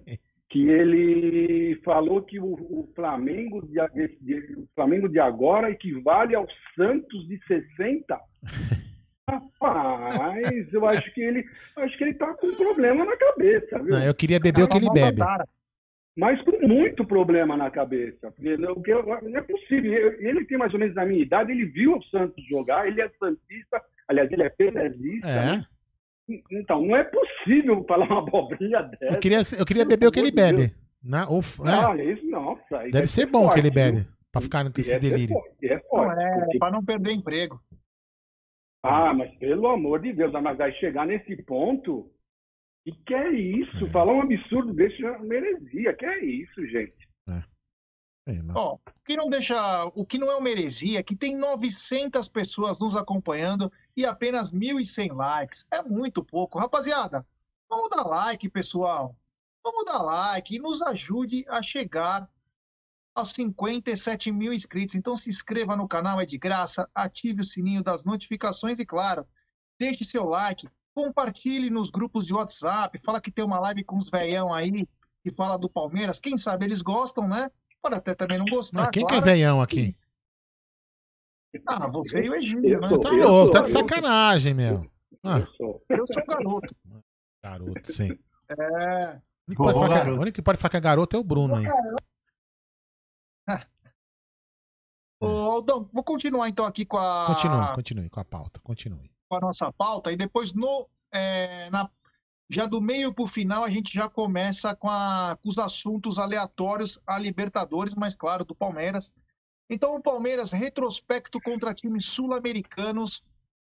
Que ele falou que o, o Flamengo de, de, o Flamengo de agora equivale ao Santos de 60. Rapaz, eu acho que ele acho que ele tá com um problema na cabeça. Viu? Não, eu queria beber o que ele bebe. Mas com muito problema na cabeça. Porque não, é possível. Ele tem mais ou menos a minha idade, ele viu o Santos jogar, ele é Santista, aliás, ele é Pelezista. É. Né? Então, não é possível falar uma abobrinha dessa. Eu queria, eu queria beber o que ele bebe. Na, ou, é. isso, nossa, Deve, deve ser, ser bom o que ele bebe, viu? pra ficar com esse delírio. É, forte, não, é porque... pra não perder emprego. Ah, mas pelo amor de Deus, mas vai chegar nesse ponto. E que é isso? É. Falar um absurdo desse é meresia. Que é isso, gente? É. É, Ó, o que não deixa, o que não é uma heresia é que tem 900 pessoas nos acompanhando e apenas 1.100 likes. É muito pouco, rapaziada. Vamos dar like, pessoal. Vamos dar like e nos ajude a chegar a 57 mil inscritos. Então se inscreva no canal, é de graça. Ative o sininho das notificações e, claro, deixe seu like. Compartilhe nos grupos de WhatsApp. Fala que tem uma live com os veião aí que fala do Palmeiras. Quem sabe eles gostam, né? Pode até também não gostar. quem claro. que é veião aqui? Ah, você e o Egídio, né? Você tá louco, tá de sacanagem, meu. Ah. Eu, sou. eu sou garoto. Garoto, sim. É. O único, que, o único que pode falar que é garoto é o Bruno aí. Ô, Aldão, vou continuar então aqui com a. Continue, continue com a pauta, continue. A nossa pauta, e depois no. É, na, já do meio para o final a gente já começa com, a, com os assuntos aleatórios a Libertadores, mas claro, do Palmeiras. Então, o Palmeiras, retrospecto contra times sul-americanos,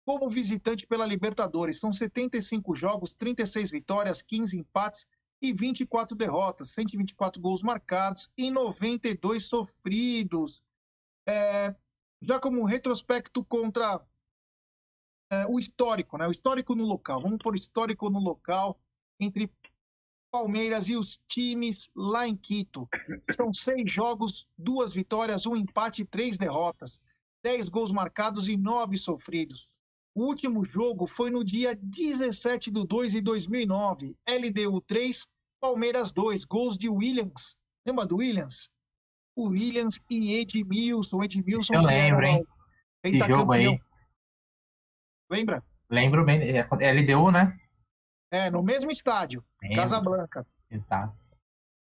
como visitante pela Libertadores. São 75 jogos, 36 vitórias, 15 empates e 24 derrotas, 124 gols marcados e 92 sofridos. É, já como retrospecto contra o histórico, né? O histórico no local. Vamos por histórico no local entre Palmeiras e os times lá em Quito. São seis jogos, duas vitórias, um empate e três derrotas. Dez gols marcados e nove sofridos. O último jogo foi no dia 17 de 2 de 2009. LDU 3, Palmeiras 2. Gols de Williams. Lembra do Williams? O Williams e Edmilson. Edmilson. Eu lembro, hein? Esse jogo aí. Lembra? Lembro bem. É LDU, né? É, no mesmo estádio, Casa Casablanca. Está.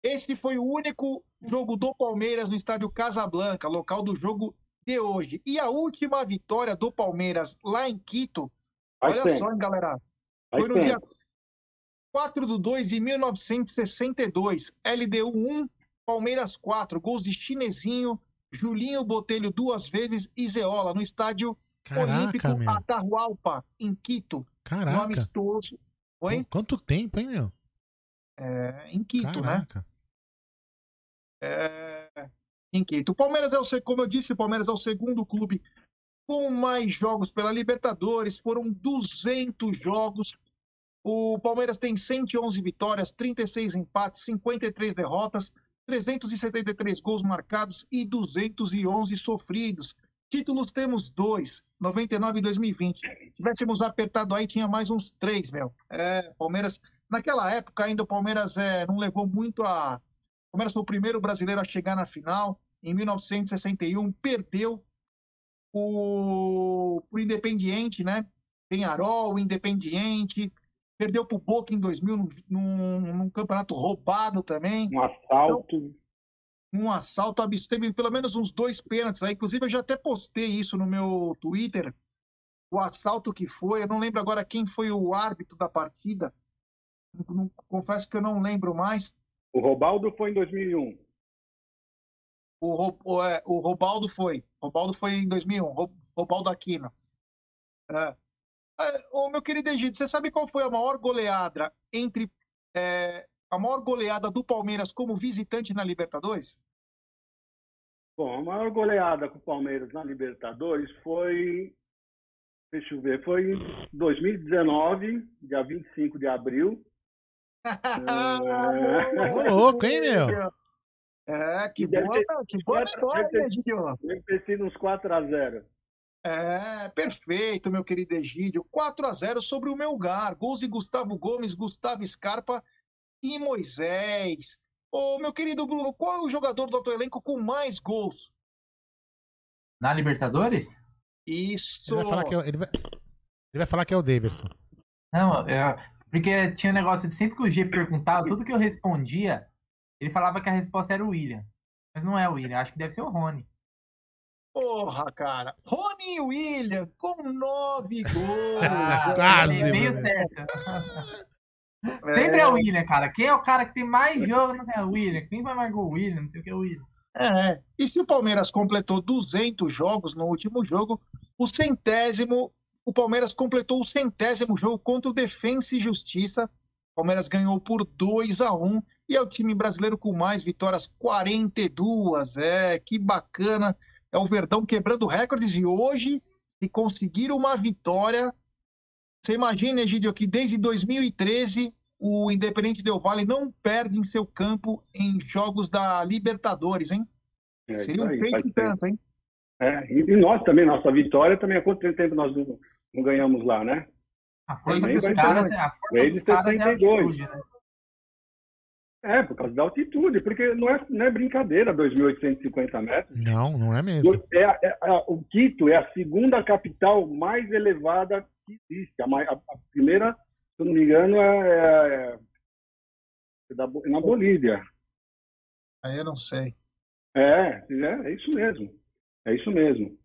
Esse foi o único jogo do Palmeiras no estádio Casablanca, local do jogo de hoje. E a última vitória do Palmeiras lá em Quito, Vai olha só, hein, galera. Foi Vai no dia 4 de 2 de 1962. LDU 1, Palmeiras 4. Gols de Chinesinho, Julinho Botelho duas vezes e Zeola no estádio Caraca, Olímpico meu. Atahualpa, em Quito. Caraca. No amistoso Oi? Quanto tempo, hein, meu? É, em Quito, né? Caraca. né? É, em Quito. O Palmeiras é o, como eu disse, o Palmeiras é o segundo clube com mais jogos pela Libertadores. Foram 200 jogos. O Palmeiras tem 111 vitórias, 36 empates, 53 derrotas, 373 gols marcados e 211 sofridos. Títulos temos dois, 99 e 2020. Se tivéssemos apertado aí, tinha mais uns três, meu. É, Palmeiras, naquela época ainda o Palmeiras é, não levou muito a. O Palmeiras foi o primeiro brasileiro a chegar na final. Em 1961, perdeu o, o Independiente, né? Penharol, Independiente. Perdeu para o Boca em 2000, num, num, num, campeonato roubado também. Um assalto. Então, um assalto absurdo. Teve pelo menos uns dois pênaltis aí. Inclusive, eu já até postei isso no meu Twitter. O assalto que foi, eu não lembro agora quem foi o árbitro da partida. Confesso que eu não lembro mais. O Robaldo foi em 2001. O, Ro- o, é, o Robaldo foi. Robaldo foi em 2001. Ro- Robaldo Aquino. É. É, ô, meu querido Egito, você sabe qual foi a maior goleada entre é, a maior goleada do Palmeiras como visitante na Libertadores? Bom, a maior goleada com o Palmeiras na Libertadores foi. Deixa eu ver, foi em 2019, dia 25 de abril. Ô, louco, hein, meu? É, que boa, ter- que boa história, deve ter- Egídio. Deve ter sido uns 4x0. É, perfeito, meu querido Egídio. 4 a 0 sobre o Melgar. Gols de Gustavo Gomes, Gustavo Scarpa e Moisés. Ô, meu querido Bruno, qual é o jogador do teu elenco com mais gols? Na Libertadores? Isso. Ele vai falar que é, o- ele vai, ele vai falar que é o Daverson. Não, é, porque tinha um negócio de sempre que o G perguntava, tudo que eu respondia, ele falava que a resposta era o William. Mas não é o William, acho que deve ser o Rony. Porra, cara. Rony William com nove gols. Ah, Quase, meio mano. certo. Sempre é o William, cara. Quem é o cara que tem mais jogo? Não sei, é o William. Quem vai mais gol? O William, não sei o que é o William. É. E se o Palmeiras completou 200 jogos no último jogo, o centésimo, o Palmeiras completou o centésimo jogo contra o Defensa e Justiça. O Palmeiras ganhou por 2 a 1 e é o time brasileiro com mais vitórias, 42. É, que bacana. É o Verdão quebrando recordes e hoje, se conseguir uma vitória, você imagina, Egidio, que desde 2013 o Independente Del Valle não perde em seu campo em jogos da Libertadores, hein? É, Seria um feito tanto, hein? É, e nós também, nossa vitória também, há quanto tempo nós não, não ganhamos lá, né? A força Também dos caras, ser- a força dos caras é a 72. altitude, né? É, por causa da altitude, porque não é, não é brincadeira 2.850 metros. Não, não é mesmo. É, é a- o Quito é a segunda capital mais elevada que existe. A- a primeira, se eu não me engano, é, é- é da Bo- na Bolívia. Aí eu não sei. É, é, é isso mesmo. É isso mesmo.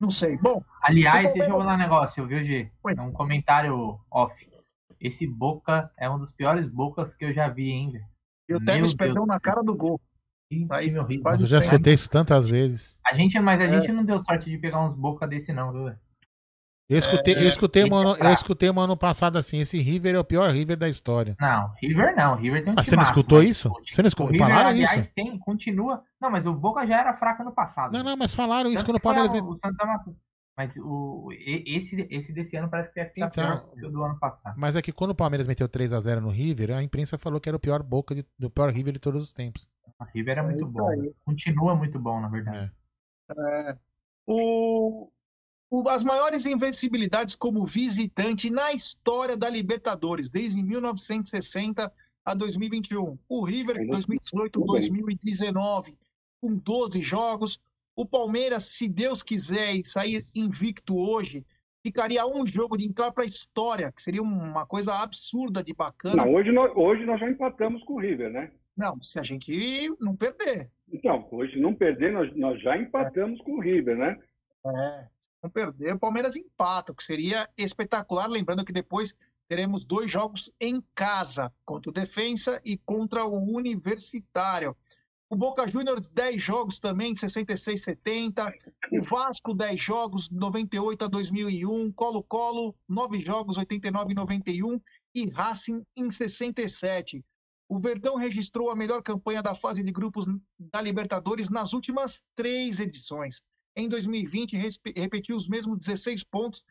Não sei. Bom. Aliás, deixa eu falar um negócio, viu, G? É um comentário off. Esse Boca é um dos piores Bocas que eu já vi, hein, velho? E o Tevez perdeu na cara do gol. Aí, meu. Mas eu já escutei isso tantas vezes. A gente, mas a É. gente não deu sorte de pegar uns Boca desse, não, viu, velho? Eu escutei, É, eu escutei, esse é mano, eu escutei um ano passado assim, esse River é o pior River da história. Não, River não. River tem um Ah, você não escutou mas isso? o- Você não O escutou? Falaram aliás, isso? tem, continua. Não, mas o Boca já era fraco ano passado. Não, não, mas falaram isso quando o Palmeiras. a- O Santos amassou. Mas o, esse, esse desse ano parece que é Então, pior que o do ano passado. Mas é que quando o Palmeiras meteu 3x0 no River, a imprensa falou que era o pior boca de- do pior River de todos os tempos. O River é É muito bom. aí. Continua muito bom, na verdade. É. O, o- as maiores invencibilidades como visitante na história da Libertadores, desde 1960 a 2021. O River, 2018, 2019, com 12 jogos. O Palmeiras, se Deus quiser sair invicto hoje, ficaria um jogo de entrar para a história, que seria uma coisa absurda de bacana. Não, hoje, nós, hoje nós já empatamos com o River, né? Não, se a gente não perder. Então, hoje não perder, nós, nós já empatamos com o River, né? É, perder, o Palmeiras empata, o que seria espetacular. Lembrando que depois teremos dois jogos em casa, contra o Defensa e contra o Universitário. O Boca Juniors, 10 jogos também, 66 70. O Vasco, 10 jogos, 98 a 2001. Colo-Colo, 9 jogos, 89 e 91. E Racing em 67. O Verdão registrou a melhor campanha da fase de grupos da Libertadores nas últimas três edições. Em 2020, respe- repetiu os mesmos 16 pontos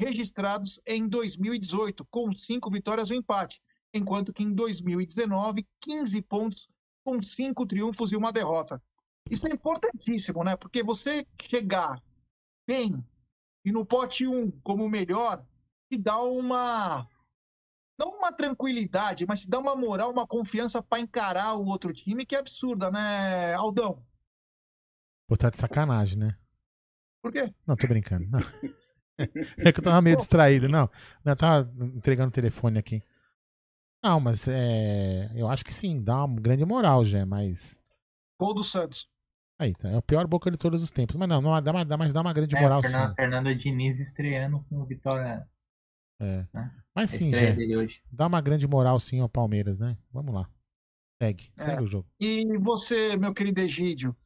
registrados em 2018, com cinco vitórias e um empate, enquanto que em 2019, 15 pontos com cinco triunfos e uma derrota. Isso é importantíssimo, né? Porque você chegar bem e no pote 1 como o melhor, te dá uma não uma tranquilidade, mas te dá uma moral, uma confiança para encarar o outro time que é absurda, né, Aldão? Pô, tá de sacanagem, né? Por quê? Não, tô brincando. Não. É que eu tava meio distraído. Não, não eu tava entregando o telefone aqui. Não, mas é, eu acho que sim, dá uma grande moral já, mas. Gol do Santos. Aí, tá, é o pior boca de todos os tempos. Mas não, não dá, uma, dá, mas dá uma grande É, moral Fernando, sim. Fernando Diniz estreando com o Vitória. É. né? Mas sim, já. Dá uma grande moral sim ao Palmeiras, né? Vamos lá. Segue, É. segue o jogo. E você, meu querido Egídio,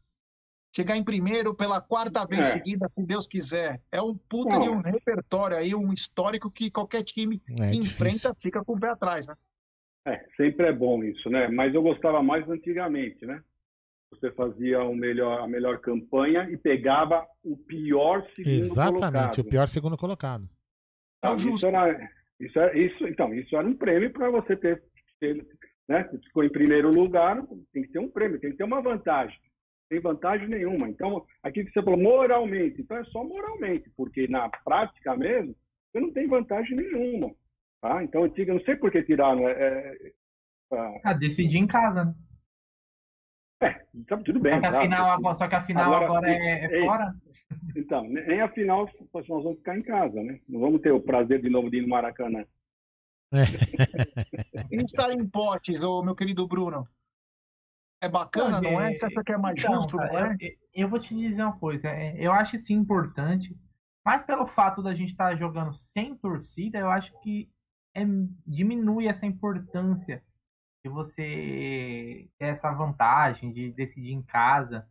chegar em primeiro pela quarta vez É. seguida, se Deus quiser, é um puta Não. de um repertório aí, um histórico que qualquer time É que difícil. enfrenta fica com o pé atrás, né? É, sempre é bom isso, né? Mas eu gostava mais antigamente, né? Você fazia o melhor, a melhor campanha e pegava o pior segundo Exatamente, colocado. o pior segundo colocado. É Então, isso era, isso era, isso, então, isso era um prêmio para você ter, ter, né? Você ficou em primeiro lugar, tem que ter um prêmio, tem que ter uma vantagem. Não tem vantagem nenhuma. Então, aqui que você falou moralmente, então é só moralmente, porque na prática mesmo, você não tem vantagem nenhuma. Tá? Então, antiga, não sei por que tiraram. É, é, ah, Ah, decidir em casa, né? tá tudo bem. Só que a tá? final agora, só que a final agora, é, é ei, fora. Então, nem a final nós vamos ficar em casa, né? Não vamos ter o prazer de novo de ir no Maracanã. E estar em potes, ô meu querido Bruno. É bacana, não é? Você acha que é mais Então, justo, não cara, é? eu, eu vou te dizer uma coisa. é, Eu acho sim importante, mas pelo fato da gente estar jogando sem torcida, eu acho que é- diminui essa importância de você ter essa vantagem de decidir em casa,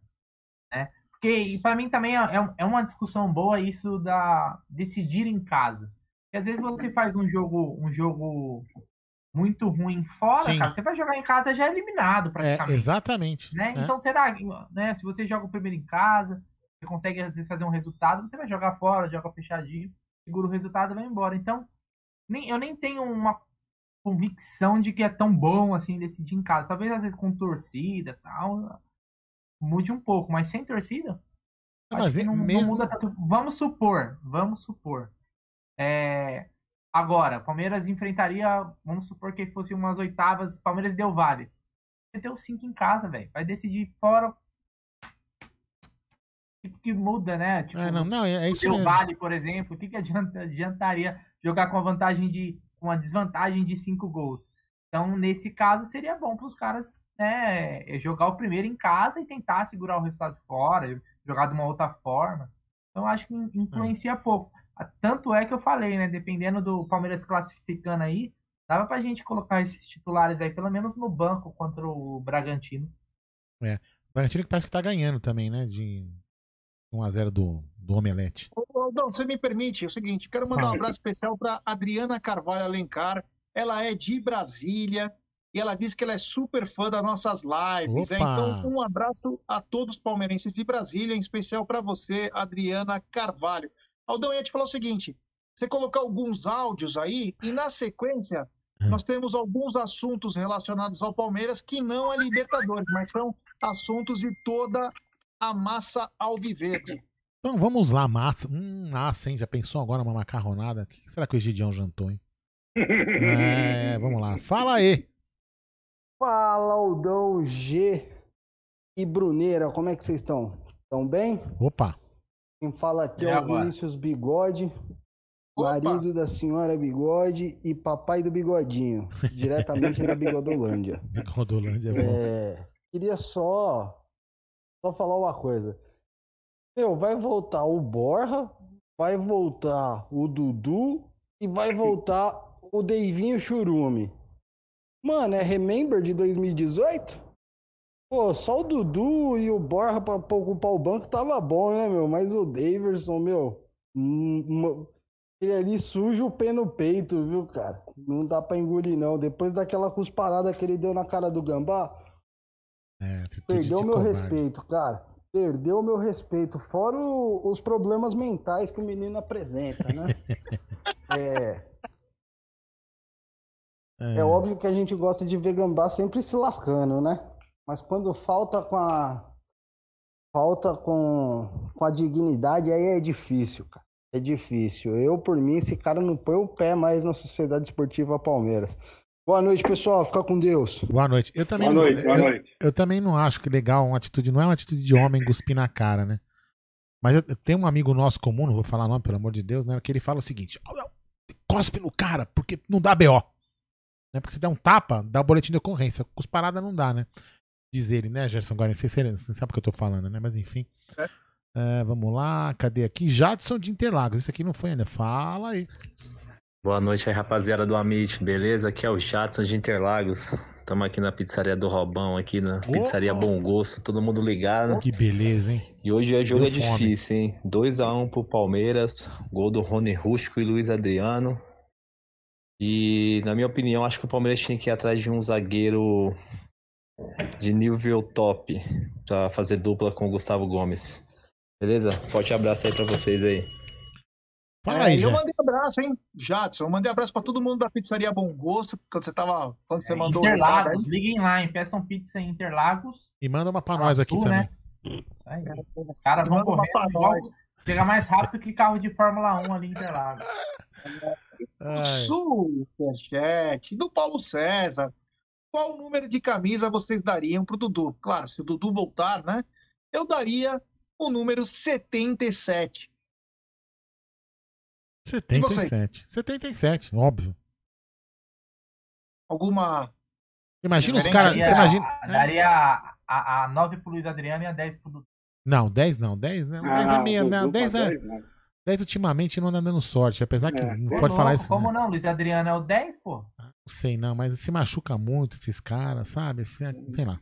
né? Porque para mim também é, é- é uma discussão boa isso da decidir em casa. Porque às vezes você faz um jogo, um jogo muito ruim fora, Sim. cara, você vai jogar em casa já é eliminado É, praticamente exatamente. né? né? Então será, que, né? Se você joga o primeiro em casa, você consegue às vezes fazer um resultado, você vai jogar fora, joga fechadinho, segura o resultado e vai embora. Então, nem, eu nem tenho uma convicção de que é tão bom assim decidir em casa. Talvez às vezes com torcida e tal, mude um pouco, mas sem torcida, Não, acho mas não, não mesmo- muda tanto. Vamos supor, vamos supor. É, agora, Palmeiras enfrentaria, vamos supor que fosse umas oitavas, Palmeiras deu vale. Os cinco em casa, velho. Vai decidir fora. Tipo que muda, né? Tipo, É, não, não, é, é isso deu mesmo. vale, por exemplo. O que, que adianta, adiantaria jogar com a vantagem de. com a desvantagem de cinco gols? Então, nesse caso, seria bom para os caras né, jogar o primeiro em casa e tentar segurar o resultado fora, jogar de uma outra forma. Então, acho que influencia pouco. Tanto é que eu falei, né? Dependendo do Palmeiras classificando aí, dava pra gente colocar esses titulares aí, pelo menos no banco contra o Bragantino. É. O Bragantino que parece que tá ganhando também, né? De 1x0 do, do Omelete. Ô, Aldão, você me permite é o seguinte, quero mandar um abraço especial para Adriana Carvalho Alencar. Ela é de Brasília e ela diz que ela é super fã das nossas lives. é? Então, um abraço a todos os palmeirenses de Brasília, em especial para você, Adriana Carvalho. Aldão, eu ia te falar o seguinte: você colocar alguns áudios aí e na sequência nós temos alguns assuntos relacionados ao Palmeiras que não é Libertadores, mas são assuntos de toda a massa alviverde. Então vamos lá, massa. Hum, massa, hein? Já pensou agora uma macarronada? O que será que o Egidião jantou, hein? É, vamos lá. Fala aí. Fala, Aldão G e Bruneira, como é que vocês estão? Estão bem? Opa. Quem fala aqui é o agora? Vinícius Bigode, marido da senhora Bigode e papai do Bigodinho, diretamente da Bigodolândia. Rodolândia é bom. É, queria só, só falar uma coisa. Meu, vai voltar o Borra, vai voltar o Dudu e vai voltar o Deivinho Churume. Mano, é Remember de 2018? Pô, só o Dudu e o Borra pra, pra ocupar o banco tava bom, né, meu? Mas o Daverson, meu, hum, ele ali suja o pé no peito, viu, cara? Não dá pra engolir, não. Depois daquela cusparada que ele deu na cara do Gambá, É, Perdeu de meu covarde. respeito, cara. Perdeu meu respeito. Fora o- os problemas mentais que o menino apresenta, né? é, é óbvio que a gente gosta de ver gambá sempre se lascando, né? Mas quando falta com a. Falta com, com a dignidade, aí é difícil, cara. É difícil. Eu, por mim, esse cara não põe o pé mais na Sociedade Esportiva Palmeiras. Boa noite, pessoal. Fica com Deus. Boa noite. Eu também Boa não, noite, boa eu, noite. eu também não acho que legal uma atitude, não é uma atitude de homem cuspir na cara, né? Mas eu, eu tenho um amigo nosso comum, não vou falar nome, pelo amor de Deus, né? Que ele fala o seguinte: "Ó, não, cospe no cara, porque não dá BO. Né? Porque se der um tapa, dá o boletim de ocorrência. Cusparada não dá, né? Diz ele, né, Gerson Guarani? Você, você sabe o que eu tô falando, né? Mas enfim. É. É, vamos lá, cadê aqui? Jadson de Interlagos. Isso aqui não foi ainda. Fala aí. Boa noite aí, rapaziada do Amit, beleza? Aqui é o Jadson de Interlagos. Estamos aqui na pizzaria do Robão, aqui na pizzaria Bom Gosto, todo mundo ligado. Que beleza, hein? E hoje o jogo Deu é fome. difícil, hein? 2x1 pro Palmeiras, gol do Rony Rústico e Luiz Adriano. E, na minha opinião, acho que o Palmeiras tinha que ir atrás de um zagueiro de nível top pra fazer dupla com o Gustavo Gomes. Beleza? Forte abraço aí pra vocês aí. Fala É, aí, eu Jé. mandei abraço, hein, Jadson. Eu mandei abraço pra todo mundo da pizzaria Bom Gosto, quando você tava. Quando você mandou o recado Interlagos, aí. liguem lá, hein? Peçam pizza em Interlagos. E manda uma pra nós aqui Sul, também. né? Aí, os caras vão correndo. Chega mais rápido que carro de Fórmula 1 ali em Interlagos. Superchat do Paulo César. Qual número de camisa vocês dariam pro Dudu? Claro, se o Dudu voltar, né? Eu daria o número 77. 77. 77, óbvio. Alguma. Imagina os caras. Imagina. Daria a, a, a 9 pro Luiz Adriano e a 10 pro Dudu. Não, 10 não. 10 não. 10 é meia. Não, 10 é. 10 ultimamente não anda dando sorte. Apesar que É. não pode falar louco, isso. Como né? não? Luiz Adriano é o 10, pô. Não sei não, mas se machuca muito esses caras, sabe? Esse- sei lá.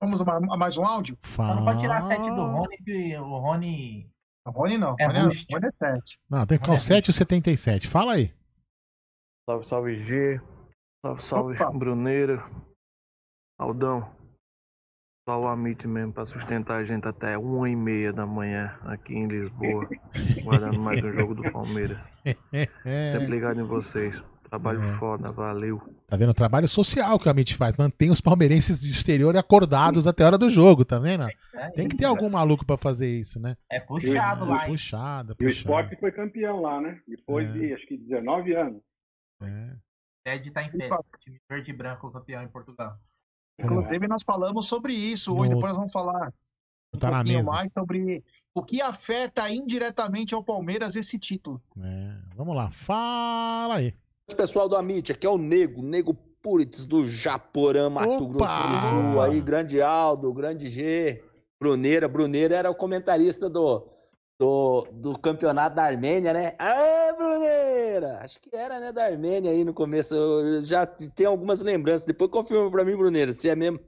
Vamos a ma- a mais um áudio? Só não pode tirar 7 do Rony, que o Rony. O Rony não. É Rony é-. Rony é 7. Não, tem que ficar o 7 e o 77. Fala aí. Salve, salve G. Salve, salve Opa. Bruneiro. Aldão. Só o Amit mesmo pra sustentar a gente até uma e meia da manhã aqui em Lisboa. guardando mais um jogo do Palmeiras. Sempre ligado em vocês. Trabalho É. foda, valeu. Tá vendo o trabalho social que o Amit faz? Mantém os palmeirenses de exterior acordados até a hora do jogo, tá vendo? Tem que ter algum maluco pra fazer isso, né? É puxado É, lá, hein? Puxado, E o puxado. esporte foi campeão lá, né? Depois É. de acho que 19 anos. É. Ted tá em festa. Time verde e branco campeão em Portugal. Inclusive, nós falamos sobre isso hoje. No- Depois nós vamos falar um Tá na pouquinho mesa. mais sobre o que afeta indiretamente ao Palmeiras esse título. É, vamos lá, fala aí. Pessoal do Amit, aqui é o Nego, Nego Puritz do Japorã, Mato Grosso do Sul. Aí, grande Aldo, grande G, Bruneira. Bruneira era o comentarista do, do, do campeonato da Armênia, né? Aê, Bruneira! Acho que era, né, da Armênia aí no começo. Eu já tenho algumas lembranças. Depois confirma pra mim, Bruneira, se é mesmo.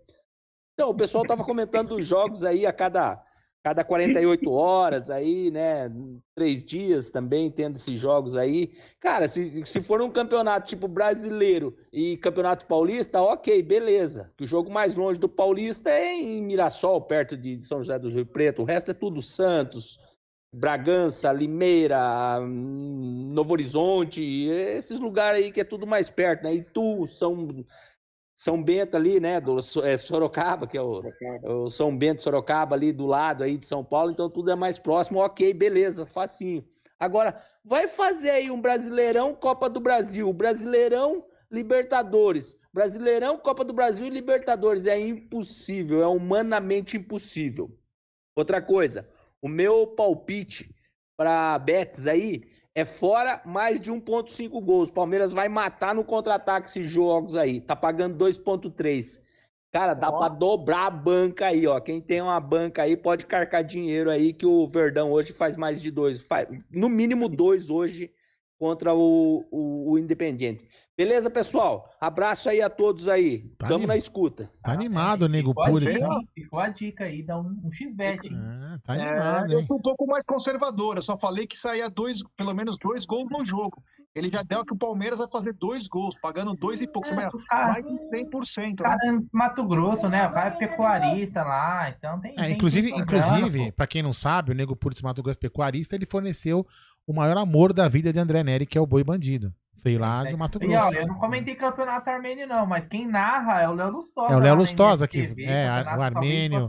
Então, o pessoal tava comentando dos jogos aí a cada, cada 48 horas aí, né? Três dias também tendo esses jogos aí. Cara, se, se for um campeonato tipo brasileiro e campeonato paulista, ok, beleza. Que o jogo mais longe do paulista é em Mirassol, perto de São José do Rio Preto. O resto é tudo Santos, Bragança, Limeira, hum, Novo Horizonte, esses lugares aí que é tudo mais perto, né? Itu, São, São Bento ali, né? Do é, Sorocaba, que é o, o São Bento, Sorocaba ali do lado aí de São Paulo, então tudo é mais próximo, ok, beleza, facinho. Agora, vai fazer aí um Brasileirão, Copa do Brasil, Brasileirão, Libertadores, Brasileirão, Copa do Brasil e Libertadores. É impossível, é humanamente impossível. Outra coisa, o meu palpite para Betis aí é fora mais de 1.5 gols. Palmeiras vai matar no contra-ataque esses jogos aí. Tá pagando 2.3. Cara, dá pra dobrar a banca aí, ó. Quem tem uma banca aí pode carcar dinheiro aí que o Verdão hoje faz mais de dois. Faz, no mínimo dois hoje contra o, o, o Independiente. Beleza, pessoal? Abraço aí a todos aí. Tamo anim- na escuta. Tá animado o Nego Ficou a Puritz, dica, hein? hein? Ficou a dica aí, dá um, um X-Bet. hein? Tá É, animado, eu hein? fui um pouco mais conservador. Eu só falei que saía dois, pelo menos dois gols no jogo. Ele já deu que o Palmeiras vai fazer dois gols, pagando dois e pouco. É, mais cara, mais de 100%. O cara Né? é Mato Grosso, né? O cara é pecuarista lá, então tem. É, inclusive, inclusive, para quem não sabe, o Nego Puritz Mato Grosso Pecuarista, ele forneceu o maior amor da vida de André Neri, que é o boi bandido. Veio lá de Mato E, ó, Grosso. eu não comentei campeonato armênio, não, mas quem narra é o Léo Lustosa. É o Léo Lustosa que MTV, é o armênio,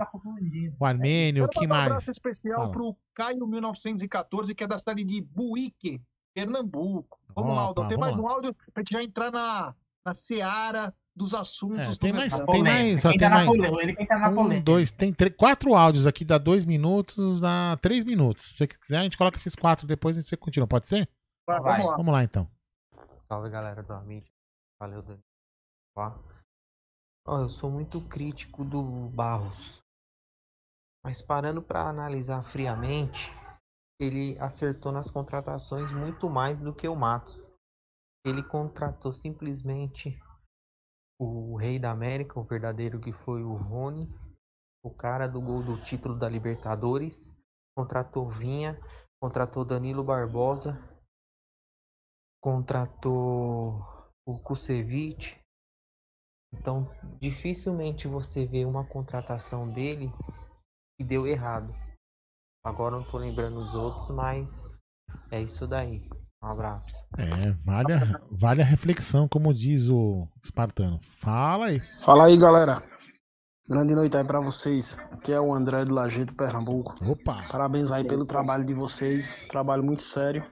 o armênio, que mandar um mais? abraço especial Fala. pro Caio 1914, que é da cidade de Buíque, Pernambuco. Vamos lá, Opa, Aldão. Tem vamos mais lá. um áudio pra gente já entrar na, na seara dos assuntos É, do tem mais, mercado. tem mais, só tem tá na mais. ele tá na Um, polêmica. dois, tem três, quatro áudios aqui, dá dois minutos, dá três minutos. Se você quiser, a gente coloca esses quatro depois e você continua, pode ser? Vai, vamos lá. Vamos lá então. Salve galera do Amit. Valeu, Dani. Ó, eu sou muito crítico do Barros. Mas parando para analisar friamente, ele acertou nas contratações muito mais do que o Matos. Ele contratou simplesmente o rei da América, o verdadeiro que foi o Rony, o cara do gol do título da Libertadores, contratou Vinha, contratou Danilo Barbosa, contratou o Kusevich. Então, dificilmente você vê uma contratação dele que deu errado. Agora não tô lembrando os outros, mas é isso daí. Um abraço. É, vale a, vale a reflexão, como diz o Espartano. Fala aí. Fala aí, galera. Grande noite aí pra vocês. Aqui é o André do Lajeito, Pernambuco. Opa! Parabéns aí pelo trabalho de vocês. Trabalho muito sério.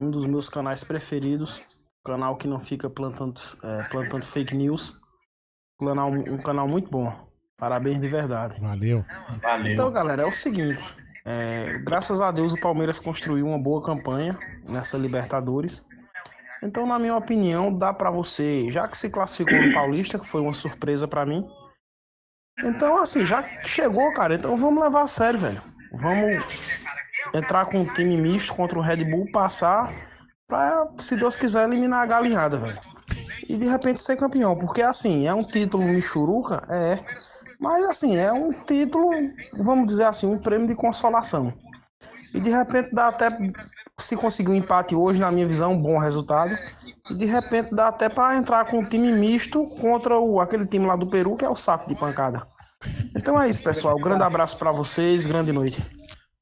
Um dos meus canais preferidos. Canal que não fica plantando, é, plantando fake news. Canal, um canal muito bom. Parabéns de verdade. Valeu. Valeu. Então, galera, é o seguinte. É, graças a Deus o Palmeiras construiu uma boa campanha nessa Libertadores. Então, na minha opinião, dá para você, já que se classificou no Paulista, que foi uma surpresa para mim. Então, assim, já chegou, cara. Então vamos levar a sério, velho. Vamos entrar com um time misto contra o Red Bull, passar pra, se Deus quiser, eliminar a galinhada, velho. E de repente ser campeão. Porque, assim, é um título michuruca? É. Mas assim, é um título, vamos dizer assim, um prêmio de consolação. E de repente dá até, se conseguir um empate hoje, na minha visão, um bom resultado. E de repente dá até para entrar com um time misto contra o, aquele time lá do Peru, que é o saco de pancada. Então é isso, pessoal. Um grande abraço para vocês, grande noite.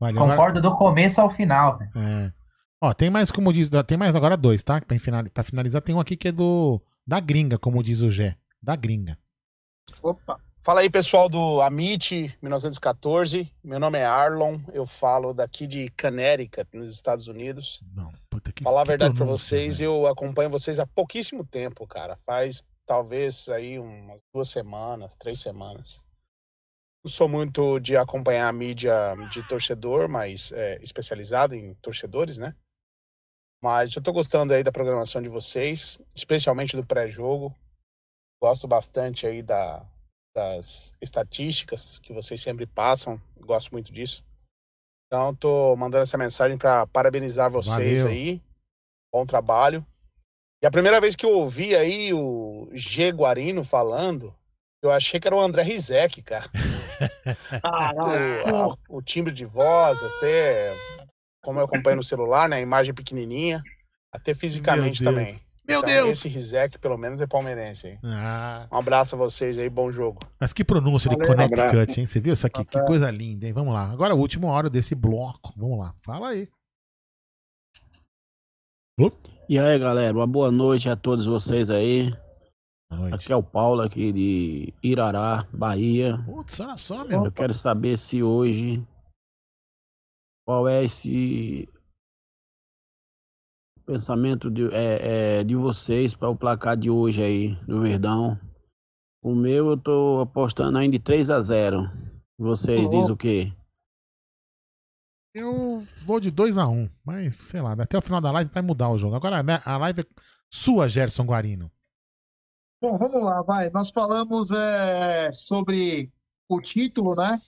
Valeu, Concordo do começo ao final. É. Ó, tem mais, como diz, tem mais agora dois, tá? Pra finalizar, tem um aqui que é do da gringa, como diz o Gé. Da gringa. Opa. Fala aí, pessoal do Amit 1914. Meu nome é Arlon, eu falo daqui de Connecticut, nos Estados Unidos. Não, puta que Falar a verdade para vocês, eu acompanho vocês há pouquíssimo tempo, cara. Faz talvez aí umas duas semanas, três semanas. Não sou muito de acompanhar a mídia de torcedor, mas é, especializado em torcedores, né? Mas eu tô gostando aí da programação de vocês, especialmente do pré-jogo. Gosto bastante aí da, das estatísticas que vocês sempre passam. Gosto muito disso. Então, tô mandando essa mensagem para parabenizar vocês Valeu. aí. Bom trabalho. E a primeira vez que eu ouvi aí o G Guarino falando, eu achei que era o André Rizek, cara. o, a- o timbre de voz, até como eu acompanho no celular, né? A imagem pequenininha, até fisicamente também. Meu Então, Deus! Esse Rizek, pelo menos, é palmeirense aí. Ah. Um abraço a vocês aí, bom jogo. Mas que pronúncia de Valeu, Connecticut, abraço. hein? Você viu isso aqui? Que coisa linda, hein? Vamos lá. Agora, a última hora desse bloco. Vamos lá. Fala aí. E aí, galera, uma boa noite a todos vocês aí. Aqui é o Paulo, aqui de Irará, Bahia. Putz, olha só, meu. Eu quero saber se hoje. Qual é esse pensamento de, é, é, de vocês para o placar de hoje aí, do Verdão? O meu eu tô apostando ainda de 3 a 0 Vocês Ô. dizem o quê? Eu vou de 2x1, mas sei lá, até o final da live vai mudar o jogo. Agora né, a live é sua, Gerson Guarino. Bom, vamos lá, vai. Nós falamos é, sobre o título, né?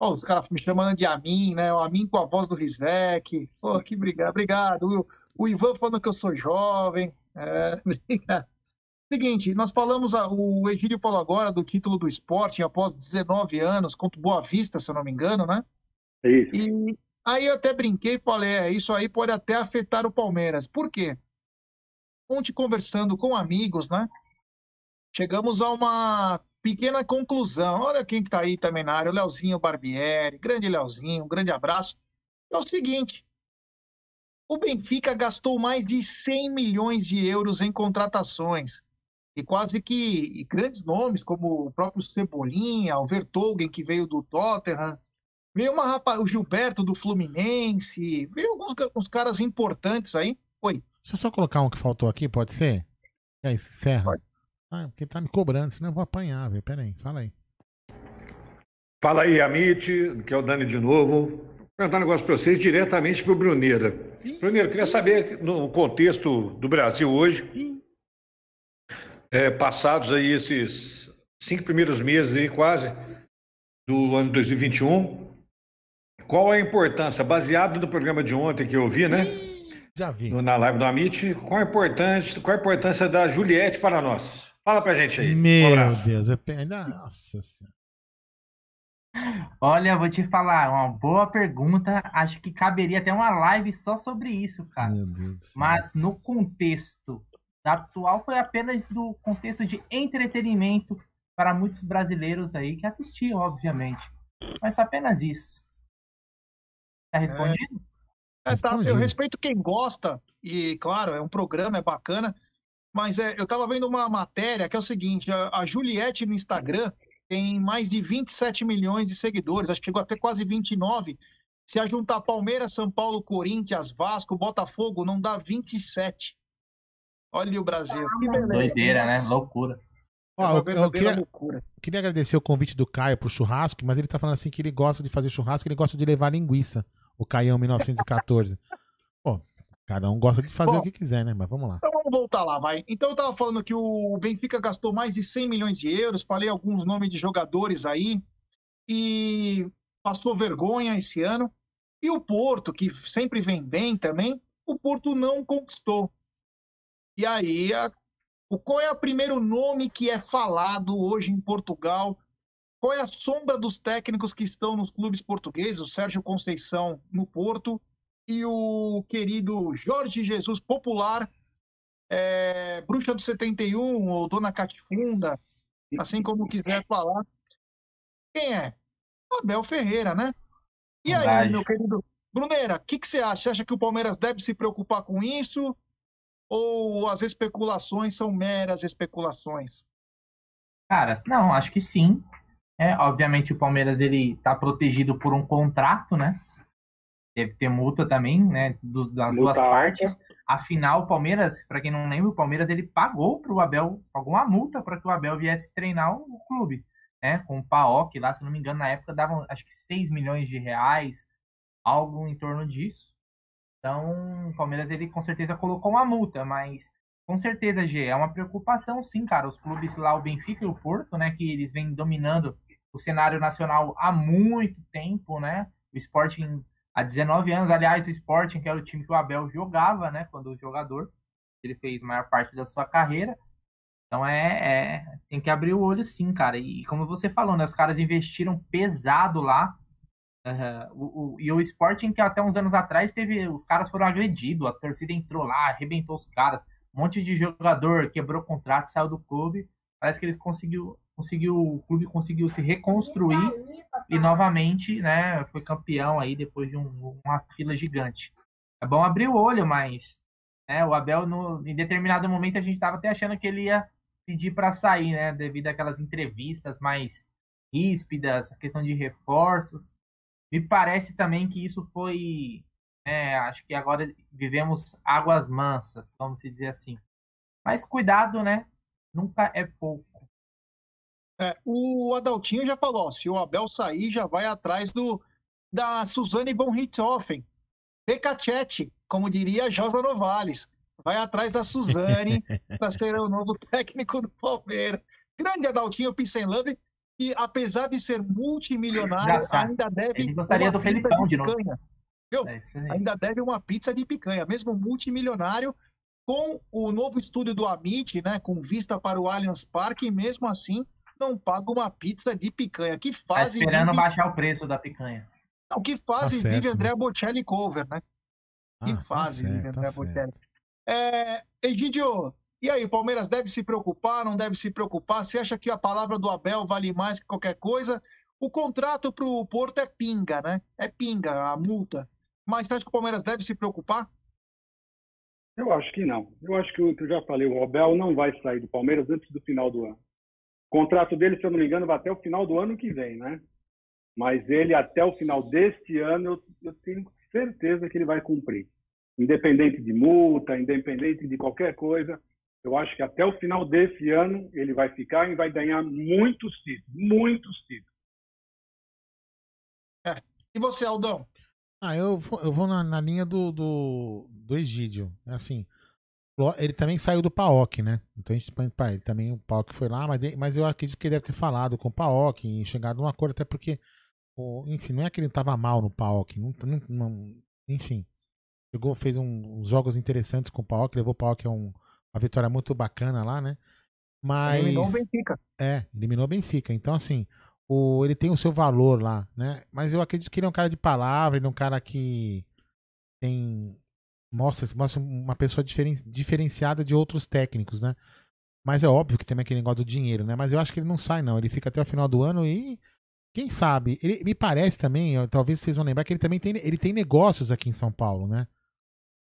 Ó, os caras me chamando de Amin, né? O Amin com a voz do Rizek. Pô, que obrigado. Obrigado. O, o Ivan falando que eu sou jovem. É, obrigado. Seguinte, nós falamos, o Egílio falou agora do título do esporte após 19 anos contra o Boa Vista, se eu não me engano, né? E aí eu até brinquei e falei, é, isso aí pode até afetar o Palmeiras. Por quê? Ontem conversando com amigos, né? Chegamos a uma pequena conclusão. Olha quem que tá aí também na área, o Leozinho Barbieri, grande Leozinho, um grande abraço. É o seguinte, o Benfica gastou mais de 100 milhões de euros em contratações. E quase que e grandes nomes, como o próprio Cebolinha, o Vertonghen, que veio do Tottenham, veio uma rapa, o Gilberto do Fluminense, veio alguns ca- uns caras importantes aí. Oi. Deixa eu só colocar um que faltou aqui, pode ser? E aí, encerra. Ah, porque tá me cobrando, senão eu vou apanhar, velho. Pera aí, fala aí. Fala aí, Amit, que é o Dani de novo. Vou perguntar um negócio para vocês diretamente para o Bruneira. Bruneira, queria saber, no contexto do Brasil hoje, é, passados aí esses cinco primeiros meses aí quase do ano 2021, qual a importância, baseado no programa de ontem que eu vi, né? Já vi. Na live do Amit, qual a importância, qual a importância da Juliette para nós? Fala pra gente aí. Um Meu abraço. Deus, eu. Nossa senhora. Olha, vou te falar, uma boa pergunta. Acho que caberia até uma live só sobre isso, cara. Meu Deus. Mas no contexto atual foi apenas do contexto de entretenimento para muitos brasileiros aí que assistiam, obviamente. Mas apenas isso. Tá respondido? É, tá, eu respeito quem gosta, e claro, é um programa, é bacana, mas é, eu tava vendo uma matéria que é o seguinte: a, a Juliette no Instagram tem mais de 27 milhões de seguidores, acho que chegou até quase 29. Se a juntar Palmeiras, São Paulo, Corinthians, Vasco, Botafogo, não dá 27. Olha o Brasil. Que beleza. Doideira, né? Loucura. Ó, É uma eu- eu, queria, queria agradecer o convite do Caio pro churrasco, mas ele tá falando assim que ele gosta de fazer churrasco, ele gosta de levar linguiça. O Caião 1914. Cada um gosta de fazer Bom. o que quiser, né? Mas vamos lá. Então vamos voltar lá, vai. Então eu tava falando que o Benfica gastou mais de 100 milhões de euros, falei alguns nomes de jogadores aí, e passou vergonha esse ano. E o Porto, que sempre vem bem também, o Porto não conquistou. E aí, a- o, qual é o primeiro nome que é falado hoje em Portugal? Qual é a sombra dos técnicos que estão nos clubes portugueses? O Sérgio Conceição no Porto e o querido Jorge Jesus Popular, é, Bruxa do 71 ou Dona Catifunda, assim como quiser falar. Quem é? Abel Ferreira, né? E aí, Verdade. meu querido Bruneira, o que, que você acha? Você acha que o Palmeiras deve se preocupar com isso? Ou as especulações são meras especulações? Cara, não, acho que sim. É, obviamente o Palmeiras ele tá protegido por um contrato, né? Deve ter multa também, né? do- das Multa duas alta. partes. Afinal, o Palmeiras, para quem não lembra, o Palmeiras ele pagou para o Abel alguma multa para que o Abel viesse treinar o clube, né? Com o PAOK lá, se não me engano, na época davam acho que 6 milhões de reais, algo em torno disso. Então, o Palmeiras ele com certeza colocou uma multa, mas com certeza, G, é uma preocupação, sim, cara. Os clubes lá, o Benfica e o Porto, né, que eles vêm dominando o cenário nacional há muito tempo, né? O Sporting há 19 anos, aliás, o Sporting, que era o time que o Abel jogava, né, quando jogador, ele fez maior parte da sua carreira. Então é, é- tem que abrir o olho sim, cara. E como você falou, né, os caras investiram pesado lá. O, o- e o Sporting, que até uns anos atrás teve. Os caras foram agredidos, a torcida entrou lá, arrebentou os caras. Um monte de jogador quebrou contrato, saiu do clube. Parece que eles conseguiu, conseguiu, o clube conseguiu se reconstruir e novamente, né, foi campeão aí depois de um- uma fila gigante. É bom abrir o olho, mas né, o Abel, no, em determinado momento, a gente estava até achando que ele ia pedir para sair, né, devido àquelas entrevistas mais ríspidas, a questão de reforços. Me parece também que isso foi. né, acho que agora vivemos águas mansas, vamos se dizer assim. Mas cuidado, né? Nunca é pouco. É, o Adaltinho já falou, ó, se o Abel sair, já vai atrás do da Suzane von Richthofen. Decachete, como diria Josa Novales. Vai atrás da Suzane para ser o novo técnico do Palmeiras. Grande Adaltinho Peace and Love, que apesar de ser multimilionário, ainda deve Ele gostaria do Felipão de novo. picanha. Viu? É. Ainda deve uma pizza de picanha, mesmo multimilionário, com o novo estúdio do Amit, né, com vista para o Allianz Parque, e mesmo assim não paga uma pizza de picanha. Que Tá fase esperando vive... baixar o preço da picanha. Não, que fase Tá certo, vive né? André Bocelli cover, né? Que Ah, tá fase vive certo, André tá. Bocelli. É, Egidio, e aí, o Palmeiras deve se preocupar, não deve se preocupar? Você acha que a palavra do Abel vale mais que qualquer coisa? O contrato para o Porto é pinga, né? É pinga a multa. Mas você acha que o Palmeiras deve se preocupar? Eu acho que não. Eu acho que o eu já falei, o Abel não vai sair do Palmeiras antes do final do ano. O contrato dele, se eu não me engano, vai até o final do ano que vem, né? Mas ele, até o final deste ano, eu, eu tenho certeza que ele vai cumprir. Independente de multa, independente de qualquer coisa, eu acho que até o final desse ano ele vai ficar e vai ganhar muitos títulos, muitos títulos. É. E você, Aldão? Ah, eu vou, eu vou na, na linha do, do, do Egídio. É Assim, Ele também saiu do Paok, né? Então a gente põe pra ele também. O Paok foi lá, mas, de- mas eu acredito que ele deve ter falado com o Paok e chegado num acordo, até porque, o- enfim, não é que ele tava mal no Paok. Não, não- não- enfim, chegou, fez um- uns jogos interessantes com o Paok, levou o Paok a um- uma vitória muito bacana lá, né? Mas. Eliminou o Benfica. É, eliminou o Benfica. Então, assim, o, ele tem o seu valor lá, né? Mas eu acredito que ele é um cara de palavra, ele é um cara que tem. Mostra, mostra uma pessoa diferen- diferenciada de outros técnicos, né? Mas é óbvio que tem aquele negócio do dinheiro, né? Mas eu acho que ele não sai, não. Ele fica até o final do ano e. Quem sabe? Ele me parece também, ó, talvez vocês vão lembrar que ele também tem, ele tem negócios aqui em São Paulo, né?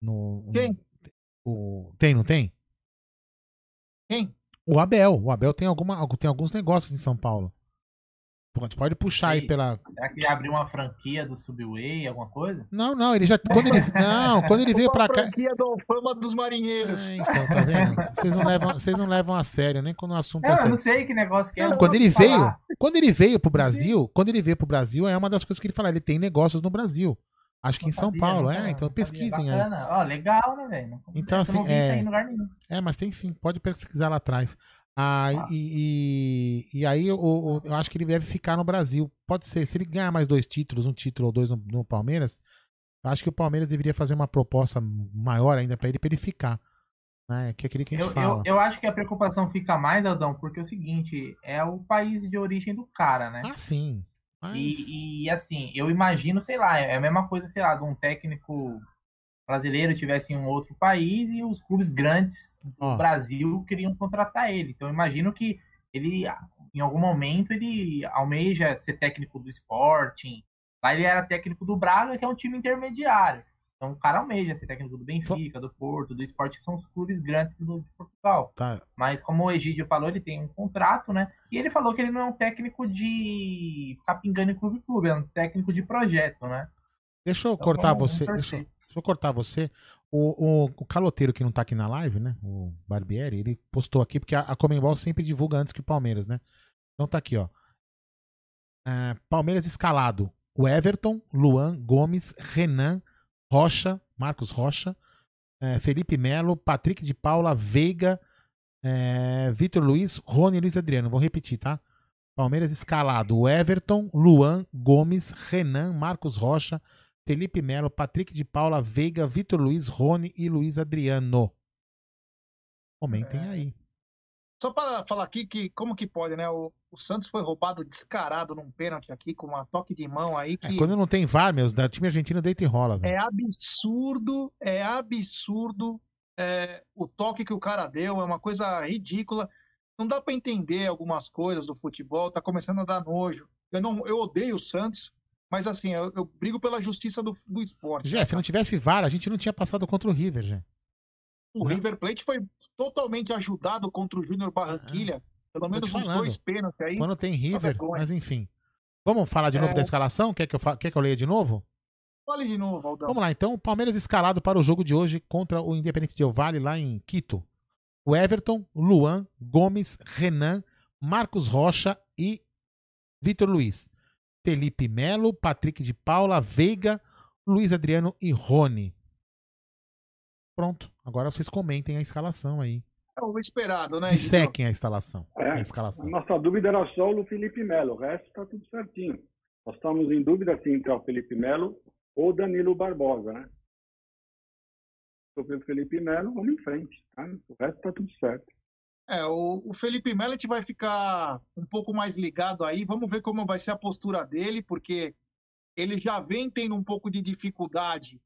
No, Quem? O, tem, não tem? Quem? O Abel. O Abel tem, alguma, tem alguns negócios em São Paulo. Pode, pode puxar aí pela. Será que ele abriu uma franquia do Subway, alguma coisa? Não, não, ele já. Quando ele, não, quando ele veio pra cá. franquia do Fama dos Marinheiros. Então, tá vendo? Vocês não levam, vocês não levam a sério, nem quando o assunto é Não, eu sério. não sei que negócio que é. Não, não quando ele veio, falar. quando ele veio pro Brasil, quando ele veio pro Brasil, é uma das coisas que ele fala, ele tem negócios no Brasil. Acho que em São Sabia, Paulo, é, então não pesquisem aí. Bacana. Ó, legal, né, velho? Então, Eu assim, não vi isso aí é, em lugar nenhum. é, mas tem sim, pode pesquisar lá atrás. Ah, e, e, e aí o- o- eu acho que ele deve ficar no Brasil. Pode ser, se ele ganhar mais dois títulos, um título ou dois no, no Palmeiras, eu acho que o Palmeiras deveria fazer uma proposta maior ainda pra ele, ele ficar. Né? Que é aquele que a gente Eu, fala. eu, eu acho que a preocupação fica mais, Aldão, porque é o seguinte, é o país de origem do cara, né? Ah, sim. Mas... E, e, assim, eu imagino, sei lá, é a mesma coisa, sei lá, de um técnico brasileiro tivesse em um outro país e os clubes grandes do Ó. Brasil queriam contratar ele. Então eu imagino que ele, em algum momento, ele almeja ser técnico do Sporting. Lá ele era técnico do Braga, que é um time intermediário. Então o cara almeja ser técnico do Benfica, do Porto, do Sport, que são os clubes grandes do, de Portugal. Tá. Mas como o Egídio falou, ele tem um contrato, né? E ele falou que ele não é um técnico de ficar pingando em clube-clube, é um técnico de projeto, né? Deixa eu Então, cortar você. Deixa. Deixa eu cortar você. O, o, o caloteiro que não tá aqui na live, né? O Barbieri, ele postou aqui, porque a, a Comembol sempre divulga antes que o Palmeiras, né? Então tá aqui, ó. Ah, Palmeiras escalado. O Everton, Luan, Gomes, Renan, Rocha, Marcos Rocha, eh, Felipe Melo, Patrick de Paula, Veiga, eh, Vitor Luiz, Rony Luiz Adriano. Vou repetir, tá? Palmeiras escalado. O Everton, Luan, Gomes, Renan, Marcos Rocha, Felipe Melo, Patrick de Paula, Veiga, Vitor Luiz, Rony e Luiz Adriano. Comentem aí. Só para falar aqui que como que pode, né? O, o Santos foi roubado descarado num pênalti aqui com uma toque de mão aí É, que quando não tem VAR, meus, da time argentino deita e rola, velho. é absurdo, é absurdo é, o toque que o cara deu, é uma coisa ridícula. Não dá para entender algumas coisas do futebol, tá começando a dar nojo. Eu não, eu odeio o Santos, mas assim, eu, eu brigo pela justiça do, do esporte. Gé, se não tivesse VAR, a gente não tinha passado contra o River, Gé. O River Plate foi totalmente ajudado contra o Júnior Barranquilha. Pelo Tô te menos uns dois pênaltis aí. Quando tem River, mas enfim. Vamos falar de novo É. da escalação? Quer que, eu fa... Quer que eu leia de novo? Fale de novo, Aldão. Vamos lá, então. O Palmeiras escalado para o jogo de hoje contra o Independente Del Valle lá em Quito. O Everton, Luan, Gomes, Renan, Marcos Rocha e Vitor Luiz. Felipe Melo, Patrick de Paula, Veiga, Luiz Adriano e Rony. Pronto. Agora vocês comentem a escalação aí. É o esperado, né? Dissequem a instalação. É, A a escalação. nossa dúvida era só o Felipe Melo, o resto está tudo certinho. Nós estamos em dúvida se entre o Felipe Melo ou Danilo Barbosa, né? For o Felipe Melo, vamos em frente, tá? O resto está tudo certo. É, o, o Felipe gente vai ficar um pouco mais ligado aí. Vamos ver como vai ser a postura dele, porque ele já vem tendo um pouco de dificuldade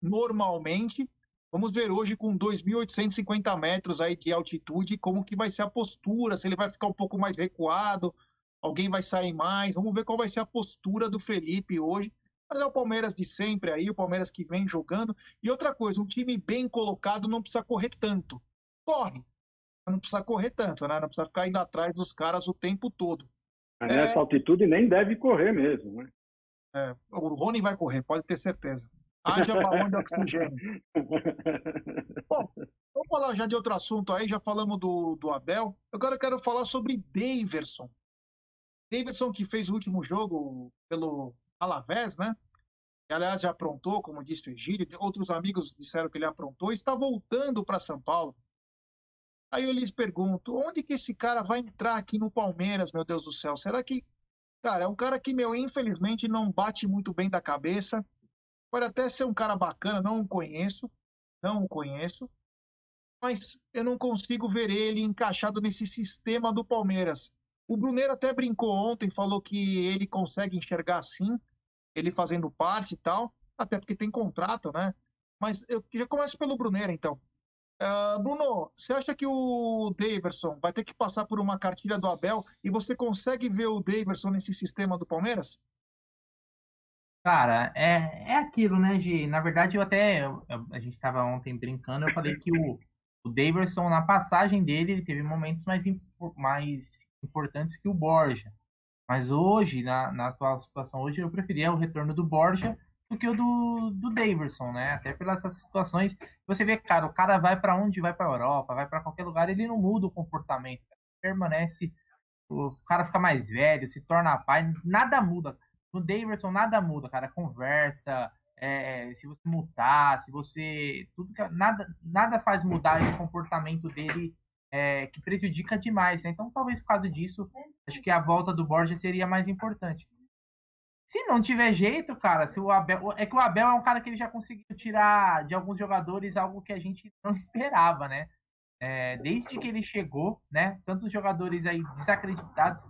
normalmente. Vamos ver hoje com 2.850 metros aí de altitude como que vai ser a postura, se ele vai ficar um pouco mais recuado, alguém vai sair mais. Vamos ver qual vai ser a postura do Felipe hoje. Mas é o Palmeiras de sempre aí, o Palmeiras que vem jogando. E outra coisa, um time bem colocado não precisa correr tanto. Corre, não precisa correr tanto, né? Não precisa ficar indo atrás dos caras o tempo todo. Mas nessa altitude nem deve correr mesmo, né? É, o Rony vai correr, pode ter certeza. Haja balão de oxigênio. Bom, vamos falar já de outro assunto aí, já falamos do, do Abel. Agora eu quero falar sobre Daverson. Daverson que fez o último jogo pelo Alavés, né? que aliás já aprontou, como disse o Egídio, outros amigos disseram que ele aprontou, está voltando para São Paulo. Aí eu lhes pergunto, onde que esse cara vai entrar aqui no Palmeiras, meu Deus do céu? Será que, cara, é um cara que, meu, infelizmente não bate muito bem da cabeça. Pode até ser um cara bacana, não o conheço, não o conheço, mas eu não consigo ver ele encaixado nesse sistema do Palmeiras. O Brunero até brincou ontem, falou que ele consegue enxergar assim, ele fazendo parte e tal, até porque tem contrato, né? Mas eu já começo pelo Brunero, então. Uh, Bruno, você acha que o Daverson vai ter que passar por uma cartilha do Abel e você consegue ver o Daverson nesse sistema do Palmeiras? Cara, é, é aquilo, né, Gi? Na verdade, eu até. Eu, a gente estava ontem brincando, eu falei que o, o Daverson, na passagem dele, ele teve momentos mais, mais importantes que o Borja. Mas hoje, na, na atual situação, hoje eu preferia o retorno do Borja do que o do, do Daverson, né? Até pelas situações. Você vê, cara, o cara vai para onde? Vai para Europa, vai para qualquer lugar, ele não muda o comportamento. Permanece. O cara fica mais velho, se torna pai, nada muda. No Daverson, nada muda, cara. Conversa, é, se você multar, se você. Tudo nada, nada faz mudar esse comportamento dele é, que prejudica demais. Né? Então, talvez por causa disso, acho que a volta do Borja seria mais importante. Se não tiver jeito, cara, se o Abel. É que o Abel é um cara que ele já conseguiu tirar de alguns jogadores algo que a gente não esperava, né? É, desde que ele chegou, né? Tantos jogadores aí desacreditados.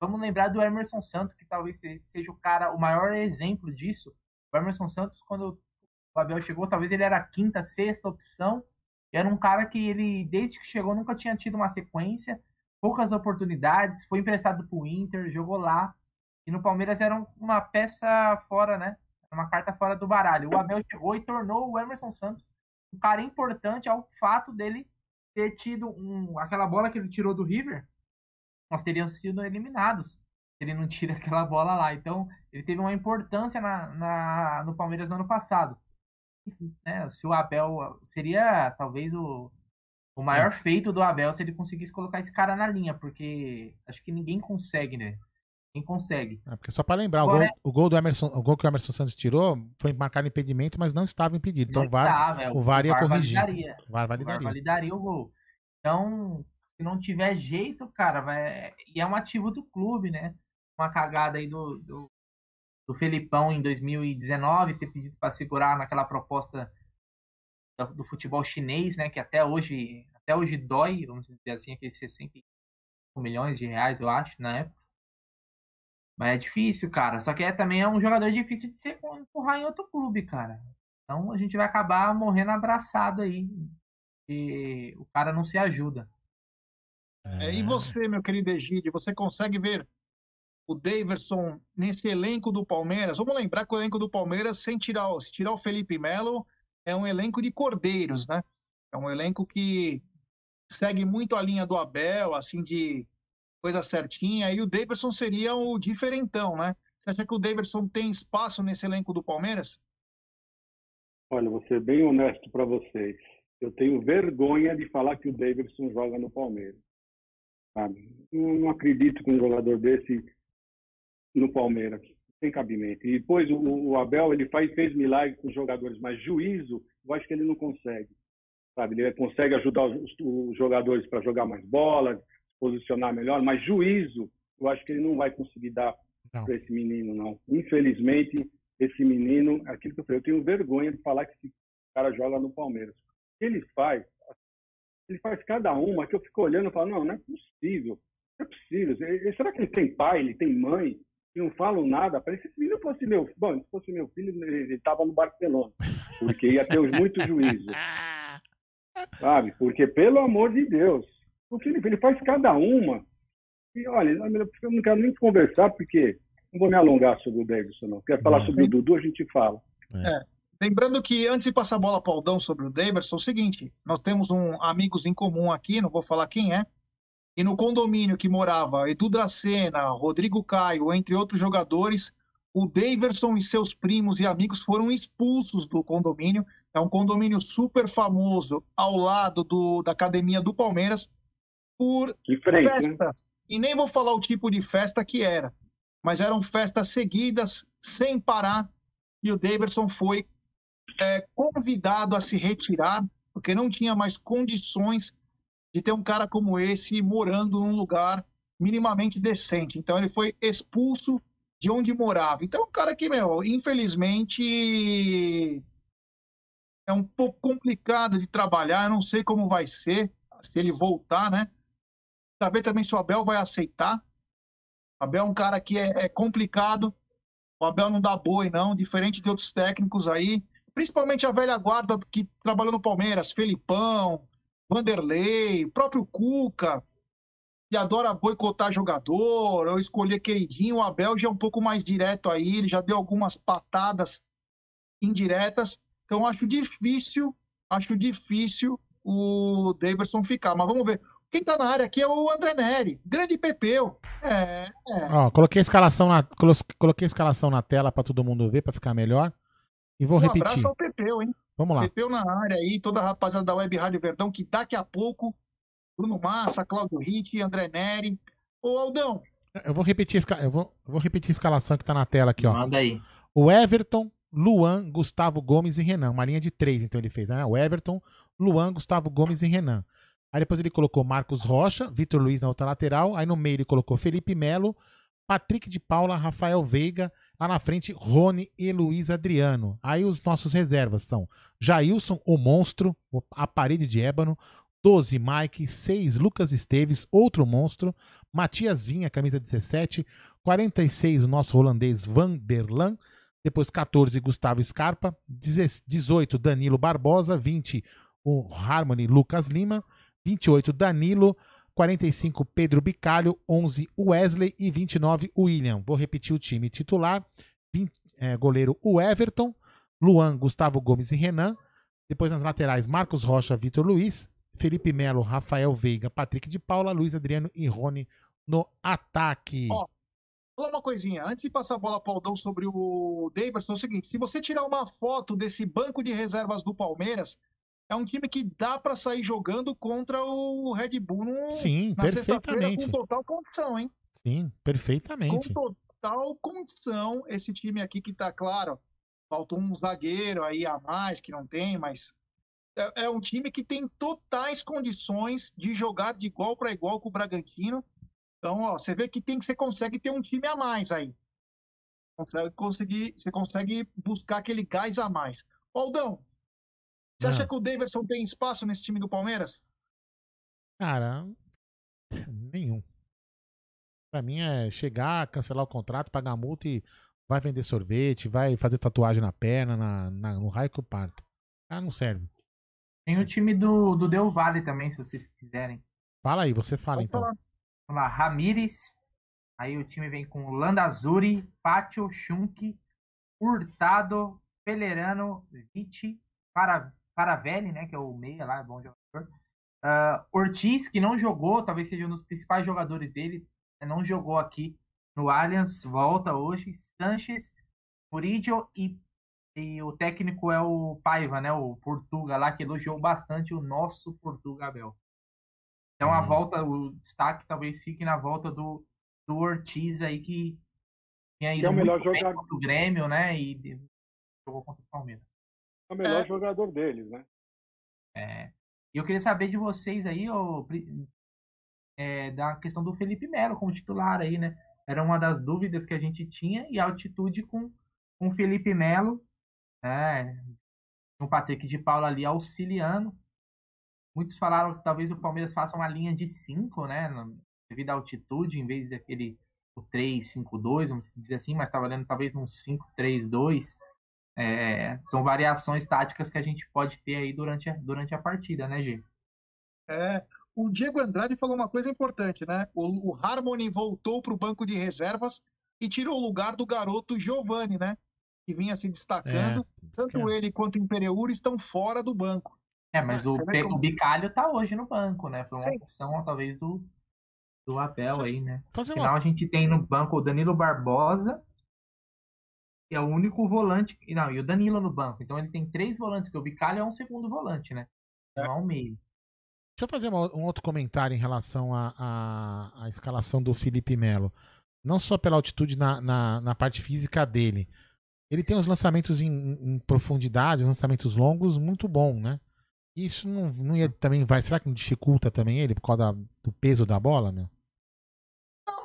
Vamos lembrar do Emerson Santos, que talvez seja o cara, o maior exemplo disso. O Emerson Santos, quando o Abel chegou, talvez ele era a quinta, sexta opção. Era um cara que ele, desde que chegou, nunca tinha tido uma sequência, poucas oportunidades, foi emprestado para o Inter, jogou lá. E no Palmeiras era uma peça fora, né? Uma carta fora do baralho. O Abel chegou e tornou o Emerson Santos um cara importante ao fato dele ter tido um, aquela bola que ele tirou do River. Nós teríamos sido eliminados se ele não tira aquela bola lá. Então, ele teve uma importância na, na no Palmeiras no ano passado. Né, se o Abel seria talvez o, o maior é. feito do Abel se ele conseguisse colocar esse cara na linha, porque acho que ninguém consegue, né? Ninguém consegue. É, porque só para lembrar, Agora, o, gol, o, gol, do Emerson, o gol que o Emerson Santos tirou foi marcado impedimento, mas não estava impedido. Então VAR, estava, é, o, VAR ia corrigir. Validaria. O VAR validaria. O VAR validaria o gol. Então, se não tiver jeito, cara, vai... e é um ativo do clube, né? Uma cagada aí do, do, do Felipão em 2019, ter pedido para segurar naquela proposta do, do, futebol chinês, né? Que até hoje, até hoje dói, vamos dizer assim, aqueles 65 milhões de reais, eu acho, na época. Mas é difícil, cara. Só que é, também é um jogador difícil de ser empurrar em outro clube, cara. Então a gente vai acabar morrendo abraçado aí. E o cara não se ajuda. É, e você, meu querido Egídio, você consegue ver o Daverson nesse elenco do Palmeiras? Vamos lembrar que o elenco do Palmeiras, sem tirar, se tirar o Felipe Melo, é um elenco de cordeiros, né? É um elenco que segue muito a linha do Abel, assim, de coisa certinha. E o Daverson seria o diferentão, né? Você acha que o Daverson tem espaço nesse elenco do Palmeiras? Olha, vou ser bem honesto para vocês. Eu tenho vergonha de falar que o Davidson joga no Palmeiras. Sabe? Não acredito que um jogador desse no Palmeiras tem cabimento. E depois o, o, Abel ele faz, fez milagre com os jogadores, mas juízo, eu acho que ele não consegue. Sabe? Ele consegue ajudar os, os jogadores para jogar mais bola, posicionar melhor, mas juízo, eu acho que ele não vai conseguir dar para esse menino, não. Infelizmente, esse menino, aquilo que eu falei, eu tenho vergonha de falar que esse cara joga no Palmeiras. Ele faz, ele faz cada uma que eu fico olhando e falo, não, não é possível, não é possível. Será que ele tem pai, ele tem mãe, e não falam nada? Parece que se fosse meu, bom, se fosse meu filho, ele estava no Barcelona, porque ia ter muito juízo. Sabe? Porque, pelo amor de Deus, o que ele, ele faz cada uma. E olha, eu não quero nem conversar, porque não vou me alongar sobre o Davidson, não. Quero falar sobre o Dudu, a gente fala. É. Lembrando que antes de passar a bola para o Aldão sobre o Davidson, é o seguinte: nós temos um amigos em comum aqui, não vou falar quem é, e no condomínio que morava Edu Dracena, Rodrigo Caio, entre outros jogadores, o Daverson e seus primos e amigos foram expulsos do condomínio. É um condomínio super famoso ao lado do, da academia do Palmeiras por frente. Né? E nem vou falar o tipo de festa que era, mas eram festas seguidas, sem parar, e o Daverson foi é, convidado a se retirar, porque não tinha mais condições de ter um cara como esse morando num lugar minimamente decente. Então ele foi expulso de onde morava. Então, um cara que, meu, infelizmente é um pouco complicado de trabalhar. Eu não sei como vai ser se ele voltar, né? Saber também se o Abel vai aceitar. O Abel é um cara que é, é complicado. O Abel não dá boi, não, diferente de outros técnicos aí. Principalmente a velha guarda que trabalhou no Palmeiras, Felipão, Vanderlei, próprio Cuca, que adora boicotar jogador, ou escolher queridinho. O Abel já é um pouco mais direto aí, ele já deu algumas patadas indiretas. Então acho difícil, acho difícil o Davidson ficar. Mas vamos ver. Quem tá na área aqui é o André Neri, grande Pepeu. É, é. Ó, coloquei a escalação na, coloquei a escalação na tela para todo mundo ver, para ficar melhor. E vou um repetir. abraço ao Pepeu, hein? Vamos lá. Pepeu na área aí, toda a rapaziada da Web Rádio Verdão, que daqui a pouco, Bruno Massa, Cláudio Ritt, André Neri. Ô, Aldão. Eu vou repetir, eu vou, eu vou repetir a escalação que tá na tela aqui, ó. Manda aí. O Everton, Luan, Gustavo Gomes e Renan. Uma linha de três, então ele fez, né? O Everton, Luan, Gustavo Gomes e Renan. Aí depois ele colocou Marcos Rocha, Vitor Luiz na outra lateral. Aí no meio ele colocou Felipe Melo, Patrick de Paula, Rafael Veiga. Lá na frente, Rony e Luiz Adriano. Aí os nossos reservas são Jailson, o monstro, a parede de ébano. 12, Mike. 6, Lucas Esteves, outro monstro. Matias Vinha, camisa 17. 46, o nosso holandês Vanderlan. Depois 14, Gustavo Scarpa. 18, Danilo Barbosa. 20, o Harmony Lucas Lima. 28, Danilo. 45, Pedro Bicalho. 11, Wesley. E 29, William. Vou repetir o time titular. 20, é, goleiro, o Everton. Luan, Gustavo Gomes e Renan. Depois nas laterais, Marcos Rocha, Vitor Luiz. Felipe Melo, Rafael Veiga, Patrick de Paula, Luiz Adriano e Rony no ataque. Ó, Fala uma coisinha, antes de passar a bola para o Aldão sobre o Davidson, é o seguinte: se você tirar uma foto desse banco de reservas do Palmeiras, é um time que dá para sair jogando contra o Red Bull no, Sim, na perfeitamente. com total condição, hein? Sim, perfeitamente. Com total condição, esse time aqui que tá claro, faltou um zagueiro aí a mais que não tem, mas é, é um time que tem totais condições de jogar de igual para igual com o Bragantino. Então, ó, você vê que tem que você consegue ter um time a mais aí. Consegue conseguir, você consegue buscar aquele gás a mais. Aldão, você Ah. acha que o Davidson tem espaço nesse time do Palmeiras? Cara, nenhum. Pra mim é chegar, cancelar o contrato, pagar a multa e vai vender sorvete, vai fazer tatuagem na perna, na, na- no raio que eu parto. Ah, não serve. Tem o time do, do Del Valle também, se vocês quiserem. Fala aí, você fala então. Vamos lá, Ramires. Aí o time vem com Landazuri, Pátio, Schunk, Hurtado, Pelerano, Vitti, Para, Paravelli, né? Que é o meia lá, é bom jogador. Ah, Ortiz, que não jogou, talvez seja um dos principais jogadores dele, né, não jogou aqui no Allianz, volta hoje. Sanches, Muridio e, e o técnico é o Paiva, né? O Portuga lá, que elogiou bastante o nosso Portugabel. Então a volta, o destaque talvez fique na volta do, do Ortiz aí, que tinha ido é o melhor jogador. contra o Grêmio, né? E jogou contra o Palmeiras. É o melhor jogador deles, né? É. E eu queria saber de vocês aí, ô, é, da questão do Felipe Melo como titular aí, né? Era uma das dúvidas que a gente tinha, e a altitude com, com o Felipe Melo, né? O Patrick de Paula ali auxiliando. Muitos falaram que talvez o Palmeiras faça uma linha de 5, né? Devido à altitude, em vez daquele o 3-5-2, vamos dizer assim, mas estava dando talvez num 5-3-2. É, são variações táticas que a gente pode ter aí durante a, durante a partida, né, G? É, o Diego Andrade falou uma coisa importante, né? O, o Harmony voltou para o banco de reservas e tirou o lugar do garoto Giovani, né? Que vinha se destacando. Tanto ele quanto o Imperiur estão fora do banco. É, mas o, vê Pe- como- o Bicalho tá hoje no banco, né? Foi uma Sim. opção, talvez, do, do Abel aí, né? fazer Afinal, uma- a gente tem no banco o Danilo Barbosa, é o único volante. Não, e o Danilo no banco. Então ele tem três volantes, porque o Bicalho é um segundo volante, né? Não é um meio. Deixa eu fazer uma- um outro comentário em relação à escalação do Felipe Melo. Não só pela altitude na, na, na parte física dele, ele tem os lançamentos em, em profundidade, os lançamentos longos muito bom, né? Isso não, não ia também vai. Será que não dificulta também ele por causa da- do peso da bola, meu?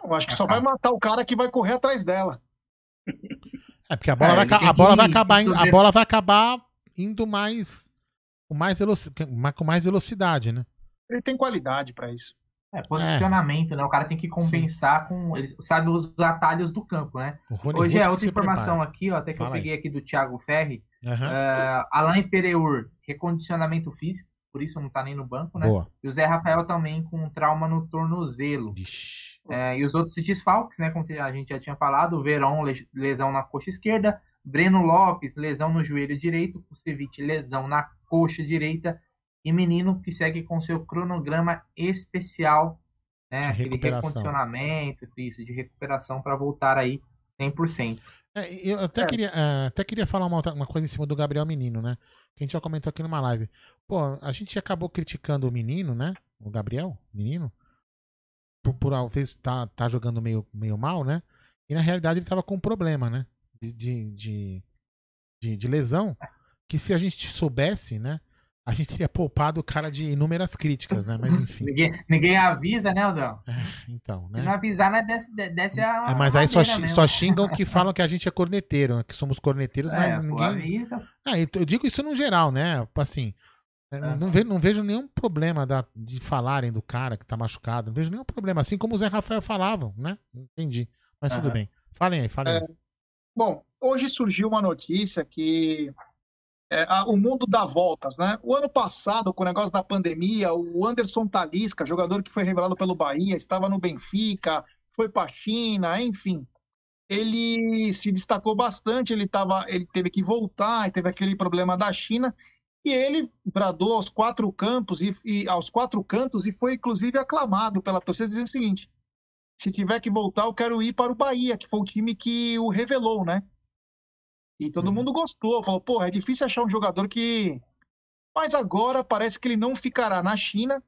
Eu acho que só vai matar o cara que vai correr atrás dela. É porque a bola É, vai, a bola vai acabar indo- a bola vai acabar indo mais com mais, veloci- com mais velocidade, né? Ele tem qualidade pra isso. É, posicionamento, né? O cara tem que compensar com. Ele sabe os atalhos do campo, né? Hoje é outra informação prepara. aqui, ó, até que Fala eu aí. peguei aqui do Thiago Ferri. Aham. É, Alain Pereur, recondicionamento físico, por isso não tá nem no banco, né? Boa. E o Zé Rafael também com trauma no tornozelo. É, e os outros desfalques, né? Como a gente já tinha falado, o le- lesão na coxa esquerda, Breno Lopes, lesão no joelho direito, Kusevich, lesão na coxa direita, e Menino que segue com seu cronograma especial, né? De Aquele recondicionamento, isso, de recuperação para voltar aí 100%. É, eu até, Queria, é, até queria falar uma, outra- uma coisa em cima do Gabriel Menino, né? Que a gente já comentou aqui numa live. Pô, a gente acabou criticando o menino, né? O Gabriel, menino, por, por vezes tá, tá jogando meio, meio mal, né? E na realidade ele tava com um problema, né? De, de, de, de- de lesão. Que se a gente soubesse, né? A gente teria poupado o cara de inúmeras críticas, né? Mas enfim. Ninguém, ninguém avisa, né, Aldão? Então, Se né? não avisar, né, desce, desce a. É, mas aí só, mesmo. só xingam que falam que a gente é corneteiro, né, que somos corneteiros, É, mas pô, ninguém. avisa. Ah, eu eu digo isso no geral, né? Assim, é, não, vejo, não vejo nenhum problema da- de falarem do cara que tá machucado. Não vejo nenhum problema. Assim como o Zé Rafael falavam, né? Entendi. Mas tudo bem. Falem aí, falem É, aí. Bom, hoje surgiu uma notícia que é, a- o mundo dá voltas, né? O ano passado, com o negócio da pandemia, o Anderson Talisca, jogador que foi revelado pelo Bahia, estava no Benfica, foi para a China, enfim. Ele se destacou bastante, ele, tava, ele teve que voltar, e teve aquele problema da China, e ele bradou aos quatro campos e, e aos quatro cantos e foi inclusive aclamado pela torcida dizendo o seguinte: se tiver que voltar, eu quero ir para o Bahia, que foi o time que o revelou, né? E todo mundo gostou, falou, pô, é difícil achar um jogador que. Mas agora parece que ele não ficará na China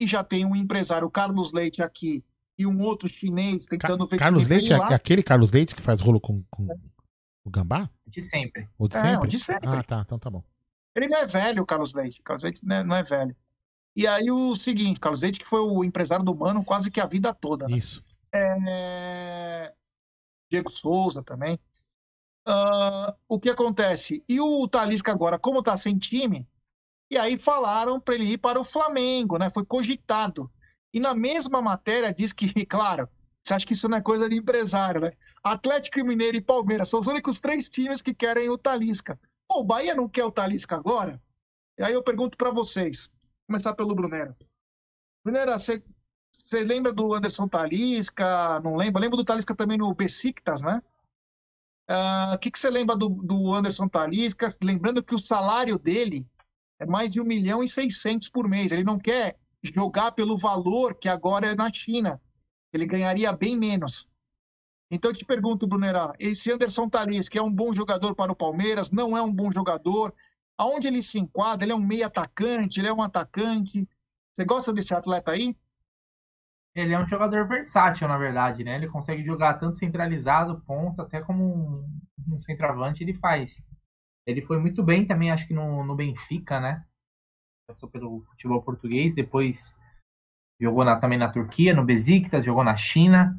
e já tem um empresário, Carlos Leite, aqui, e um outro chinês tentando ver Carlos Leite, é aquele Carlos Leite que faz rolo com, com o gambá? De sempre. O de É, sempre? o de sempre. Ah, tá. Então tá bom. Ele não é velho, o Carlos Leite. Carlos Leite não é, não é velho. E aí o seguinte, Carlos Leite, que foi o empresário do Mano quase que a vida toda. Né? Isso. É... Diego Souza também. Ah, o que acontece? E o Talisca agora, como tá sem time, e aí falaram para ele ir para o Flamengo, né? Foi cogitado. E na mesma matéria diz que, claro, você acha que isso não é coisa de empresário, né? Atlético Mineiro e Palmeiras são os únicos três times que querem o Talisca. Pô, o Bahia não quer o Talisca agora? E aí eu pergunto para vocês. Começar pelo Brunera. Brunera, você lembra do Anderson Talisca? Não lembra? Lembra do Talisca também no Besiktas, né? Ah, O que, que você lembra do, do Anderson Talisca? Lembrando que o salário dele é mais de 1 milhão e 600 por mês. Ele não quer jogar pelo valor que agora é na China. Ele ganharia bem menos. Então eu te pergunto, Brunerá, esse Anderson Talisca é um bom jogador para o Palmeiras? Não é um bom jogador? Aonde ele se enquadra? Ele é um meio atacante? Ele é um atacante? Você gosta desse atleta aí? Ele é um jogador versátil, na verdade, né? Ele consegue jogar tanto centralizado, ponta, até como um, um centroavante ele faz. Ele foi muito bem também, acho que no, no Benfica, né? Passou pelo futebol português, depois jogou na- também na Turquia, no Besiktas, jogou na China.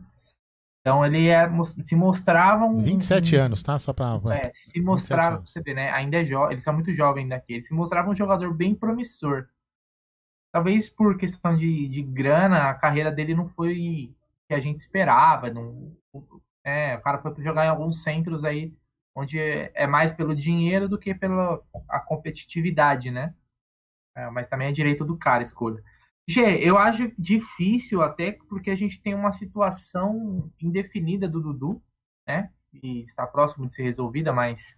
Então ele é, se mostrava um, 27 anos, tá? Só pra. é, se 27 mostrava, você vê, né? Ainda é jovem, eles são muito jovens daqui. Ele se mostrava um jogador bem promissor. Talvez por questão de, de grana, a carreira dele não foi o que a gente esperava. Não, é, o cara foi jogar em alguns centros aí, onde é mais pelo dinheiro do que pela a competitividade, né? É, mas também é direito do cara a escolha. Gê, eu acho difícil até porque a gente tem uma situação indefinida do Dudu, né? E está próximo de ser resolvida, mas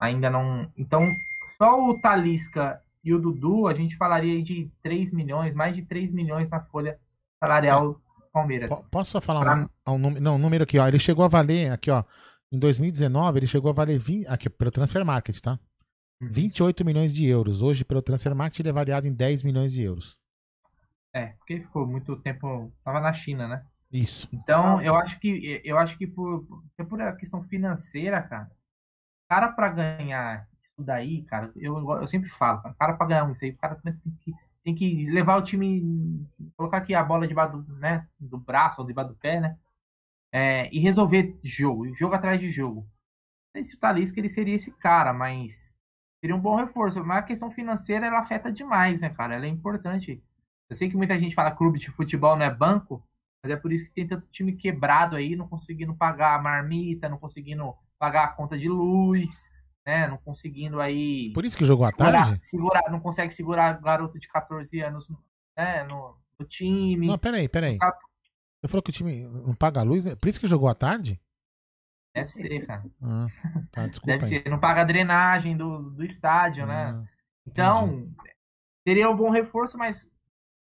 ainda não. Então, só o Talisca e o Dudu, a gente falaria de 3 milhões, mais de 3 milhões na folha salarial do Palmeiras. Po- Posso só falar Pra- um, um número? Não, um número aqui, ó. Ele chegou a valer, aqui, ó. Em 2019, ele chegou a valer 20, aqui, pelo Transfer Market, tá? Uhum. 28 milhões de euros. Hoje, pelo Transfer Market, ele é variado em 10 milhões de euros. É, porque ficou muito tempo. Tava na China, né? Isso. Então, eu acho que eu acho que por, por a questão financeira, cara, cara pra ganhar isso daí, cara, eu, eu sempre falo, cara, cara pra ganhar isso aí, o cara tem que, tem que levar o time, colocar aqui a bola debaixo do, né, do braço ou debaixo do pé, né? É, e resolver jogo, jogo atrás de jogo. Não sei se o Talisca ele seria esse cara, mas seria um bom reforço. Mas a questão financeira ela afeta demais, né, cara? Ela é importante. Eu sei que muita gente fala clube de futebol não é banco, mas é por isso que tem tanto time quebrado aí, não conseguindo pagar a marmita, não conseguindo pagar a conta de luz, né? Não conseguindo aí. Por isso que jogou à tarde? Segurar, não consegue segurar garoto de 14 anos né, no, no time. Não, peraí, peraí. Você falou que o time não paga a luz? é Por isso que jogou à tarde? Deve ser, cara. Ah, tá, desculpa. Deve aí. ser. Não paga a drenagem do, do estádio, né? Então, seria um bom reforço, mas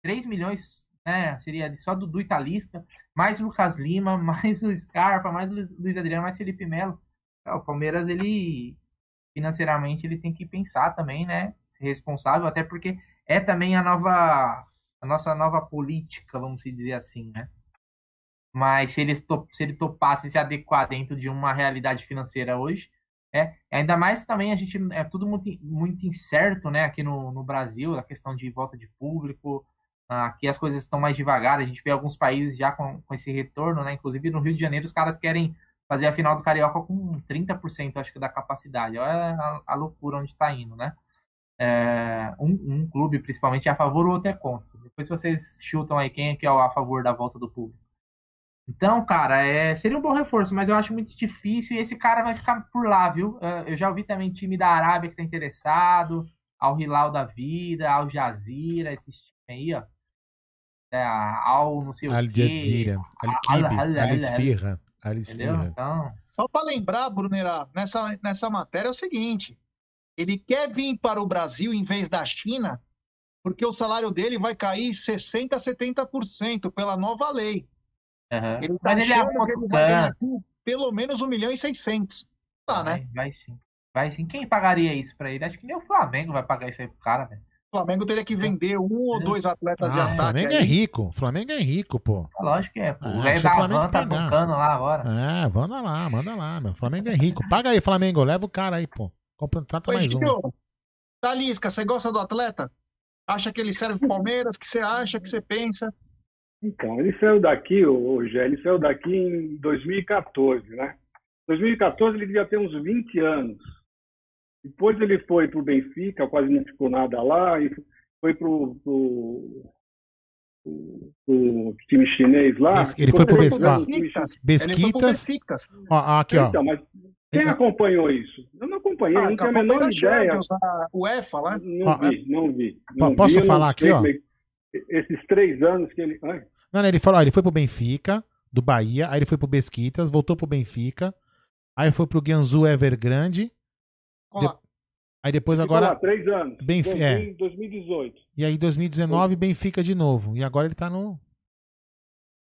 3 milhões, né? Seria só do, do Italisca, mais Lucas Lima, mais o Scarpa, mais o Luiz Adriano, mais Felipe Melo. Ah, O Palmeiras, ele financeiramente, ele tem que pensar também, né? Ser responsável, até porque é também a nova, a nossa nova política, vamos dizer assim, né? Mas se ele, se ele topasse se adequar dentro de uma realidade financeira hoje, é, ainda mais também a gente é tudo muito, muito incerto, né, aqui no, no Brasil, a questão de volta de público, aqui as coisas estão mais devagar, a gente vê alguns países já com, com esse retorno, né, inclusive no Rio de Janeiro os caras querem fazer a final do Carioca com 30%, acho que, da capacidade, olha a, a loucura onde está indo, né. É, um, um clube principalmente é a favor, o outro é contra. Depois vocês chutam aí quem é que é a favor da volta do público. Então, cara, é, seria um bom reforço, mas eu acho muito difícil e esse cara vai ficar por lá, viu? É, Eu já ouvi também time da Arábia que tá interessado, Al Hilal da vida, Al Jazeera, esses aí, ó. É, Al não sei Al o quê. Jazeera, Al Al- Esfirra? Esfirra. Então, Só para lembrar, Brunera, nessa, nessa matéria é o seguinte: ele quer vir para o Brasil em vez da China, porque o salário dele vai cair 60% a 70% pela nova lei. aham. Ele tá mas ele achando arruma que ele outro vai ganhar aqui pelo menos 1 milhão e 600. Tá, né? Vai, vai sim. Vai sim. Quem pagaria isso pra ele? Acho que nem o Flamengo vai pagar isso aí pro cara, velho. O Flamengo teria que vender um ou dois atletas de Ah, o ataque. Flamengo aí. é rico. O Flamengo é rico, pô. Lógico que é. Pô. Ah, o velho o da Flamengo tá bancando lá agora. É, manda lá, manda lá, meu. O Flamengo é rico. Paga aí, Flamengo. Leva o cara aí, pô. Compra, trata Pois, mais um. Gil, Talisca, você gosta do atleta? Acha que ele serve pro Palmeiras? O que você acha? O que você pensa? Então, ele saiu daqui, ô Gé, ele saiu daqui em 2014, né? 2014 ele devia ter uns 20 anos. Depois ele foi para o Benfica, quase não ficou nada lá, e foi para o time chinês lá. Ele foi pro Ficou Bes- três ó, anos no time chinês. Besquitas. Ó, aqui, ó. Então, mas quem acompanhou isso? Eu não acompanhei, Ah, não tenho a menor ideia. Champions, a UEFA lá. Não Ó, vi, não vi. não posso vi, falar aqui, ó? é Esses três anos que ele. Ai, Não, não, ele falou, ó, ele foi pro Benfica, do Bahia, aí ele foi pro Besquitas, voltou pro Benfica, aí foi pro Guianzu Evergrande. De- Aí depois ficou agora. lá três anos. Benf- é. em 2018. E aí 2019, Benfica de novo. E agora ele tá no.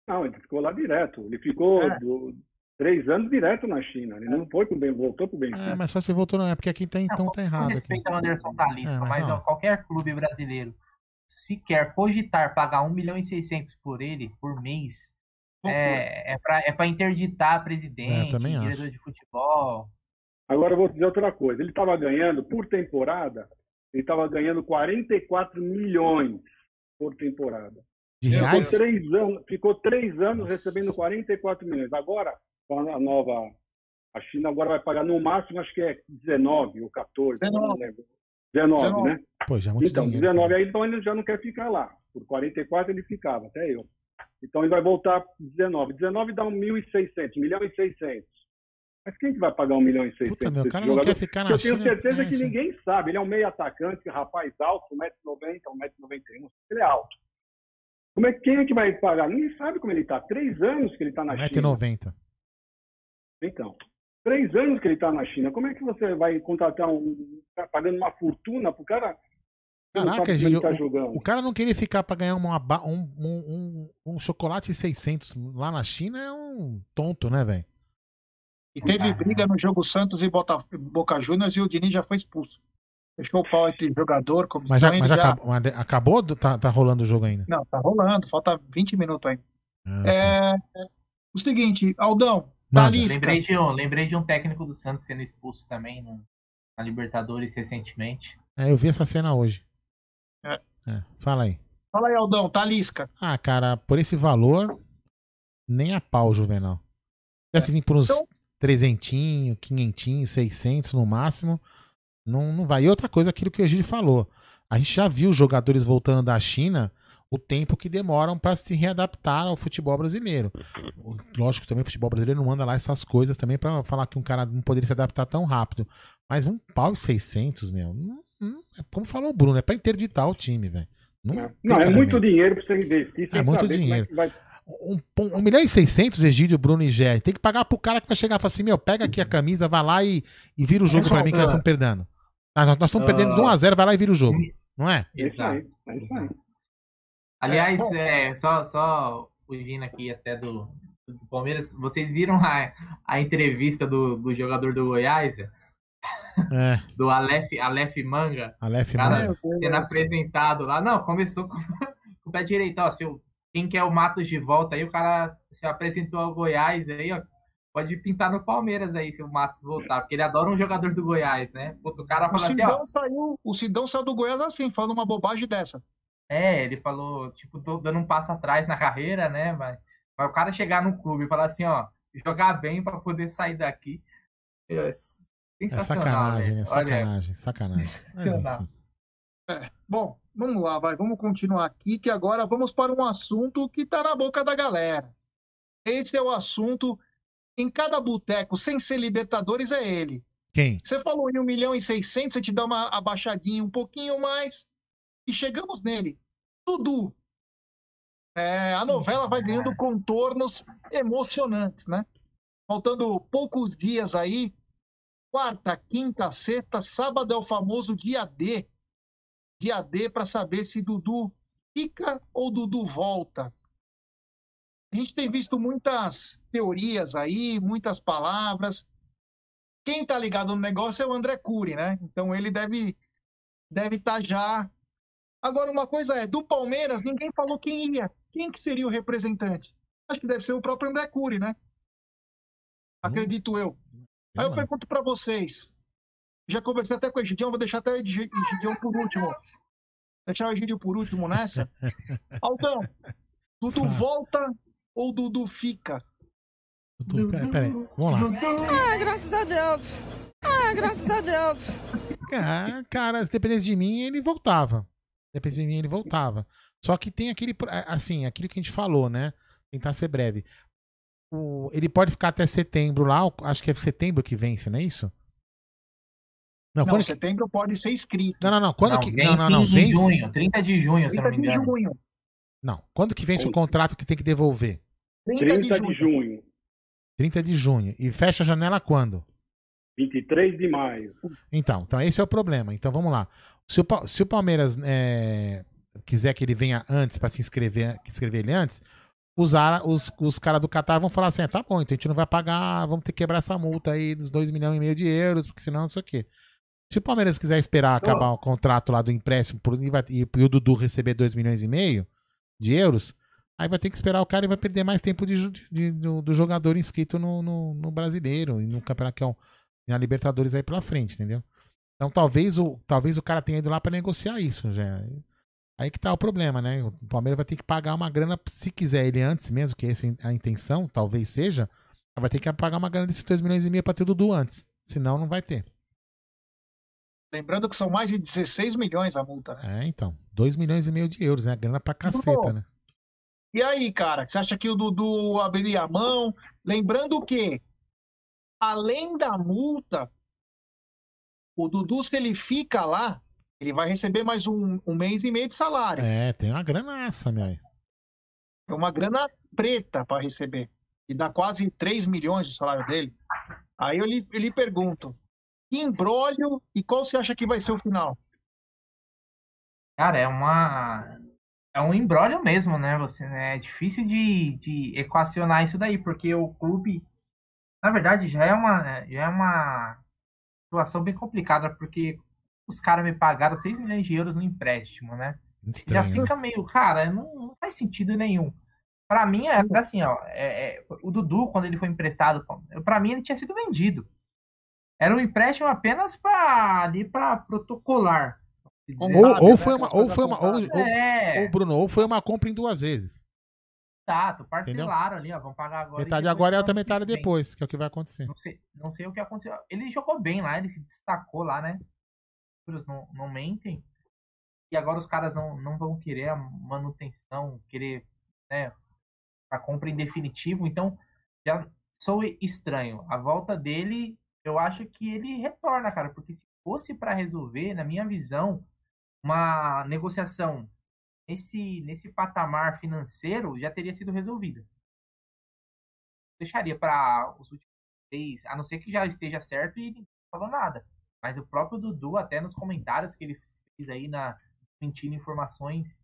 Não, ele ficou lá direto. Ele ficou É. do- três anos direto na China. Ele não foi pro Ben, voltou pro Benfica. É, mas só se voltou, não é, porque aqui tá, então tá Com errado. Aqui. respeito ao Anderson Talisca, É, mas, mas, ó. qualquer clube brasileiro, se quer cogitar pagar 1 milhão e 600 por ele, por mês, é, é para é pra interditar presidente, É, diretor acho. de futebol. Agora eu vou dizer outra coisa. Ele estava ganhando, por temporada, ele estava ganhando 44 milhões por temporada. De ficou reais? três anos, ficou três anos recebendo 44 milhões. Agora, com a nova. A China agora vai pagar no máximo, acho que é 19 ou 14. não 19. lembro. 19, né? Pô, já é muito Então, dinheiro. 19 aí, então ele já não quer ficar lá. Por 44 ele ficava, até eu. Então ele vai voltar para 19. 19 dá um 1.600, 1 milhão e 600. Mas quem que vai pagar 1 milhão e 600? Puta, meu, o cara não jogador? quer ficar na Eu tenho China, certeza é que isso. ninguém sabe. Ele é um meio atacante, rapaz alto, 1,90m, 1,91m. Ele é alto. Como é, quem é que vai pagar? Ninguém sabe como ele está. Três anos que ele está na China. 1,90m. Então, três anos que ele está na China. Como é que você vai contratar um. tá pagando uma fortuna pro cara? não Caraca, gente, tá o, o cara não queria ficar pra ganhar uma um, um, um, um chocolate 600 lá na China é um tonto, né, velho? E teve briga no jogo Santos e Bota, Boca Juniors e o Diniz já foi expulso. Fechou o pau entre jogador, comissão. Mas já, ele mas já acabou, mas acabou? do- Tá, tá rolando o jogo ainda? Não, tá rolando, falta 20 minutos ainda. Ah, É, o seguinte, Aldão, Manda. Lembrei de, um, lembrei de um técnico do Santos sendo expulso também no, na Libertadores recentemente. É, eu vi essa cena hoje. É. É, Fala aí. Fala aí, Aldão, Talisca. Ah, cara, por esse valor, nem a pau, Juvenal. Se tivesse vir por uns Então- trezentinho, quinhentinho, seiscentos no máximo, não, não vai. E outra coisa, aquilo que o Egídio falou. A gente já viu jogadores voltando da China o tempo que demoram para se readaptar ao futebol brasileiro. Lógico que também o futebol brasileiro não manda lá essas coisas também para falar que um cara não poderia se adaptar tão rápido. Mas um pau e 600, meu, não- não- é como falou o Bruno, é para interditar o time, velho. Não, tem Não, é muito dinheiro para você investir É muito como dinheiro. que vai. Um, um milhão e seiscentos, Egídio, Bruno e Gé. Tem que pagar pro cara que vai chegar e falar assim: meu, pega aqui a camisa, vai lá e, e vira o jogo pra mim que nós estamos perdendo. Ah, nós, nós estamos perdendo de 1x0, vai lá e vira o jogo. Não é? Exato. É isso aí. Aliás, bom. é, só, só fugindo aqui até do, do Palmeiras, vocês viram a, a entrevista do, do jogador do Goiás? É. do Aleph, Aleph Manga? Aleph Manga. sendo apresentado lá. Não, começou com, com o pé direito, ó. Se o- quem quer o Matos de volta aí, o cara se apresentou ao Goiás aí, ó. Pode pintar no Palmeiras aí se o Matos voltar, porque ele adora um jogador do Goiás, né? Outro cara O fala assim, ó. Sidão, saiu, o Sidão saiu do Goiás assim, falando uma bobagem dessa. É, ele falou, tipo, tô dando um passo atrás na carreira, né? Mas, mas o cara chegar no clube e falar assim, ó, jogar bem pra poder sair daqui. É É sensacional, sacanagem, né? Olha, Sacanagem, sacanagem. Mas, sensacional. enfim. É, bom, vamos lá, vai, vamos continuar aqui, que agora vamos para um assunto que tá na boca da galera. Esse é o assunto, em cada boteco, sem ser Libertadores, é ele. Quem? Você falou em 1 milhão e 600, você te dá uma abaixadinha um pouquinho mais, e chegamos nele. Dudu. É, a novela vai ganhando contornos emocionantes, né? Faltando poucos dias aí, quarta, quinta, sexta, sábado é o famoso dia D. Dia D para saber se Dudu fica ou Dudu volta. A gente tem visto muitas teorias aí, muitas palavras. Quem tá ligado no negócio é o André Cury, né? Então ele deve deve estar já. Agora uma coisa é, do Palmeiras ninguém falou quem ia. Quem que seria o representante? Acho que deve ser o próprio André Cury, né? Acredito eu. Aí eu pergunto para vocês. Já conversei até com o Egidião, vou deixar até o Egi- Egidião por último. Deixar o Egidio por último nessa. Aldão, Dudu volta ou Dudu fica? Dudu, peraí, peraí, vamos lá. Ah, graças a Deus. Ah, graças a Deus. Ah, cara, se dependesse de mim, ele voltava. Se dependesse de mim, ele voltava. Só que tem aquele, assim, aquilo que a gente falou, né? Tentar ser breve. O- ele pode ficar até setembro lá, acho que é setembro que vence, não é isso? Não, Não, quando que- setembro pode ser inscrito. não, não, não, quando Não, que. vence Não, não, não, vence. junho, 30 de junho, se eu não me 30 de junho. Não, quando que vence o contrato que tem que devolver? 30 de 30 de junho, 30 de junho. E fecha a janela quando? 23 de maio. Então, então esse é o problema. Então vamos lá. Se o, se o Palmeiras é, quiser que ele venha antes para se inscrever, que inscrever ele antes, os, ara- os, os caras do Qatar vão falar assim: ah, tá bom, então a gente não vai pagar, vamos ter que quebrar essa multa aí dos 2 milhões e meio de euros, porque senão não sei o quê. Se o Palmeiras quiser esperar acabar o contrato lá do empréstimo por- e, vai- e o Dudu receber 2 milhões e meio de euros, aí vai ter que esperar o cara e vai perder mais tempo de, ju- de- do, do jogador inscrito no, no, no brasileiro e no campeonato que é o, na Libertadores aí pela frente, entendeu? Então talvez o, talvez o cara tenha ido lá para negociar isso já. Aí que tá o problema, né? O Palmeiras vai ter que pagar uma grana, se quiser ele antes mesmo, que essa é a intenção, talvez seja, vai ter que pagar uma grana desses 2 milhões e meio para ter o Dudu antes. Senão não vai ter. Lembrando que são mais de 16 milhões a multa, né? É, então. 2 milhões e meio de euros, né? Grana pra caceta, né? E aí, cara, você acha que o Dudu abriria a mão? Lembrando que, além da multa, o Dudu, se ele fica lá, ele vai receber mais um, um mês e meio de salário. É, tem uma granaça, meu. aí. É uma grana preta para receber. E dá quase 3 milhões de salário dele. Aí eu lhe, eu lhe pergunto: que embrólio e qual você acha que vai ser o final? Cara, é uma. É um embrólio mesmo, né? Você, né? É difícil de, de equacionar isso daí, porque o clube, na verdade, já é uma, já é uma situação bem complicada, porque os caras me pagaram 6 milhões de euros no empréstimo, né? Já Estranho, né? fica meio, cara, não, não faz sentido nenhum. Pra mim, é assim, ó. É, é, o Dudu, quando ele foi emprestado, pra mim ele tinha sido vendido. Era um empréstimo apenas para ali para protocolar. Ou, ou foi uma, ou foi uma, ou, É. ou, ou, Bruno, ou foi uma compra em duas vezes. Exato, parcelaram ali, ó. Vão pagar agora. Metade e agora e outra metade depois, que é o que vai acontecer. Não sei, não sei o que aconteceu. Ele jogou bem lá, ele se destacou lá, né? Os não, não mentem. E agora os caras não, não vão querer a manutenção, querer né, a compra em definitivo. Então, já sou estranho. A volta dele, eu acho que ele retorna, cara. Porque se fosse para resolver, na minha visão, uma negociação nesse, nesse patamar financeiro já teria sido resolvida. Deixaria para os últimos três, a não ser que já esteja certo e ninguém falou nada. Mas o próprio Dudu, até nos comentários que ele fez aí na mentindo informações,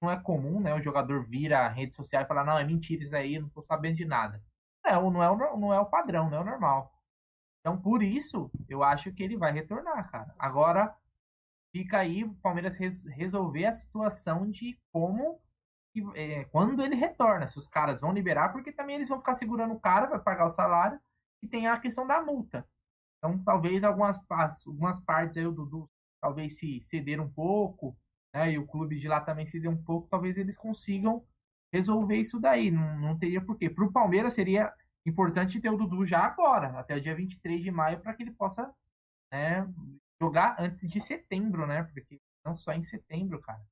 não é comum, né? O jogador vira a rede social e fala, não, é mentira isso aí, eu não tô sabendo de nada. Não, não é, o, não é o padrão, não é o normal. Então, por isso, eu acho que ele vai retornar, cara. Agora, fica aí o Palmeiras res- resolver a situação de como e, é, quando ele retorna, se os caras vão liberar, porque também eles vão ficar segurando o cara, vai pagar o salário, e tem a questão da multa. Então, talvez algumas, algumas partes aí o Dudu talvez se ceder um pouco, né? E o clube de lá também ceder um pouco, talvez eles consigam resolver isso daí. Não, não teria porquê. Para o Palmeiras seria importante ter o Dudu já agora, até o dia 23 de maio, para que ele possa né, jogar antes de setembro, né? Porque não só em setembro, cara.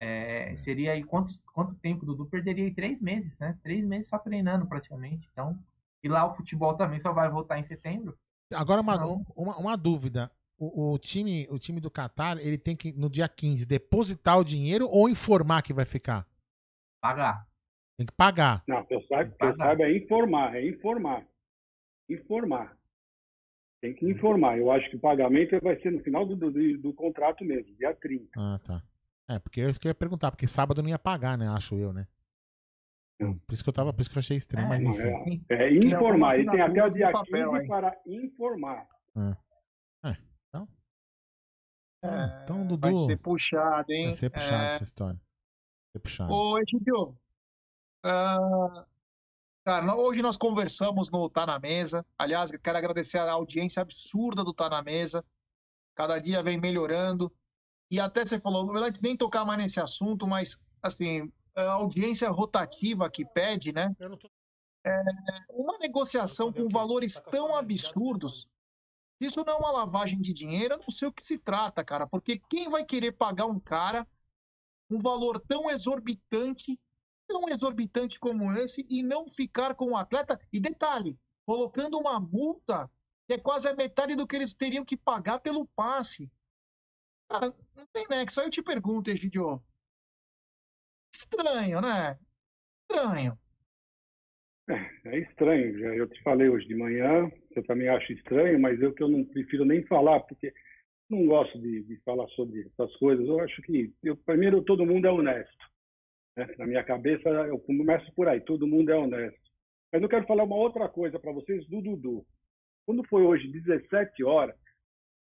É, seria aí quanto, quanto tempo o Dudu perderia aí? Três meses, né? Três meses só treinando praticamente. Então, e lá o futebol também só vai voltar em setembro. Agora, uma, Não. uma, uma dúvida. O, o time, o time do Qatar, ele tem que, no dia 15, depositar o dinheiro ou informar que vai ficar? Pagar. Tem que pagar. Não, que eu saiba, que eu saiba é informar, é informar. Informar. Tem que informar. Eu acho que o pagamento vai ser no final do, do, do contrato mesmo, dia 30. Ah, tá. É, porque é isso que eu ia perguntar, porque sábado não ia pagar, né? Acho eu, né? Por isso que eu tava, por isso que eu achei estranho, mas Não, enfim. é, é informar. Tem Ele tem até o dia papel, 15 hein? para informar. É. É, então. É, então, Dudu. Vai ser puxado, hein? Vai ser puxado É. essa história. Vai ser puxado. Ô, Egidio, ah, cara, nó- hoje nós conversamos no Tá Na Mesa. Aliás, quero agradecer a audiência absurda do Tá Na Mesa. Cada dia vem melhorando. E até você falou, não vai nem tocar mais nesse assunto, mas, assim, a audiência rotativa que pede, né? É, uma negociação com valores tão absurdos. Isso não é uma lavagem de dinheiro, eu não sei o que se trata, cara. Porque quem vai querer pagar um cara um valor tão exorbitante, tão exorbitante como esse, e não ficar com o atleta? E detalhe, colocando uma multa que é quase a metade do que eles teriam que pagar pelo passe. Cara, não tem nexo. Aí eu te pergunto, Egidio. Estranho, né? Estranho. É, é estranho. Já eu te falei hoje de manhã, eu também acho estranho, mas eu que eu não prefiro nem falar, porque não gosto de, de falar sobre essas coisas. Eu acho que, eu, primeiro, todo mundo é honesto. Né? Na minha cabeça, eu começo por aí, todo mundo é honesto. Mas eu quero falar uma outra coisa para vocês do Dudu. Quando foi hoje, 17 horas,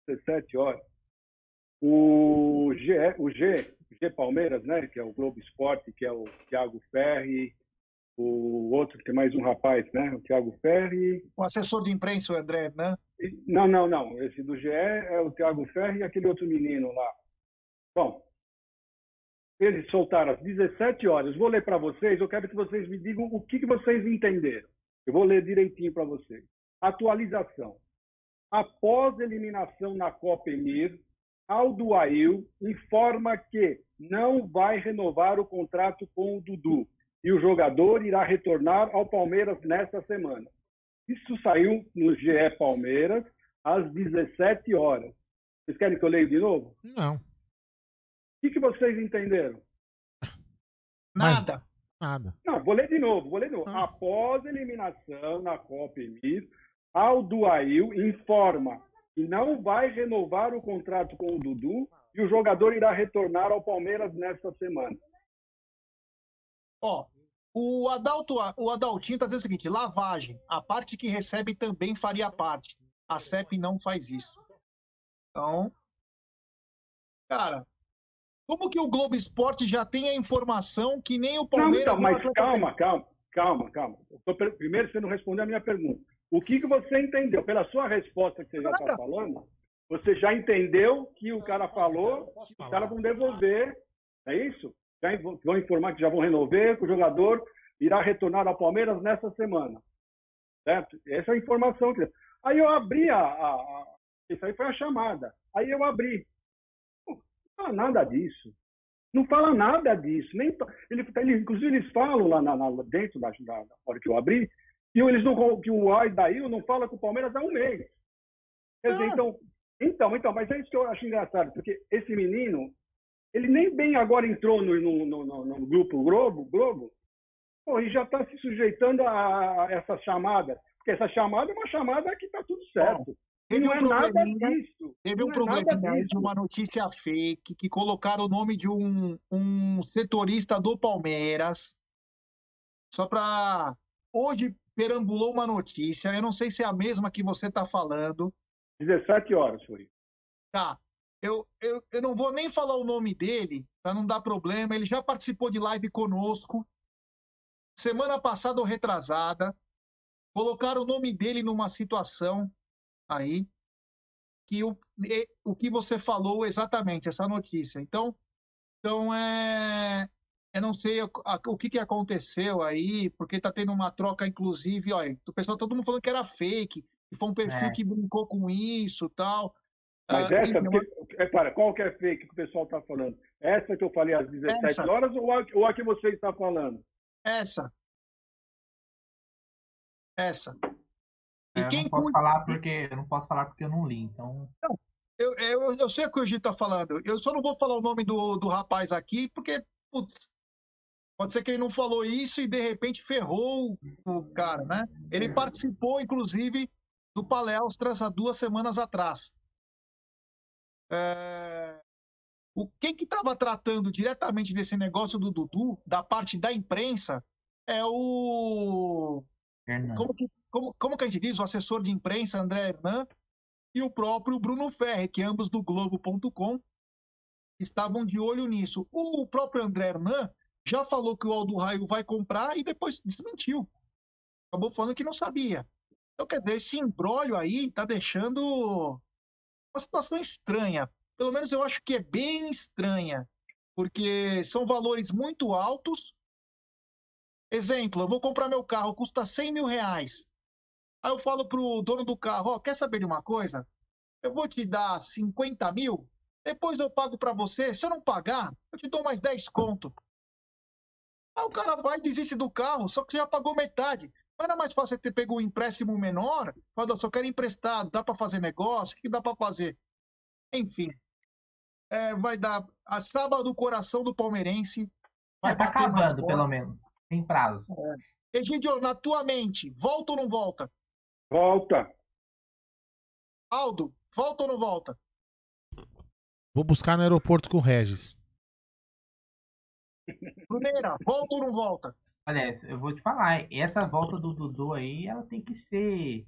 17 horas, o G, o G, G Palmeiras, né, que é o Globo Esporte, que é o Thiago Ferri, o outro, que tem mais um rapaz, né, o Thiago Ferri. O assessor de imprensa, o André, né? Não, não, não. Esse do GE é o Thiago Ferri e aquele outro menino lá. Bom, eles soltaram às 17 horas. Vou ler para vocês, eu quero que vocês me digam o que, que vocês entenderam. Eu vou ler direitinho para vocês. Atualização. Após eliminação na Copa Emir, Aldo Ail informa que não vai renovar o contrato com o Dudu e o jogador irá retornar ao Palmeiras nesta semana. Isso saiu no GE Palmeiras às 17 horas. Vocês querem que eu leia de novo? Não. O que, que vocês entenderam? Nada. Nada. Não, vou ler de novo, vou ler de novo. Após eliminação na Copa Emir, Aldo Ail informa que não vai renovar o contrato com o Dudu e o jogador irá retornar ao Palmeiras nesta semana. Ó, o, Adalto, o Adaltinho está dizendo o seguinte: lavagem. A parte que recebe também faria parte. A CEP não faz isso. Então, cara, Como que o Globo Esporte já tem a informação que nem o Não, Palmeiras... então, mas não- calma, calma, calma, calma. Eu tô Primeiro você não respondeu a minha pergunta. O que, que você entendeu? Pela sua resposta que você já está falando, você já entendeu que o cara falou que os caras vão devolver, é isso? Já vão informar que já vão renover, que o jogador irá retornar ao Palmeiras nessa semana. Certo? Essa é a informação. Que... Aí eu abri a, a, a- Isso aí foi a chamada. Aí eu abri. Fala nada disso. Não fala nada disso. Nem, ele, ele, inclusive, eles falam lá na, na- dentro da, da, hora que eu abri que, eles não, que o Aidail não fala com o Palmeiras há um mês. Quer dizer, então, então, então, mas é isso que eu acho engraçado, porque esse menino, ele nem bem agora entrou no, no, no, no- no grupo Globo, Globo pô, e já está se sujeitando a, a essa chamada. Porque essa chamada é uma chamada que está tudo certo. Teve não um é nada disso. Teve um Não é nada probleminha de uma notícia fake que colocaram o nome de um, um setorista do Palmeiras. Só para. Hoje perambulou uma notícia, eu não sei se é a mesma que você está falando. 17 horas foi. Tá. Eu, eu, eu não vou nem falar o nome dele, para não dar problema. Ele já participou de live conosco. Semana passada ou retrasada. Colocaram o nome dele numa situação aí que o, e- o que você falou exatamente, essa notícia. Então, então é. Eu não sei o, a- o que, que aconteceu aí, porque tá tendo uma troca, inclusive, olha, o pessoal, todo mundo falando que era fake, que foi um perfil É. que brincou com isso e tal. Mas Ah, essa, enfim, porque, é, para, qual que é fake que o pessoal está falando? Essa que eu falei às 17 Essa. horas ou a, ou a que você está falando? Essa. Essa. É, eu não posso cuida- falar porque eu não posso falar porque eu não li, então. Eu, eu, eu sei o que o Gito tá falando. Eu só não vou falar o nome do, do rapaz aqui, porque, putz, pode ser que ele não falou isso e de repente ferrou o, cara, né? Ele participou, inclusive, do Palestras há duas semanas atrás. É, O quem que estava tratando diretamente desse negócio do Dudu, da parte da imprensa, é o. Como que, como, como que a gente diz? O assessor de imprensa, André Hernan, e o próprio Bruno Ferri, que ambos do Globo.com estavam de olho nisso. O próprio André Hernan já falou que o Aldo Raio vai comprar e depois desmentiu. Acabou falando que não sabia. Então, quer dizer, esse embrólio aí tá deixando uma situação estranha. Pelo menos eu acho que é bem estranha, porque são valores muito altos. Exemplo, eu vou comprar meu carro, custa 100 mil reais. Aí eu falo pro dono do carro, ó, quer saber de uma coisa? Eu vou te dar 50 mil, depois eu pago pra você. Se eu não pagar, eu te dou mais 10 conto. Aí o cara vai e desiste do carro, só que você já pagou metade. Não era mais fácil você ter pego um empréstimo menor? Falou, só quero emprestado, dá pra fazer negócio? O que dá pra fazer? Enfim, é, vai dar a sábado do coração do palmeirense. Vai É, tá acabando, pelo menos. Tem prazo. Egidio, na tua mente, volta ou não volta? Volta. Aldo, volta ou não volta? Vou buscar no aeroporto com o Regis. Bruneira, volta ou não volta? Olha, eu vou te falar, essa volta do Dudu aí, ela tem que ser.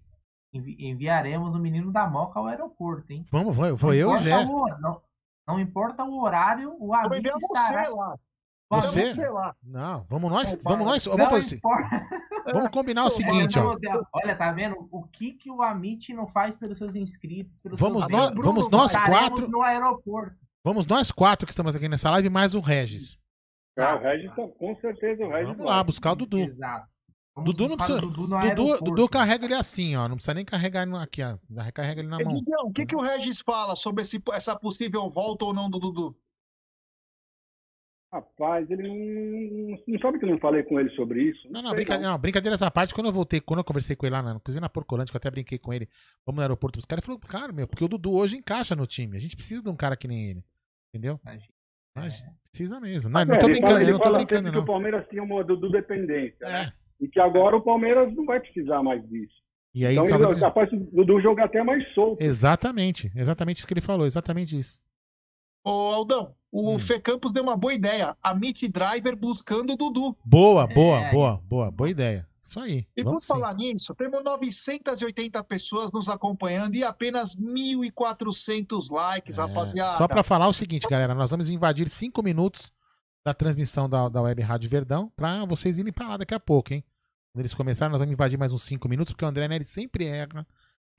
envi- enviaremos o menino da Moca ao aeroporto, hein? Vamos, vou, vou Não eu e o Gé. não, não importa o horário, o amigo enviar você estará. lá. Você? Lá. Não, vamos nós, vamos nós. não Vamos, fazer, importa. Vamos combinar o seguinte, ó. Olha, tá vendo? O que, que o Amit não faz pelos seus inscritos, pelos Vamos seus nós- membros? vamos nós quatro. no aeroporto. Vamos nós quatro que estamos aqui nessa live, mais o Regis. Ah, o Regis, tá- com certeza o Regis Vamos lá, buscar o Dudu. Exato. Dudu não precisa. o Dudu no Dudu. Dudu carrega ele assim, ó. Não precisa nem carregar ele aqui, ó. Recarrega ele na mão. Egidião, o que, que o Regis fala sobre esse, essa possível volta ou não do Dudu? Rapaz, ele não, não sabe que eu não falei com ele sobre isso. Não, não, sei, brincadeira, não, brincadeira essa parte. Quando eu voltei, quando eu conversei com ele lá, na, inclusive na Porcolândia, que eu até brinquei com ele, vamos no aeroporto buscar, ele falou, cara, meu, porque o Dudu hoje encaixa no time. A gente precisa de um cara que nem ele. Entendeu? Mas precisa mesmo. Não, É, não tô ele brincando, fala, eu ele não tô fala brincando, sempre que não. o Palmeiras tinha uma Dudu dependência. É. né? E que agora o Palmeiras não vai precisar mais disso. E aí, então talvez ele ele- é capaz do Dudu jogar até mais solto. Exatamente, exatamente isso que ele falou, exatamente isso. Ô, Aldão, Hum. o Fê Campos deu uma boa ideia. A Meet Driver buscando o Dudu. Boa, boa, É. boa, boa, boa ideia. Isso aí. E Vamos por sim. falar nisso, temos 980 pessoas nos acompanhando e apenas 1.400 likes, rapaziada. É, Só pra falar o seguinte, galera, nós vamos invadir cinco minutos da transmissão da, da Web Rádio Verdão pra vocês irem pra lá daqui a pouco, hein? Quando eles começarem, nós vamos invadir mais uns cinco minutos, porque o André Neri sempre erra,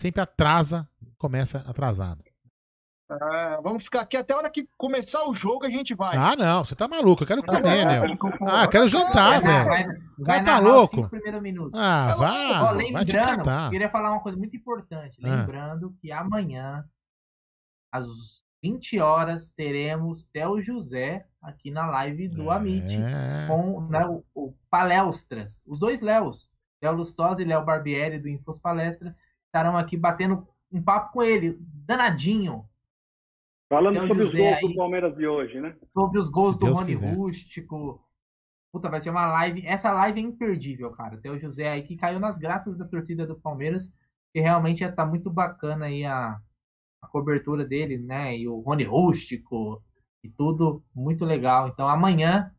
sempre atrasa, começa atrasado. É, vamos ficar aqui até a hora que começar o jogo, a gente vai. Ah, não, você tá maluco, eu quero comer, é, que- Ah, eu quero jantar, Vai- velho. vai- vai tá louco. Ah, vá, vai lembrando, catar. queria falar uma coisa muito importante. Ah. Lembrando que amanhã, às 20 horas, teremos Theo José aqui na live do Amit É. com né, o, o Palestras. Os dois Léos, Léo Lustosa e Léo Barbieri do Infos Palestra, estarão aqui batendo um papo com ele, danadinho. Falando Theo sobre os José gols aí. do Palmeiras de hoje, né? sobre os gols Se do Deus Rony quiser. Rústico. Puta, vai ser uma live. Essa live é imperdível, cara. Tem o José aí que caiu nas graças da torcida do Palmeiras, que realmente tá muito bacana aí a, a cobertura dele, né? E o Rony Rústico e tudo muito legal. Então amanhã,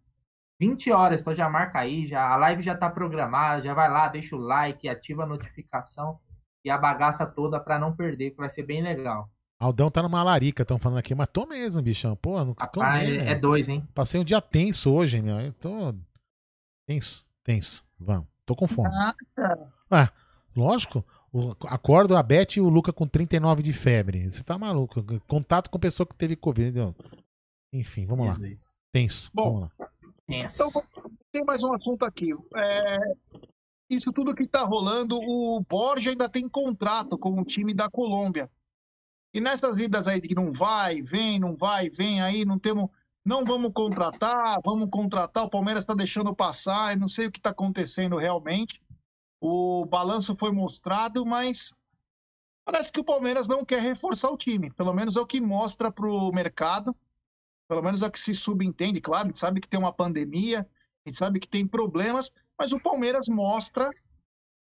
20 horas, então já marca aí, já a live já tá programada, já vai lá, deixa o like, ativa a notificação e a bagaça toda pra não perder, que vai ser bem legal. Aldão tá numa larica, estão falando aqui, mas tô mesmo, bichão. Pô, não Rapaz, comi, é meu. dois, hein? Passei um dia tenso hoje, meu. Eu tô tenso, tenso. Vamos. Tô com fome. Ah, lógico. O- acordo a Beth e o Luca com 39 de febre. Você tá maluco. Contato com pessoa que teve Covid. entendeu? Enfim, vamos lá. Tenso. Bom, vamos lá. Então, tem mais um assunto aqui. É, isso tudo que tá rolando, o Borja ainda tem contrato com o time da Colômbia. E nessas vidas aí de que não vai, vem, não vai, vem aí, não temos. Não vamos contratar, vamos contratar. O Palmeiras está deixando passar, eu não sei o que está acontecendo realmente. O balanço foi mostrado, mas parece que o Palmeiras não quer reforçar o time. Pelo menos é o que mostra para o mercado. Pelo menos é o que se subentende. Claro, a gente sabe que tem uma pandemia, a gente sabe que tem problemas, mas o Palmeiras mostra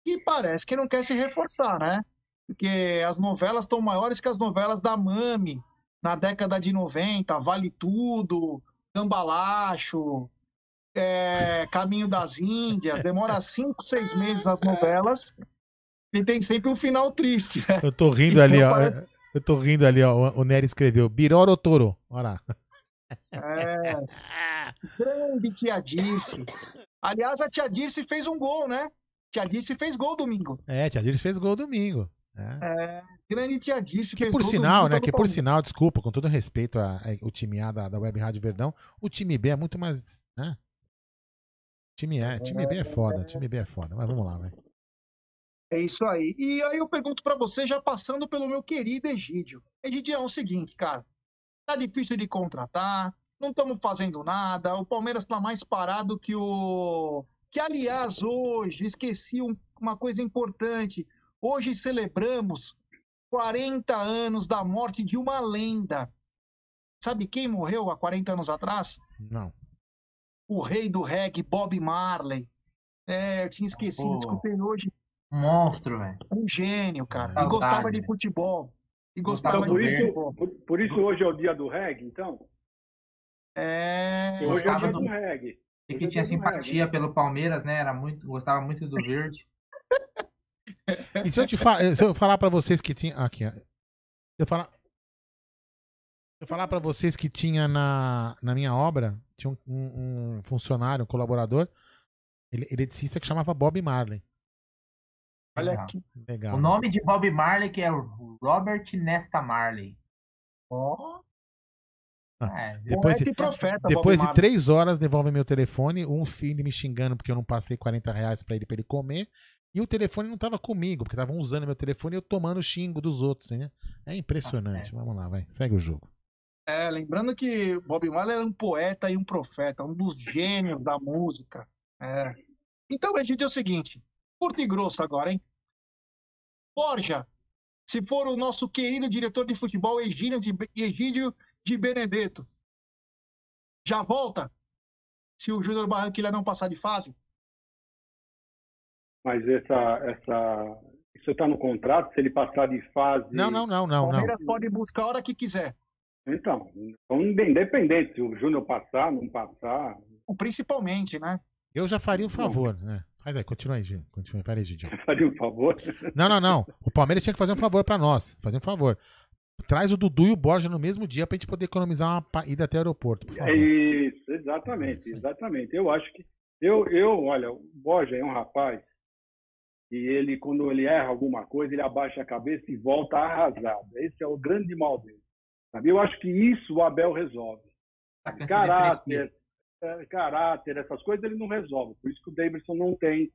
que parece que não quer se reforçar, né? Porque as novelas estão maiores que as novelas da Mami na década de 90, Vale Tudo, Cambalacho, é, Caminho das Índias. Demora cinco, seis meses as novelas e tem sempre um final triste. né? Eu tô rindo Então ali, ó. parece- Eu tô rindo ali, ó. O Nery escreveu Biroro Toro. Olha lá. É. Grande tia Dirce. Aliás, a tia Dirce fez um gol, né? Tia Dirce fez gol domingo. É, Tia Dirce fez gol domingo. É, grande tia Dirce Que por sinal, né? Que por sinal, desculpa, com todo respeito a, a- o time A da, da Web Rádio Verdão, o time B é muito mais. Né? Time A, time B é foda, time B é foda. Mas vamos lá, vai. É isso aí. E aí eu pergunto pra você, já passando pelo meu querido Egídio. Egídio, é o seguinte, cara. Tá difícil de contratar, não estamos fazendo nada, o Palmeiras tá mais parado que o. Que, aliás, hoje, esqueci um- uma coisa importante. Hoje celebramos 40 anos da morte de uma lenda. Sabe quem morreu há 40 anos atrás? Não. O rei do reggae, Bob Marley. É, eu tinha esquecido, Pô. escutei hoje. Monstro, velho. Um gênio, cara. E Saudade, gostava de né? futebol. E Gostava Por de isso, futebol. por, por isso hoje é o dia do reggae, então? É. Hoje é o dia do- do reggae. E que é tinha dia do reggae. simpatia pelo Palmeiras, né? Era muito, gostava muito do verde. E se eu te fa se eu falar pra vocês que tinha. Aqui, ó. Se eu falar. Se eu falar pra vocês que tinha na, na minha obra, tinha um, um- um funcionário, um colaborador, ele, eletricista que chamava Bob Marley. Olha Legal. aqui. Legal. O nome de Bob Marley que é Robert Nesta Marley. Ó. É, Depois, Poeta e profeta, depois de três horas, devolve meu telefone. Um filho me xingando porque eu não passei 40 reais pra ele, pra ele comer. E o telefone não tava comigo, porque estavam usando meu telefone e eu tomando xingo dos outros, né? É impressionante. Vamos lá, vai. Segue o jogo. É, lembrando que Bob Marley era um poeta e um profeta, um dos gênios da música. É. Então, gente, é o seguinte, curto e grosso agora, hein? Borja, se for o nosso querido diretor de futebol, Egídio de, Egídio de Benedetto, já volta? Se o Júnior Barranquilla não passar de fase? Mas essa, essa, isso está no contrato, se ele passar de fase. Não, não, não, O não, não. Palmeiras pode buscar a hora que quiser. Então, então, independente se o Júnior passar, não passar. Principalmente, né? Eu já faria um favor, né? Faz aí, continua aí, Gil. Continua, peraí, Gil. Faria um favor? Não, não, não. O Palmeiras tinha que fazer um favor pra nós. Fazer um favor. Traz o Dudu e o Borja no mesmo dia pra gente poder economizar uma ida até o aeroporto, por favor. É isso, exatamente, exatamente. Eu acho que eu, eu, olha, o Borja é um rapaz e ele, quando ele erra alguma coisa, ele abaixa a cabeça e volta arrasado. Esse é o grande mal dele. Sabe? Eu acho que isso o Abel resolve. Caráter, é, caráter, essas coisas ele não resolve. Por isso que o Davidson não tem,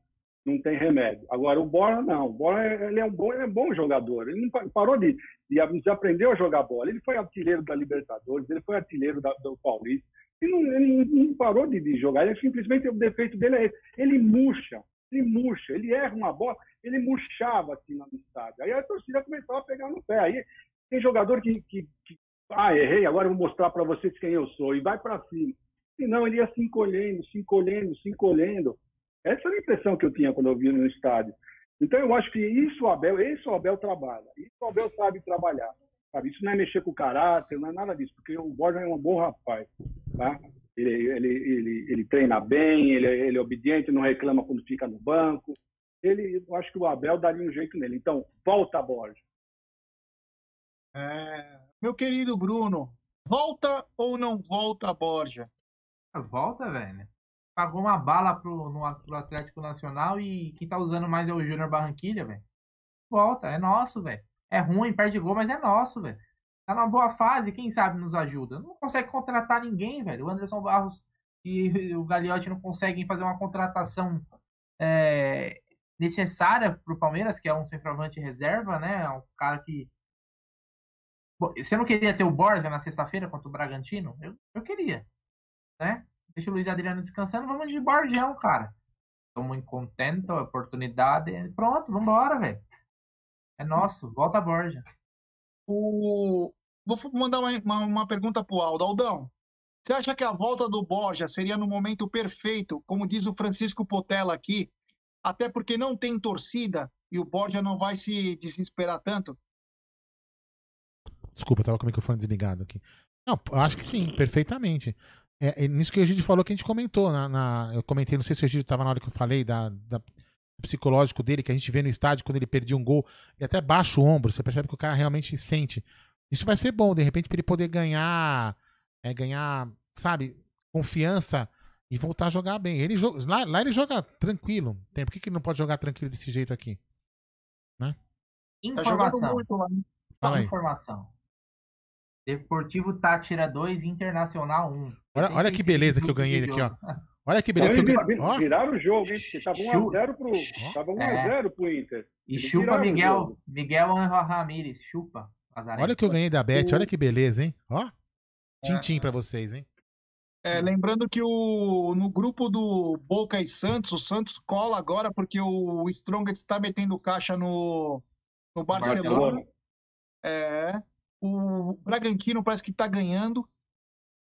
não tem remédio. Agora o Borja não. O Borja ele é um bom, ele é um bom jogador. Ele não pa- parou de, de, de aprendeu a jogar bola. Ele foi artilheiro da Libertadores, ele foi artilheiro da, do Paulista. Ele não, ele não parou de, de jogar. Ele simplesmente o defeito dele é esse. Ele murcha, ele murcha, ele erra uma bola, ele murchava assim no estádio. Aí a torcida começava a pegar no pé. Aí tem jogador que, que, que ah, errei, agora eu vou mostrar para vocês quem eu sou e vai para cima. Senão ele ia se encolhendo, se encolhendo, se encolhendo. Essa era a impressão que eu tinha quando eu vi no estádio. Então eu acho que isso o Abel, isso o Abel trabalha, isso o Abel sabe trabalhar. Sabe? Isso não é mexer com o caráter, não é nada disso, porque o Borja é um bom rapaz, tá? Ele, ele, ele, ele treina bem, ele, ele é obediente, não reclama quando fica no banco. Ele, eu acho que o Abel daria um jeito nele. Então, volta, Borja. É, meu querido Bruno, volta ou não volta a Borja? Volta, velho. Pagou uma bala pro, no, pro Atlético Nacional e quem tá usando mais é o Júnior Barranquilha, velho. Volta, é nosso, velho. É ruim, perde gol, mas é nosso, velho. Tá numa boa fase, quem sabe nos ajuda. Não consegue contratar ninguém, velho. O Anderson Barros e o Gagliotti não conseguem fazer uma contratação é, necessária pro Palmeiras, que é um centroavante reserva, né? É um cara que. Você não queria ter o Borja na sexta-feira contra o Bragantino? Eu, eu queria, né? Deixa o Luiz Adriano descansando, vamos de Borjão, cara. Estamos contentes, oportunidade. Pronto, vambora, velho. É nosso, volta a Borja. O... Vou mandar uma, uma, uma pergunta pro Aldo. Aldão, você acha que a volta do Borja seria no momento perfeito, como diz o Francisco Potella aqui, até porque não tem torcida e o Borja não vai se desesperar tanto? Desculpa, eu tava com o microfone desligado aqui. Não, acho que sim, perfeitamente. É, é nisso que o Egídio falou que a gente comentou. Na, na- eu comentei, não sei se o Egídio tava na hora que eu falei da, da- psicológico dele, que a gente vê no estádio quando ele perdia um gol, ele até baixa o ombro, você percebe que o cara realmente sente. Isso vai ser bom, de repente, pra ele poder ganhar, é, ganhar, sabe, confiança e voltar a jogar bem. Ele lá, lá ele joga tranquilo. Tem, por que, que ele não pode jogar tranquilo desse jeito aqui? Né? Tá Informação. aí. Informação. Deportivo Tátira 2, Internacional 1. Olha, olha que beleza que eu ganhei aqui, ó. Olha que beleza que eu Então, ganhei. Ó, Viraram o jogo, hein? Porque tava 1x0 pro, tava 1 É. a 0 pro Inter. E Eles chupa Miguel. Miguel Angel Ramírez, chupa. Olha o que eu ganhei da Beth, O- olha que beleza, hein? Ó, tintim pra vocês, hein? É, lembrando que o, no grupo do Boca e Santos, o Santos cola agora porque o Strongest está metendo caixa no, no Barcelona. Barcelona. É, o Bragantino parece que está ganhando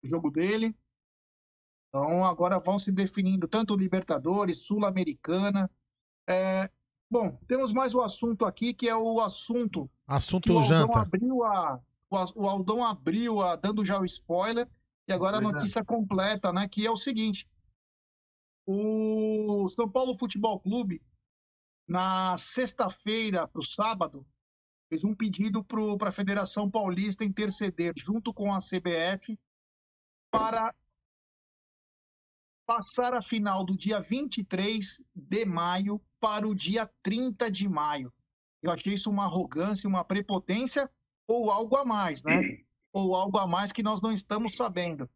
o jogo dele. Então agora vão se definindo tanto Libertadores, Sul-Americana. É, bom, temos mais um assunto aqui que é o assunto o Assunto Aldão janta. abriu a o o Aldão abriu a dando já o spoiler e agora a é. notícia completa, né, que é o seguinte: o São Paulo Futebol Clube na sexta-feira para o sábado fez um pedido para a Federação Paulista interceder junto com a CBF para passar a final do dia 23 de maio para o dia 30 de maio. Eu achei isso uma arrogância, uma prepotência ou algo a mais, né? Ou algo a mais que nós não estamos sabendo.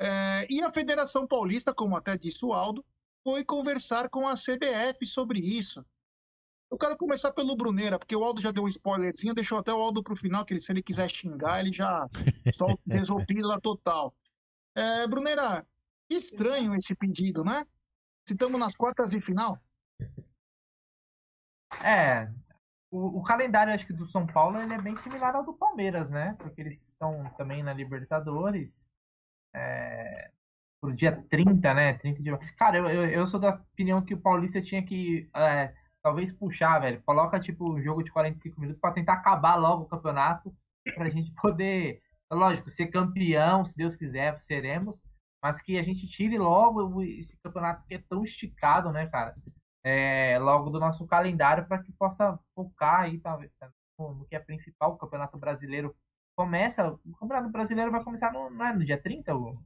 É, e a Federação Paulista, como até disse o Aldo, foi conversar com a CBF sobre isso. Eu quero começar pelo Bruneira, porque o Aldo já deu um spoilerzinho, deixou até o Aldo pro final, que ele, se ele quiser xingar, ele já solta desopila total. É, Bruneira, que estranho esse pedido, né? Se estamos nas quartas de final. É, o, o calendário acho que do São Paulo ele é bem similar ao do Palmeiras, né? Porque eles estão também na Libertadores. É, pro dia 30, né? 30 de... Cara, eu, eu, eu sou da opinião que o Paulista tinha que é, talvez puxar, velho. Coloca tipo um jogo de 45 minutos para tentar acabar logo o campeonato pra gente poder, lógico, ser campeão, se Deus quiser, seremos. mas que a gente tire logo esse campeonato que é tão esticado, né, cara? É, logo do nosso calendário para que possa focar aí tá, no que é principal, o Campeonato Brasileiro começa, o Campeonato Brasileiro vai começar no, não é no dia 30, o,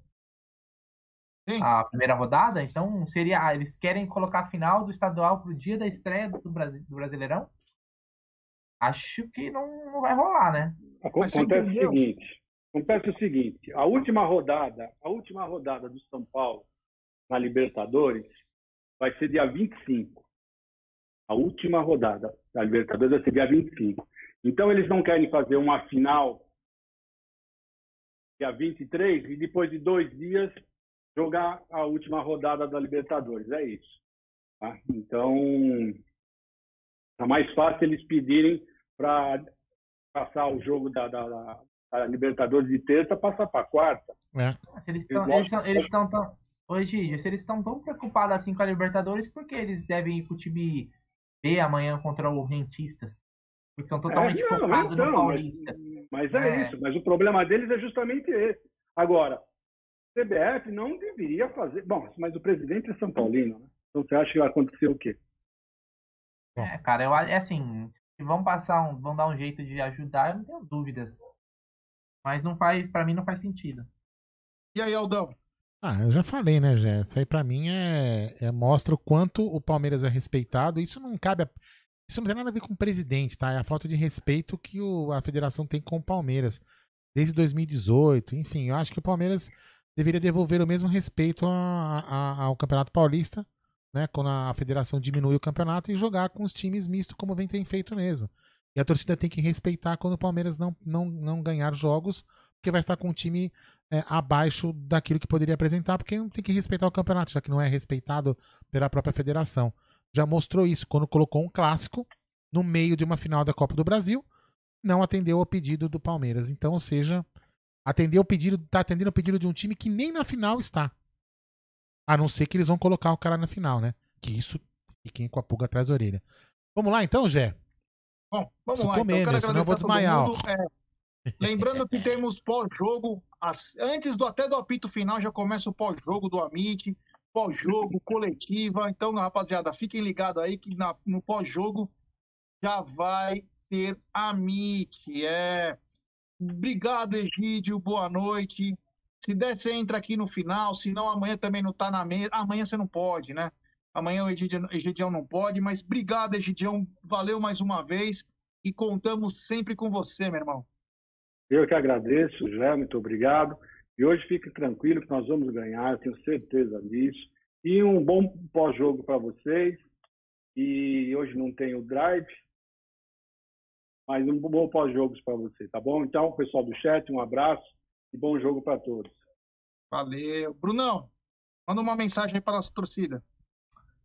a primeira rodada, então seria, ah, eles querem colocar a final do estadual pro dia da estreia do, Brasi, do Brasileirão? Acho que não, não vai rolar, né? Acontece o seguinte, acontece o seguinte, a última rodada, a última rodada do São Paulo na Libertadores vai ser dia 25. A última rodada da Libertadores vai ser dia 25. Então eles não querem fazer uma final dia 23 e depois de dois dias jogar a última rodada da Libertadores. É isso. Tá? Então, é mais fácil eles pedirem para passar o jogo da, da, da, Libertadores de terça, passar para quarta. É. Eles estão eles eles tão, tão... Oi, Gigi, se eles estão tão preocupados assim com a Libertadores, por que eles devem ir para o time B amanhã contra o Rentistas? Estão totalmente é, focados então, no Paulista. Mas, mas é, é, isso, mas o problema deles é justamente esse. Agora, CBF não deveria fazer. Bom, mas o presidente é São Paulino, né? Então você acha que vai acontecer o quê? É, cara, eu é assim, vão passar um, vão dar um jeito de ajudar, eu não tenho dúvidas. Mas não faz, para mim não faz sentido. E aí, Aldão? Ah, eu já falei, né, Jé? Isso aí pra mim é, é, mostra o quanto o Palmeiras é respeitado. Isso não cabe a, Isso não tem nada a ver com o presidente, tá? É a falta de respeito que o, a federação tem com o Palmeiras. Desde 2018, enfim, eu acho que o Palmeiras deveria devolver o mesmo respeito a, a, ao Campeonato Paulista, né? Quando a federação diminui o campeonato e jogar com os times mistos, como vem tem feito mesmo. E a torcida tem que respeitar quando o Palmeiras não, não, não ganhar jogos, porque vai estar com um time é, abaixo daquilo que poderia apresentar, porque não tem que respeitar o campeonato, já que não é respeitado pela própria federação. Já mostrou isso quando colocou um clássico no meio de uma final da Copa do Brasil, não atendeu ao pedido do Palmeiras. Então, ou seja, atender o pedido, tá atendendo o pedido de um time que nem na final está. A não ser que eles vão colocar o cara na final, né? Que isso fiquem com a pulga atrás da orelha. Vamos lá então, Jé? Bom, vamos lá. Comer, então, né? Senão eu vou desmaiar. É, lembrando que temos pós-jogo, antes do até do apito final já começa o pós-jogo do Amit, pós-jogo, coletiva. Então, rapaziada, fiquem ligados aí que na, no pós-jogo já vai ter Amit. É, Obrigado, Egídio. Boa noite. Se der, você entra aqui no final. Se não, amanhã também não tá na mesa. Amanhã você não pode, né? Amanhã o Egidião não pode. Mas obrigado, Egidião. Valeu mais uma vez. E contamos sempre com você, meu irmão. Eu que agradeço, Jé. Muito obrigado. E hoje fique tranquilo que nós vamos ganhar. Eu tenho certeza disso. E um bom pós-jogo para vocês. E hoje não tem o drive, mas um bom pós-jogos para você, tá bom? Então, pessoal do chat, um abraço e bom jogo para todos. Valeu. Brunão, manda uma mensagem aí para a nossa torcida.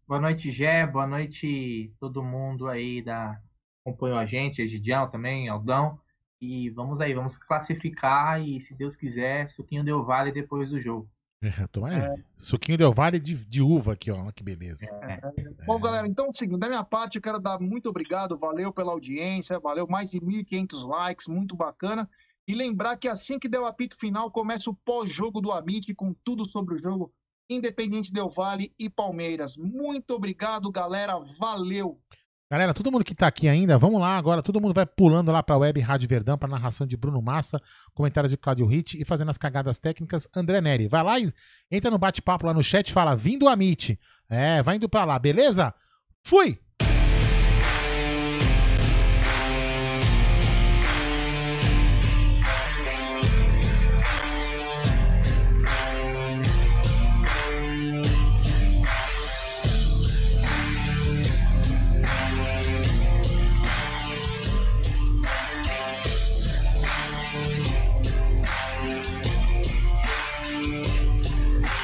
Boa noite, Gé. Boa noite todo mundo aí da acompanhou a gente, Egidião também, Aldão. E vamos aí, vamos classificar e, se Deus quiser, Suquinho deu vale depois do jogo. É, toma aí. É. Suquinho deu vale de, de uva aqui, ó. Que beleza. É. Bom, galera, então é o seguinte, da minha parte, eu quero dar muito obrigado, valeu pela audiência, valeu mais de 1.500 likes, muito bacana. E lembrar que assim que der o apito final, começa o pós-jogo do Amit com tudo sobre o jogo Independente Del Vale e Palmeiras. Muito obrigado, galera. Valeu. Galera, todo mundo que tá aqui ainda, vamos lá agora. Todo mundo vai pulando lá pra web Rádio Verdão, pra narração de Bruno Massa, comentários de Claudio Ritt e fazendo as cagadas técnicas, André Neri. Vai lá e entra no bate-papo lá no chat fala, vindo a Meet. É, vai indo pra lá, beleza? Fui!